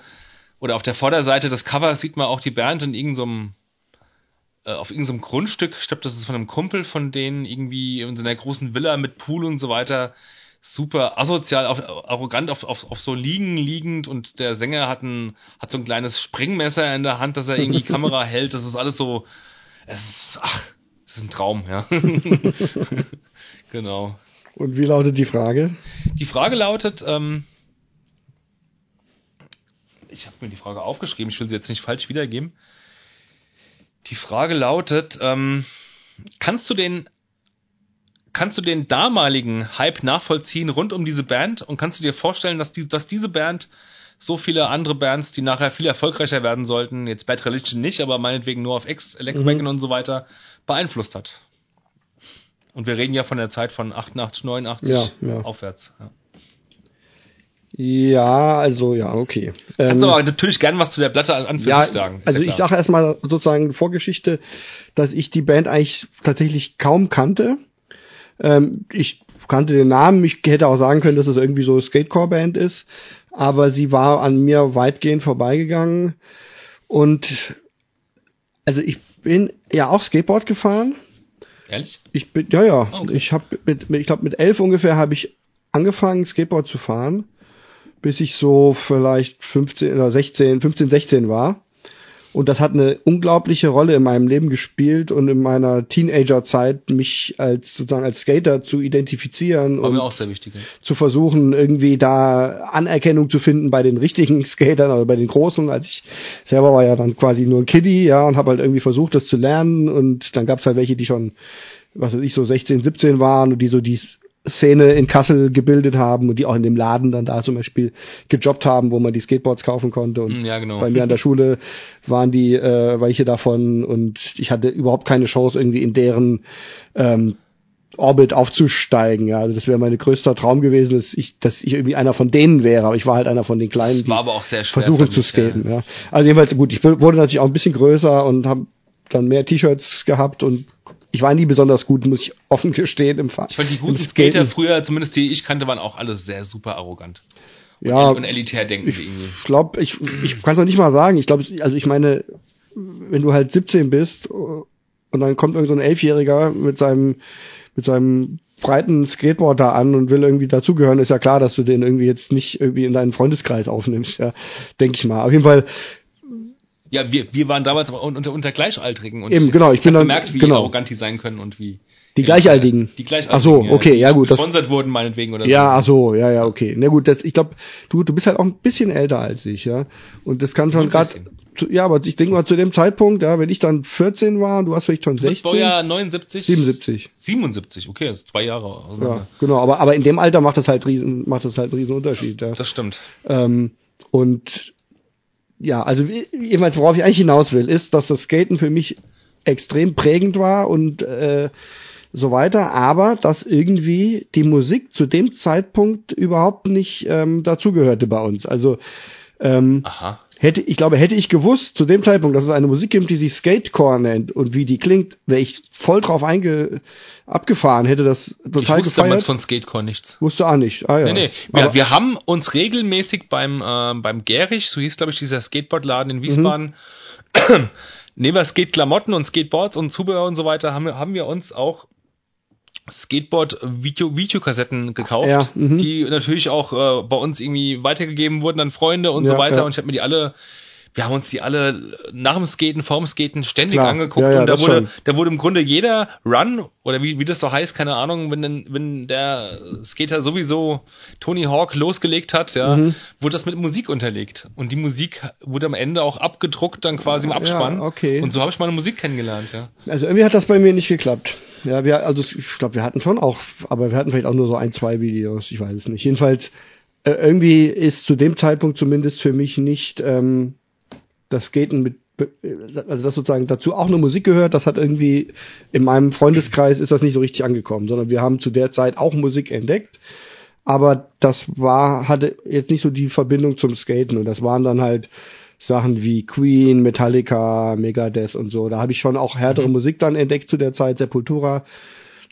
oder auf der Vorderseite des Covers sieht man auch die Band in irgendeinem äh, auf irgendeinem Grundstück, ich glaube, das ist von einem Kumpel von denen irgendwie in so einer großen Villa mit Pool und so weiter. Super asozial, auf, arrogant auf, auf, auf so Liegen liegend und der Sänger hat ein, hat so ein kleines Springmesser in der Hand, dass er irgendwie die Kamera hält. Das ist alles so, es ist, ach, es ist ein Traum, ja. genau. Und wie lautet die Frage? Die Frage lautet, ähm, ich habe mir die Frage aufgeschrieben, ich will sie jetzt nicht falsch wiedergeben. Die Frage lautet, ähm, kannst du den kannst du den damaligen Hype nachvollziehen rund um diese Band und kannst du dir vorstellen, dass, die, dass diese Band so viele andere Bands, die nachher viel erfolgreicher werden sollten, jetzt Bad Religion nicht, aber meinetwegen nur auf X, Electrowagon Mhm. und so weiter, beeinflusst hat? Und wir reden ja von der Zeit von 88, 89 Ja, ja. aufwärts. Ja. Ja, also ja, okay. Kannst Ähm, aber natürlich gern was zu der Platte an, für ja, sagen. ist also ja ich sage erstmal sozusagen Vorgeschichte, dass ich die Band eigentlich tatsächlich kaum kannte. Ähm, ich kannte den Namen, ich hätte auch sagen können, dass es irgendwie so eine Skatecore-Band ist, aber sie war an mir weitgehend vorbeigegangen. Und also ich bin ja auch Skateboard gefahren. Ehrlich? Ich bin, ja, ja. Okay. Ich habe mit, mit, ich glaube, mit elf ungefähr habe ich angefangen, Skateboard zu fahren, bis ich so vielleicht 15 oder 16, 15, 16 war. Und das hat eine unglaubliche Rolle in meinem Leben gespielt und in meiner Teenagerzeit mich als sozusagen als Skater zu identifizieren War und mir auch sehr wichtig. Ja. zu versuchen, irgendwie da Anerkennung zu finden bei den richtigen Skatern oder bei den Großen. Als ich selber war ja dann quasi nur ein Kiddie, ja, und habe halt irgendwie versucht, das zu lernen. Und dann gab's halt welche, die schon, was weiß ich, so 16, 17 waren und die so die Szene in Kassel gebildet haben und die auch in dem Laden dann da zum Beispiel gejobbt haben, wo man die Skateboards kaufen konnte. Und Mm, ja, genau. bei mir an der Schule waren die äh, welche davon und ich hatte überhaupt keine Chance, irgendwie in deren ähm, Orbit aufzusteigen. Ja, also das wäre mein größter Traum gewesen, dass ich, dass ich irgendwie einer von denen wäre. Aber ich war halt einer von den Kleinen, Das war aber auch sehr die schwer versuchen für zu mich, skaten. Ja. Also jedenfalls gut. Ich wurde natürlich auch ein bisschen größer und habe dann mehr T-Shirts gehabt und ich war nie besonders gut, muss ich offen gestehen im Fa Ich fand die guten. Skater früher, zumindest die ich kannte, waren auch alle sehr super arrogant. Ja. und elitär denken Ich irgendwie. glaube, ich, ich kann es noch nicht mal sagen. Ich glaube, also ich meine, wenn du halt 17 bist und dann kommt irgend so ein Elfjähriger mit seinem, mit seinem breiten Skateboard da an und will irgendwie dazugehören, ist ja klar, dass du den irgendwie jetzt nicht irgendwie in deinen Freundeskreis aufnimmst, ja, denke ich mal. Auf jeden Fall, Ja, wir, wir waren damals unter, unter Gleichaltrigen und Eben, genau, ich hab bin dann- gemerkt, wie genau. arrogant die sein können und wie Die Gleichaltigen. Die Gleichaltigen. Ach so, okay, ja, gut, das- Gesponsert wurden meinetwegen oder ja, ach so. so, ja, ja, okay. Na gut, das, ich glaube, du, du bist halt auch ein bisschen älter als ich, ja. Und das kann schon gerade, ja, aber ich denke mal zu dem Zeitpunkt, ja, wenn ich dann 14 war, und du warst vielleicht schon Du bist 16, Baujahr 79? 77. 77, okay, das ist zwei Jahre auseinander. Ja, genau, aber, aber in dem Alter macht das halt riesen, macht das halt einen riesen Unterschied, ja. Das stimmt. Ähm, und ja, also jedenfalls, worauf ich eigentlich hinaus will, ist, dass das Skaten für mich extrem prägend war und äh, so weiter, aber dass irgendwie die Musik zu dem Zeitpunkt überhaupt nicht ähm, dazugehörte bei uns. Also ähm, Aha. Hätte, ich glaube, hätte ich gewusst zu dem Zeitpunkt, dass es eine Musik gibt, die sich Skatecore nennt und wie die klingt, wäre ich voll drauf einge abgefahren, hätte das Ich total wusste damals gefeiert. von Skatecore nichts. Wusste auch nicht. Ah, ja. Nee, nee. Wir, Aber- wir haben uns regelmäßig beim, ähm, beim Gerich, so hieß glaube ich dieser Skateboardladen in Wiesbaden, Mhm. neben Skate-Klamotten und Skateboards und Zubehör und so weiter, haben wir, haben wir uns auch Skateboard-Video, Videokassetten gekauft, Ja, mhm. die natürlich auch äh, bei uns irgendwie weitergegeben wurden an Freunde und so Ja, weiter. ja. Und ich habe mir die alle, wir haben uns die alle nach dem Skaten, vorm Skaten ständig Klar, angeguckt. und da wurde, schon. da wurde im Grunde jeder Run, oder wie, wie das so heißt, keine Ahnung, wenn, denn- wenn der Skater sowieso Tony Hawk losgelegt hat, ja, Mhm. wurde das mit Musik unterlegt. Und die Musik wurde am Ende auch abgedruckt, dann quasi im Abspann. Okay. Und so habe ich meine Musik kennengelernt, ja. Also irgendwie hat das bei mir nicht geklappt. Ja, wir, also ich glaube, wir hatten schon auch, aber wir hatten vielleicht auch nur so ein, zwei Videos, ich weiß es nicht. Jedenfalls, äh, irgendwie ist zu dem Zeitpunkt zumindest für mich nicht ähm, das Skaten mit, be- also das sozusagen dazu auch eine Musik gehört, das hat irgendwie, in meinem Freundeskreis ist das nicht so richtig angekommen, sondern wir haben zu der Zeit auch Musik entdeckt. Aber das war, hatte jetzt nicht so die Verbindung zum Skaten und das waren dann halt Sachen wie Queen, Metallica, Megadeth und so. Da habe ich schon auch härtere Musik dann entdeckt zu der Zeit, Sepultura.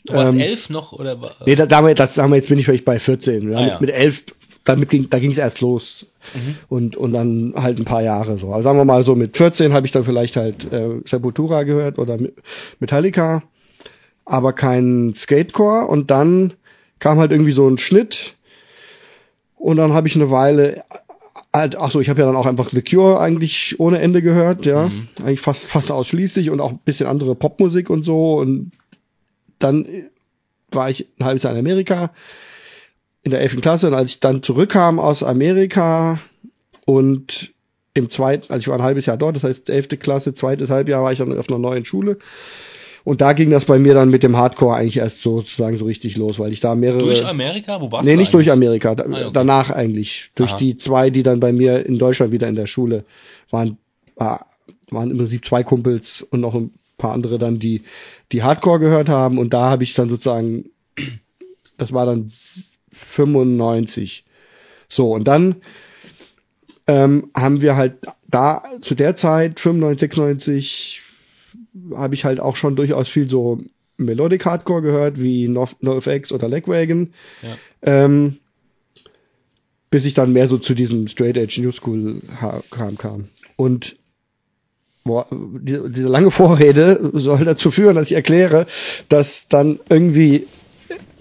Du warst Ähm, elf noch, oder? war- Nee, da, damit, das sagen wir jetzt bin ich vielleicht bei 14. Ja, Ah, mit, ja. mit elf, damit ging, da ging es erst los. Mhm. Und, und dann halt ein paar Jahre so. Also sagen wir mal so, mit 14 habe ich dann vielleicht halt äh, Sepultura gehört oder Me- Metallica, aber kein Skatecore. Und dann kam halt irgendwie so ein Schnitt. Und dann habe ich eine Weile halt, ach so, ich habe ja dann auch einfach The Cure eigentlich ohne Ende gehört, ja. Mhm. Eigentlich fast, fast ausschließlich und auch ein bisschen andere Popmusik und so. Und dann war ich ein halbes Jahr in Amerika in der 11. Klasse und als ich dann zurückkam aus Amerika und im zweiten, also ich war ein halbes Jahr dort, das heißt 11. Klasse, zweites Halbjahr war ich dann auf einer neuen Schule und da ging das bei mir dann mit dem Hardcore eigentlich erst sozusagen so richtig los, weil ich da mehrere Durch Amerika? Wo warst Nee, du nicht durch Amerika, da, Ah, okay. danach eigentlich. Durch Aha. die zwei, die dann bei mir in Deutschland wieder in der Schule waren, war, waren im Prinzip zwei Kumpels und noch ein paar andere dann, die, die Hardcore gehört haben und da habe ich dann sozusagen, das war dann 95. So, und dann ähm, haben wir halt da zu der Zeit, 95, 96, habe ich halt auch schon durchaus viel so Melodic Hardcore gehört, wie No- NoFX oder Legwagon. Ja. Ähm, bis ich dann mehr so zu diesem Straight Edge New School kam, kam. Und boah, diese, diese lange Vorrede soll dazu führen, dass ich erkläre, dass dann irgendwie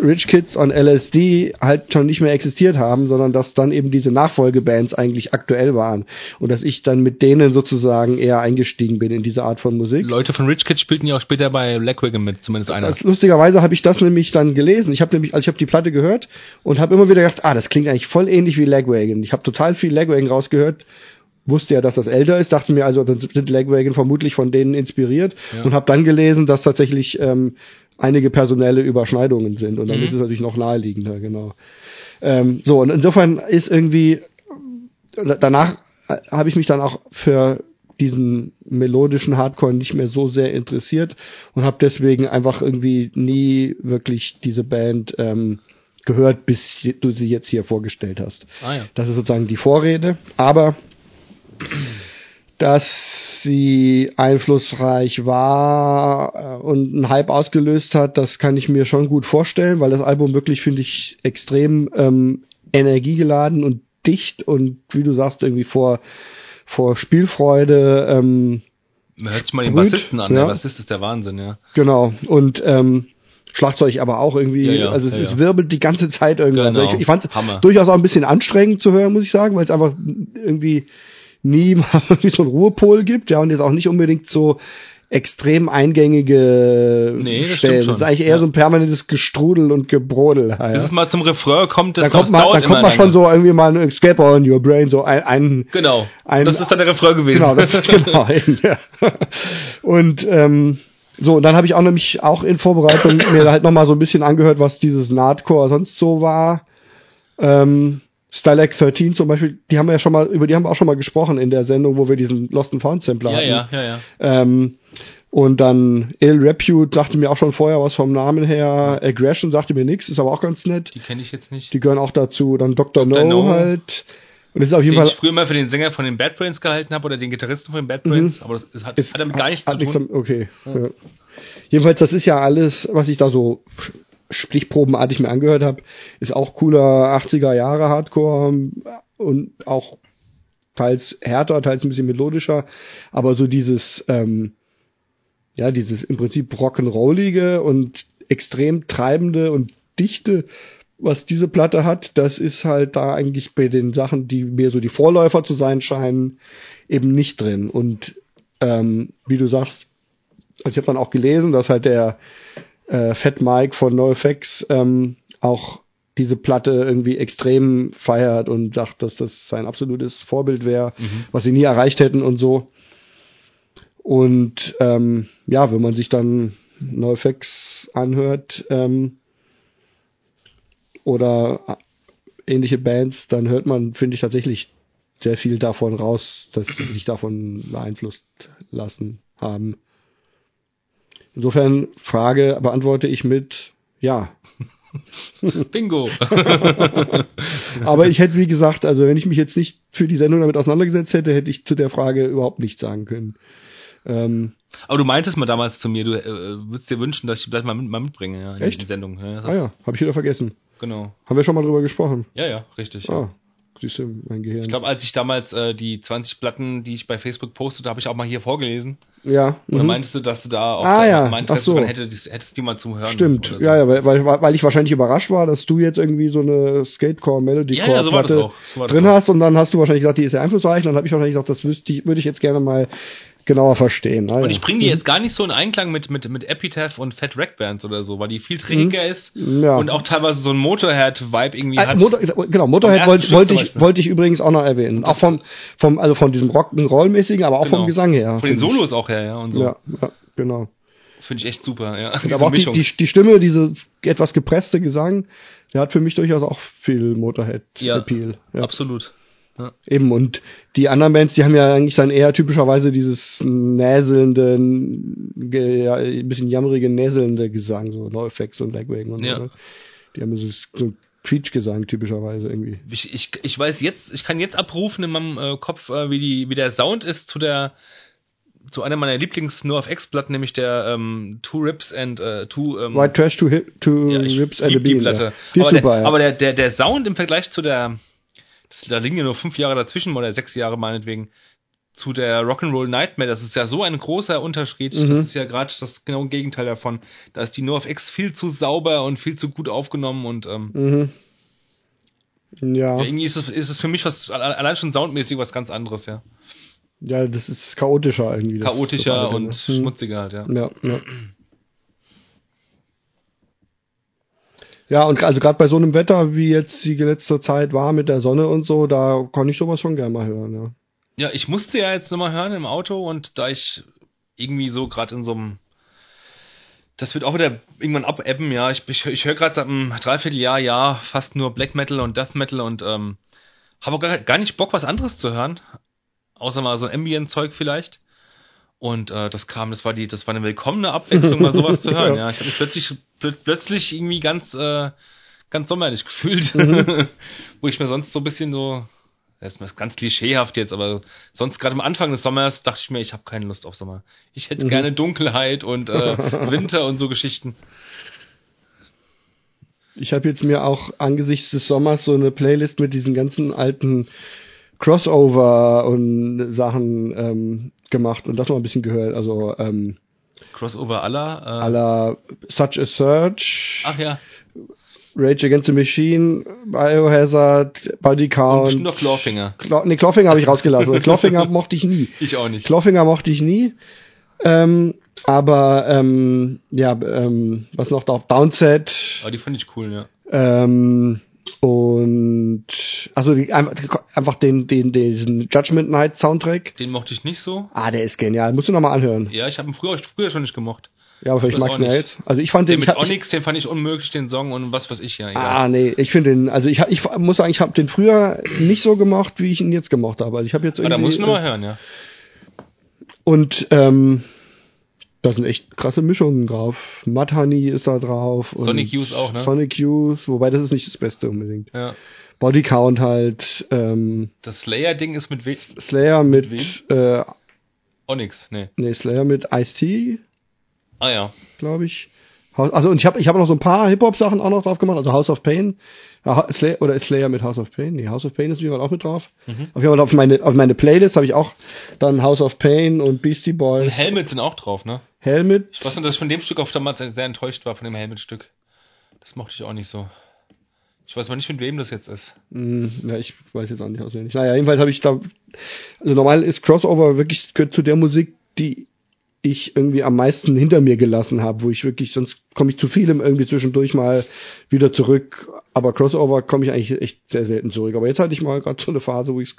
Rich Kids on LSD halt schon nicht mehr existiert haben, sondern dass dann eben diese Nachfolgebands eigentlich aktuell waren und dass ich dann mit denen sozusagen eher eingestiegen bin in diese Art von Musik. Leute von Rich Kids spielten ja auch später bei Lagwagon mit, zumindest einer. Das, lustigerweise habe ich das nämlich dann gelesen. Ich habe nämlich, also ich habe die Platte gehört und habe immer wieder gedacht, ah, das klingt eigentlich voll ähnlich wie Lagwagon. Ich habe total viel Lagwagon rausgehört, wusste ja, dass das älter ist, dachte mir also, dann sind Lagwagon vermutlich von denen inspiriert Ja. und habe dann gelesen, dass tatsächlich ähm, einige personelle Überschneidungen sind und dann Mhm. ist es natürlich noch naheliegender, genau. Ähm, so und insofern ist irgendwie danach äh, habe ich mich dann auch für diesen melodischen Hardcore nicht mehr so sehr interessiert und habe deswegen einfach irgendwie nie wirklich diese Band ähm, gehört, bis du sie jetzt hier vorgestellt hast. Ah ja. Das ist sozusagen die Vorrede, aber dass sie einflussreich war äh, und einen Hype ausgelöst hat, das kann ich mir schon gut vorstellen, weil das Album wirklich, finde ich, extrem ähm, energiegeladen und dicht und wie du sagst, irgendwie vor, vor Spielfreude, ähm, Hört sich mal den Bassisten an. ja. Der Bassist ist der Wahnsinn, ja. genau. Und ähm, Schlagzeug aber auch irgendwie, Ja, ja, also es, ja, es wirbelt die ganze Zeit irgendwas. Genau. Ich, ich fand es durchaus auch ein bisschen anstrengend zu hören, muss ich sagen, weil es einfach irgendwie nie mal irgendwie so einen Ruhepol gibt, ja, und jetzt auch nicht unbedingt so extrem eingängige Nee, das Stellen. Das ist eigentlich eher Ja. so ein permanentes Gestrudel und Gebrodel. Ja. Bis es mal zum Refrain kommt, das da kommt man, da kommt man schon so irgendwie mal ein Escape on your brain, so ein, ein Genau. ein- das ist dann der Refrain gewesen. Genau, das genau. eben, ja. Und ähm, so, und dann habe ich auch nämlich auch in Vorbereitung mir halt nochmal so ein bisschen angehört, was dieses Nardcore sonst so war. Ähm, Stylex 13 zum Beispiel, die haben wir ja schon mal, über die haben wir auch schon mal gesprochen in der Sendung, wo wir diesen Lost and Found Sampler ja, hatten. ja, ja, ja. Ähm, und dann Ill Repute sagte mir auch schon vorher was vom Namen her. Aggression sagte mir nichts, ist aber auch ganz nett. Die kenne ich jetzt nicht. Die gehören auch dazu. Dann Dr. No, Dr. No. halt. Und das ist auf jeden den Fall ich früher mal für den Sänger von den Bad Brains gehalten habe oder den Gitarristen von den Bad Brains, aber das, das hat, ist, hat damit gar nichts hat zu nichts tun. am- okay. Ja. Jedenfalls, das ist ja alles, was ich da so stichprobenartig mir angehört habe, ist auch cooler 80er Jahre Hardcore und auch teils härter, teils ein bisschen melodischer, aber so dieses, ähm, ja, dieses im Prinzip rock'n'rollige und extrem treibende und dichte, was diese Platte hat, das ist halt da eigentlich bei den Sachen, die mir so die Vorläufer zu sein scheinen, eben nicht drin. Und ähm, wie du sagst, also ich habe dann auch gelesen, dass halt der äh, Fat Mike von NoFX ähm, auch diese Platte irgendwie extrem feiert und sagt, dass das sein absolutes Vorbild wäre, was sie nie erreicht hätten und so. Und ähm, ja, wenn man sich dann NoFX anhört ähm, oder ähnliche Bands, dann hört man, finde ich, tatsächlich sehr viel davon raus, dass sie sich davon beeinflusst lassen haben. Insofern Frage beantworte ich mit ja. Bingo. Aber ich hätte, wie gesagt, also wenn ich mich jetzt nicht für die Sendung damit auseinandergesetzt hätte, hätte ich zu der Frage überhaupt nichts sagen können. Ähm, aber du meintest mal damals zu mir, du äh, würdest dir wünschen, dass ich vielleicht mal, mit, mal mitbringe, ja, in Echt? die Sendung. Ja, das ah ja, habe ich wieder vergessen. Genau. Haben wir schon mal drüber gesprochen. Ja, ja, richtig. Ah, du, mein Gehirn. Ich glaube, als ich damals äh, die 20 Platten, die ich bei Facebook postete, habe ich auch mal hier vorgelesen. ja. Oder mhm. meintest du, dass du da auch Ah, ja, mein ach so. dran hättest, die mal zum Hören. Stimmt, so. ja, ja, weil, weil, weil ich wahrscheinlich überrascht war, dass du jetzt irgendwie so eine Skatecore Melodycore Ja, ja, so Platte. So drin auch. hast und dann hast du wahrscheinlich gesagt, die ist sehr einflussreich und dann habe ich wahrscheinlich gesagt, das ich, würde ich jetzt gerne mal genauer verstehen. Ah, Und ja. ich bringe die jetzt gar nicht so in Einklang mit, mit, mit Epitaph und Fat Wreck Bands oder so, weil die viel träger ist Mhm. Ja. und auch teilweise so ein Motorhead-Vibe irgendwie Ah, hat. Motor, genau, Motorhead wollte zum ich, wollte ich übrigens auch noch erwähnen. Auch vom, vom, also von diesem Rock'n'Roll-mäßigen, aber auch Genau. vom Gesang her. Von den finde ich. Solos auch her, ja, und so. Ja, ja, genau. Finde ich echt super, ja. Aber auch die, die, die Stimme, diese etwas gepresste Gesang, der hat für mich durchaus auch viel Motorhead-Appeal. Ja. Absolut. Ja. Eben, und die anderen Bands, die haben ja eigentlich dann eher typischerweise dieses näselnde, ja, ein bisschen jammerige, näselnde Gesang, so NoFX und Lagwagon und Ja. so. Ne? Die haben so, so Quietschgesang typischerweise irgendwie. Ich, ich, ich weiß jetzt, ich kann jetzt abrufen in meinem äh, Kopf, äh, wie, die, wie der Sound ist zu der zu einer meiner Lieblings No X Platten, nämlich der ähm, Two Rips and äh, Two ähm, White Trash, Two, Hip, two ja, Rips and a Bean. Platte. Ja. Aber super, der, ja. aber der, der, der Sound im Vergleich zu der, das, da liegen ja nur fünf Jahre dazwischen oder sechs Jahre meinetwegen, zu der Rock'n'Roll Nightmare, das ist ja so ein großer Unterschied. Mhm. Das ist ja gerade das genaue Gegenteil davon. Da ist die NoFX viel zu sauber und viel zu gut aufgenommen und ähm, mhm. Ja, ja, irgendwie ist es, ist es für mich was alle- allein schon soundmäßig was ganz anderes, ja. ja, das ist chaotischer irgendwie. Das, Chaotischer das alte, und ne? schmutziger halt, ja. Ja, ja. Ja, und also gerade bei so einem Wetter, wie jetzt die letzte Zeit war mit der Sonne und so, da konnte ich sowas schon gerne mal hören, ja. Ja, ich musste ja jetzt nochmal hören im Auto und da ich irgendwie so gerade in so einem das wird auch wieder irgendwann abebben, ja. Ich, ich, ich höre gerade seit einem Dreivierteljahr, ja, fast nur Black Metal und Death Metal und ähm, habe gar, gar nicht Bock, was anderes zu hören. Außer mal so Ambient-Zeug vielleicht. Und äh, das kam, das war die, das war eine willkommene Abwechslung, mal sowas zu hören, Ja. ja. Ich habe mich plötzlich, plö plötzlich irgendwie ganz, äh, ganz sommerlich gefühlt. Wo ich mir sonst so ein bisschen so, das ist ganz klischeehaft jetzt, aber sonst gerade am Anfang des Sommers dachte ich mir, ich habe keine Lust auf Sommer. Ich hätte gerne Dunkelheit und äh, Winter und so Geschichten. Ich habe jetzt mir auch angesichts des Sommers so eine Playlist mit diesen ganzen alten Crossover und Sachen ähm, gemacht und das mal ein bisschen gehört. Also ähm, Crossover aller. Äh, aller Such a Search, ach ja. Rage Against the Machine, Biohazard, Body Und Count. bestimmt noch Clawfinger. Cla nee, Clawfinger habe ich rausgelassen. Clawfinger mochte ich nie. Ich auch nicht. Clawfinger mochte ich nie. Ähm, aber ähm, ja, ähm, was noch da? Downset. Aber die fand ich cool, ja. Ähm, und also die, einfach, den, den, diesen Judgment Night Soundtrack. Den mochte ich nicht so. Ah, der ist genial. Musst du noch mal anhören. Ja, ich habe ihn früher, früher schon nicht gemocht. Ja, aber vielleicht Das magst du ihn ja jetzt. Also ich fand Den den. mit ich, Onyx, den fand ich unmöglich, den Song und was weiß ich ja. Egal. Ah, nee, ich finde den, also ich, ich muss sagen, ich habe den früher nicht so gemocht, wie ich ihn jetzt gemocht habe. Also ich habe jetzt irgendwie Ah, da muss ich nochmal hören, ja. und ähm, da sind echt krasse Mischungen drauf. Honey ist da drauf. Und Sonic Youth auch, ne? Sonic Youth, wobei das ist nicht das Beste unbedingt. ja. Body Count halt, ähm, Das Slayer-Ding ist mit we Slayer mit, wem? äh, Onyx, nee. nee, Slayer mit Ice-T, Ah ja. glaube ich. Also und ich habe ich hab noch so ein paar Hip-Hop-Sachen auch noch drauf gemacht, also House of Pain. Slayer, oder ist Slayer mit House of Pain? Nee, House of Pain ist übrigens auch mit drauf. Mhm. Auf jeden Fall auf meine, auf meine Playlist habe ich auch dann House of Pain und Beastie Boys. Helmet sind auch drauf, ne? Helmet. Ich weiß nur, dass ich von dem Stück auf damals sehr enttäuscht war, von dem Helmet-Stück. Das mochte ich auch nicht so. Ich weiß aber nicht, mit wem das jetzt ist. Hm, ja, ich weiß jetzt auch nicht auswendig. Naja, jedenfalls habe ich da, also normal ist Crossover wirklich gehört zu der Musik, die ich irgendwie am meisten hinter mir gelassen habe, wo ich wirklich, sonst komme ich zu vielem irgendwie zwischendurch mal wieder zurück. Aber Crossover komme ich eigentlich echt sehr selten zurück. Aber jetzt hatte ich mal gerade so eine Phase, wo ich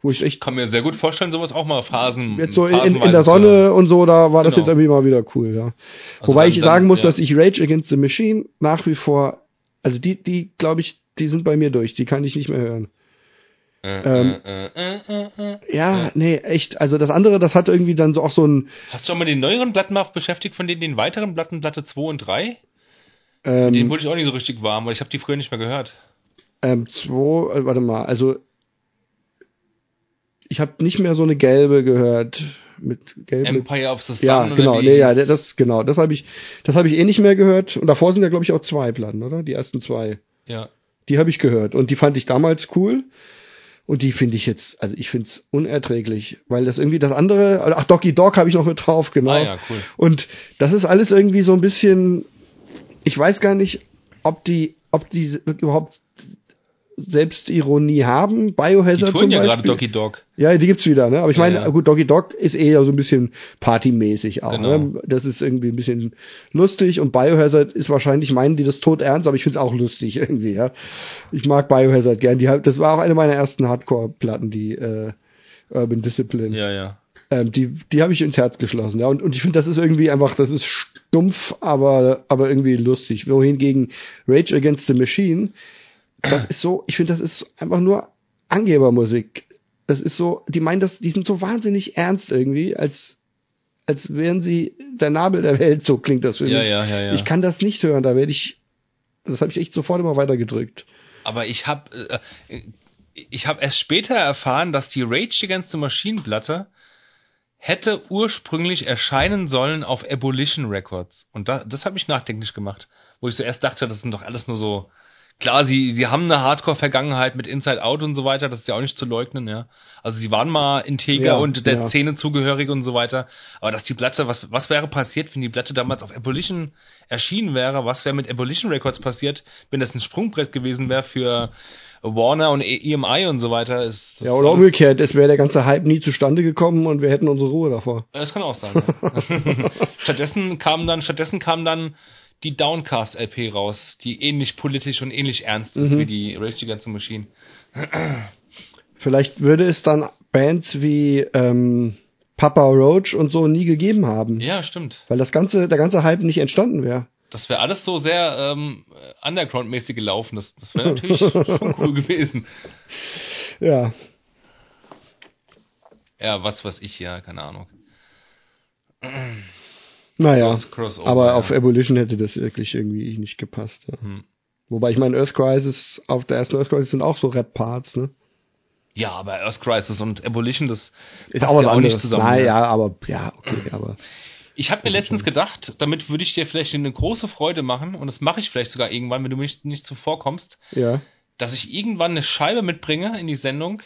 wo ich echt Ich kann mir sehr gut vorstellen, sowas auch mal Phasen. jetzt so in, in der. Sonne und so, da war das Genau. jetzt irgendwie mal wieder cool, ja. Also Wobei dann- ich sagen muss, ja. dass ich Rage Against the Machine nach wie vor, also die, die glaube ich, die sind bei mir durch, die kann ich nicht mehr hören. Äh, Ähm, äh, äh, äh. Ja, nee, echt. Also das andere, das hat irgendwie dann so auch so ein Hast du schon mal den neueren Platten mal beschäftigt, von denen den weiteren Platten, Platte 2 und 3? ähm, Den wurde ich auch nicht so richtig warm, weil ich habe die früher nicht mehr gehört. ähm, zwei, äh, warte mal, also ich habe nicht mehr so eine gelbe gehört mit gelbe. Empire of the Sun ja, genau, nee, ja, das genau, das habe ich, das habe ich eh nicht mehr gehört. Und davor sind ja glaube ich auch zwei Platten, oder? Die ersten zwei. ja. Die habe ich gehört und die fand ich damals cool. Und die finde ich jetzt, also ich finde es unerträglich, weil das irgendwie das andere, ach Doggy Dog habe ich noch mit drauf, genau. Ah ja, cool. Und das ist alles irgendwie so ein bisschen, ich weiß gar nicht, ob die, ob die überhaupt Selbstironie haben. Die Biohazard zum touren ja gerade Beispiel. Doggy Dog. Ja, die gibt's wieder, ne? Aber ich meine, Ja, ja. gut, Doggy Dog ist eher so ein bisschen partymäßig auch, Genau. ne? Das ist irgendwie ein bisschen lustig und Biohazard ist wahrscheinlich, meinen die das tot ernst, aber ich find's auch lustig irgendwie, ja. Ich mag Biohazard gern. Die, das war auch eine meiner ersten Hardcore-Platten, die äh, Urban Discipline. Ja, ja. Ähm, die die habe ich ins Herz geschlossen, ja. Und, und ich finde, das ist irgendwie einfach, das ist stumpf, aber, aber irgendwie lustig. Wohingegen Rage Against the Machine, das ist so, ich finde, das ist einfach nur Angebermusik. Das ist so, die meinen das, die sind so wahnsinnig ernst irgendwie, als, als wären sie der Nabel der Welt, so klingt das für Ja, mich. ja, ja, ja. Ich kann das nicht hören, da werde ich, das habe ich echt sofort immer weitergedrückt. Aber ich habe äh, ich habe erst später erfahren, dass die Rage Against the Machine Platte hätte ursprünglich erscheinen sollen auf Abolition Records. Und da, das hat mich nachdenklich gemacht. Wo ich zuerst dachte, das sind doch alles nur so. Klar, sie, sie haben eine Hardcore-Vergangenheit mit Inside Out und so weiter, das ist ja auch nicht zu leugnen, ja. Also sie waren mal integer Ja, und der ja. Szene zugehörig und so weiter. Aber dass die Platte, was, was wäre passiert, wenn die Platte damals auf Abolition erschienen wäre? Was wäre mit Abolition Records passiert, wenn das ein Sprungbrett gewesen wäre für Warner und E- EMI und so weiter? Ist, Ja, oder umgekehrt, es wäre der ganze Hype nie zustande gekommen und wir hätten unsere Ruhe davor. Das kann auch sein. Ja. stattdessen kam dann, stattdessen kam dann die Downcast LP raus, die ähnlich politisch und ähnlich ernst ist wie die Rage Against the Machine. Vielleicht würde es dann Bands wie ähm, Papa Roach und so nie gegeben haben. Ja, stimmt. Weil das ganze, der ganze Hype nicht entstanden wäre. Das wäre alles so sehr ähm, Underground-mäßig gelaufen. Das, das wäre natürlich schon cool gewesen. Ja. Ja, was weiß ich, ja, keine Ahnung. Naja. Cross- aber ja. auf Abolition hätte das wirklich irgendwie nicht gepasst. Ja. Hm. Wobei ich meine, Earth Crisis, auf der ersten Earth Crisis sind auch so Rap-Parts, ne? Ja, aber Earth Crisis und Abolition, das Ist auch ja anderes. nicht zusammen. Nein, ne? ja, aber, ja, okay, aber. Ich habe mir letztens gedacht, damit würde ich dir vielleicht eine große Freude machen, und das mache ich vielleicht sogar irgendwann, wenn du mich nicht zuvorkommst, Ja. dass ich irgendwann eine Scheibe mitbringe in die Sendung,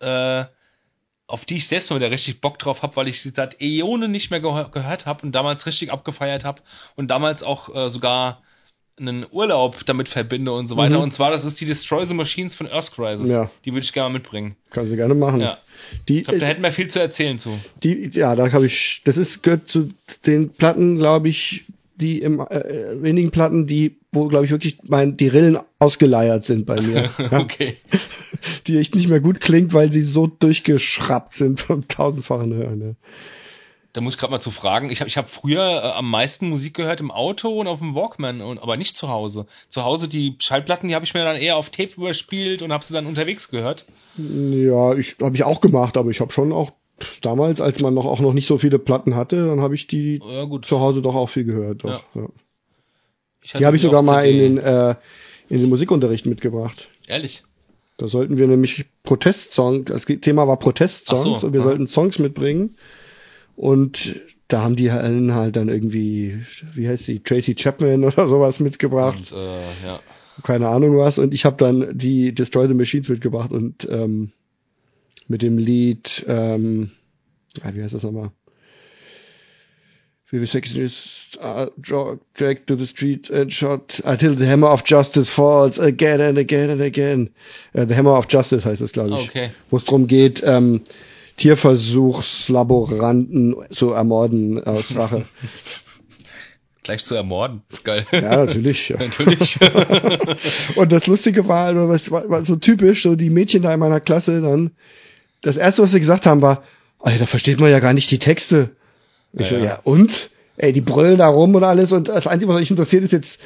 äh, auf die ich selbst mal wieder richtig Bock drauf habe, weil ich sie seit Äonen nicht mehr gehör gehört habe und damals richtig abgefeiert habe und damals auch äh, sogar einen Urlaub damit verbinde und so weiter. Mhm. Und zwar, das ist die Destroy the Machines von Earth Crisis. Ja. Die würde ich gerne mitbringen. Kann sie gerne machen. Ja. Die, Ich glaube, da hätten wir viel zu erzählen zu. die, ja, da habe ich, das ist gehört zu den Platten, glaube ich, die im äh, wenigen Platten, die, wo glaube ich wirklich mein, die Rillen ausgeleiert sind bei mir. ja. Okay. Die echt nicht mehr gut klingt, weil sie so durchgeschraubt sind vom tausendfachen Hören. Ne? Da muss ich gerade mal zu fragen. Ich habe ich hab früher äh, am meisten Musik gehört im Auto und auf dem Walkman, und, aber nicht zu Hause. Zu Hause die Schallplatten, die habe ich mir dann eher auf Tape überspielt und habe sie dann unterwegs gehört. Ja, ich habe ich auch gemacht, aber ich habe schon auch damals, als man noch auch noch nicht so viele Platten hatte, dann habe ich die Ja zu Hause doch auch viel gehört. Doch, ja. Hatte Die habe ich sogar mal CD. in den, äh, in den Musikunterricht mitgebracht. Ehrlich? Da sollten wir nämlich Protestsong, das Thema war Protestsongs so, und wir aha. sollten Songs mitbringen. Und da haben die halt halt dann irgendwie, wie heißt sie, Tracy Chapman oder sowas mitgebracht. Und, äh, ja. keine Ahnung was. Und ich habe dann die Destroy the Machines mitgebracht und ähm, mit dem Lied, ähm, ja, wie heißt das nochmal? Vivisectionist uh, draw- dragged to the street and shot until the hammer of justice falls again and again and again. Äh, the hammer of justice heißt es, glaube ich. Okay. Wo es darum geht, ähm, Tierversuchslaboranten zu ermorden aus Rache. Gleich zu ermorden. Ist geil. ja, natürlich. Ja. Natürlich. Und das Lustige war, also, was war, war so typisch, so die Mädchen da in meiner Klasse dann, das erste, was sie gesagt haben, war, Alter, da versteht man ja gar nicht die Texte. Ich so, Ja, ja. ja, und? Ey, die brüllen da rum und alles und das Einzige, was euch interessiert, ist jetzt,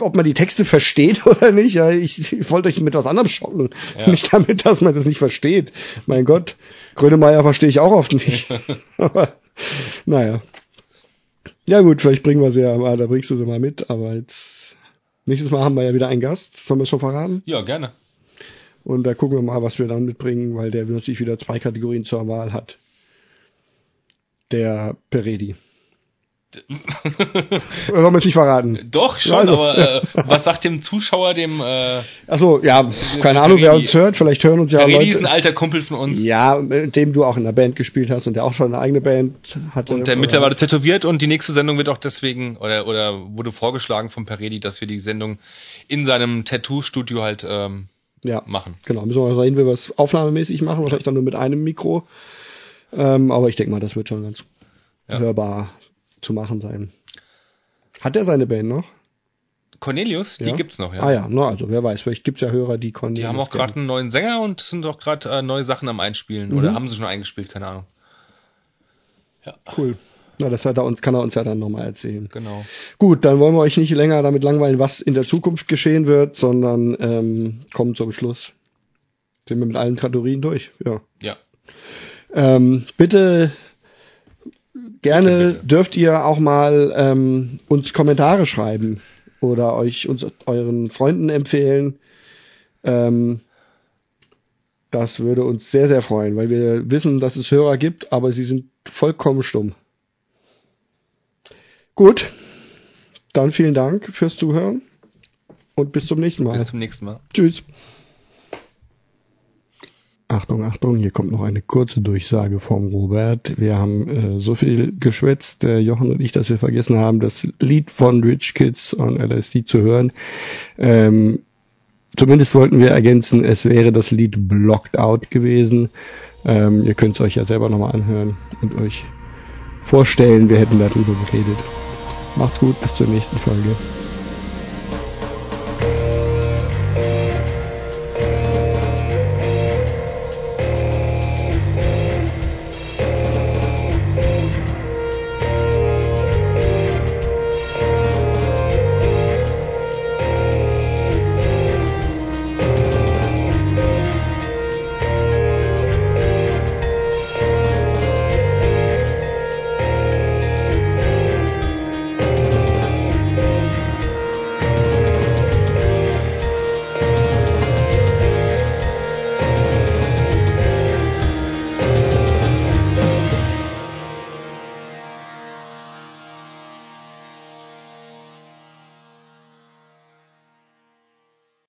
ob man die Texte versteht oder nicht. Ja, ich, ich wollte euch mit was anderem schocken. Ja. Nicht damit, dass man das nicht versteht. Mein Gott, Grönemeyer verstehe ich auch oft nicht. aber, naja. Ja gut, vielleicht bringen wir sie ja mal, da bringst du sie mal mit, aber jetzt, nächstes Mal haben wir ja wieder einen Gast, sollen wir es schon verraten? ja, gerne. Und da gucken wir mal, was wir dann mitbringen, weil der natürlich wieder zwei Kategorien zur Wahl hat. Der Peredi. Sollen wir es nicht verraten? Doch, schon, also, aber äh, was sagt dem Zuschauer, dem äh, Achso, ja, keine Ahnung, wer uns hört. Vielleicht hören uns ja Redi ist ein Leute. alter Kumpel von uns. Ja, mit dem du auch in der Band gespielt hast und der auch schon eine eigene Band hatte. Und der Oder- mittlerweile tätowiert und die nächste Sendung wird auch deswegen, oder, oder wurde vorgeschlagen vom Peredi, dass wir die Sendung in seinem Tattoo-Studio halt ähm, ja, machen. genau. Müssen wir mal sehen, wie wir es aufnahmemäßig machen. Wahrscheinlich dann nur mit einem Mikro. Ähm, aber ich denke mal, das wird schon ganz Ja. hörbar zu machen sein. Hat er seine Band noch? Cornelius, die ja? gibt's noch, ja. Ah ja, na, also wer weiß, vielleicht gibt's ja Hörer, die Die Cornelius haben auch gerade einen neuen Sänger und sind auch gerade äh, neue Sachen am Einspielen. Mhm. Oder haben sie schon eingespielt, keine Ahnung. Ja, Cool. Na, das hat er uns, kann er uns ja dann nochmal erzählen. genau. Gut, dann wollen wir euch nicht länger damit langweilen, was in der Zukunft geschehen wird, sondern ähm, kommen zum Schluss. Sind wir mit allen Kategorien durch? Ja. Ja. Ähm, bitte gerne Bitte, dürft ihr auch mal ähm, uns Kommentare schreiben oder euch uns euren Freunden empfehlen. Ähm, das würde uns sehr, sehr freuen, weil wir wissen, dass es Hörer gibt, aber sie sind vollkommen stumm. Gut, dann vielen Dank fürs Zuhören und bis zum nächsten Mal. Bis zum nächsten Mal. Tschüss. Achtung, Achtung, hier kommt noch eine kurze Durchsage vom Robert. Wir haben äh, so viel geschwätzt, der Jochen und ich, dass wir vergessen haben, das Lied von Rich Kids on LSD zu hören. Ähm, zumindest wollten wir ergänzen, es wäre das Lied Blocked Out gewesen. Ähm, ihr könnt es euch ja selber nochmal anhören und euch vorstellen, wir hätten darüber geredet. Macht's gut, bis zur nächsten Folge.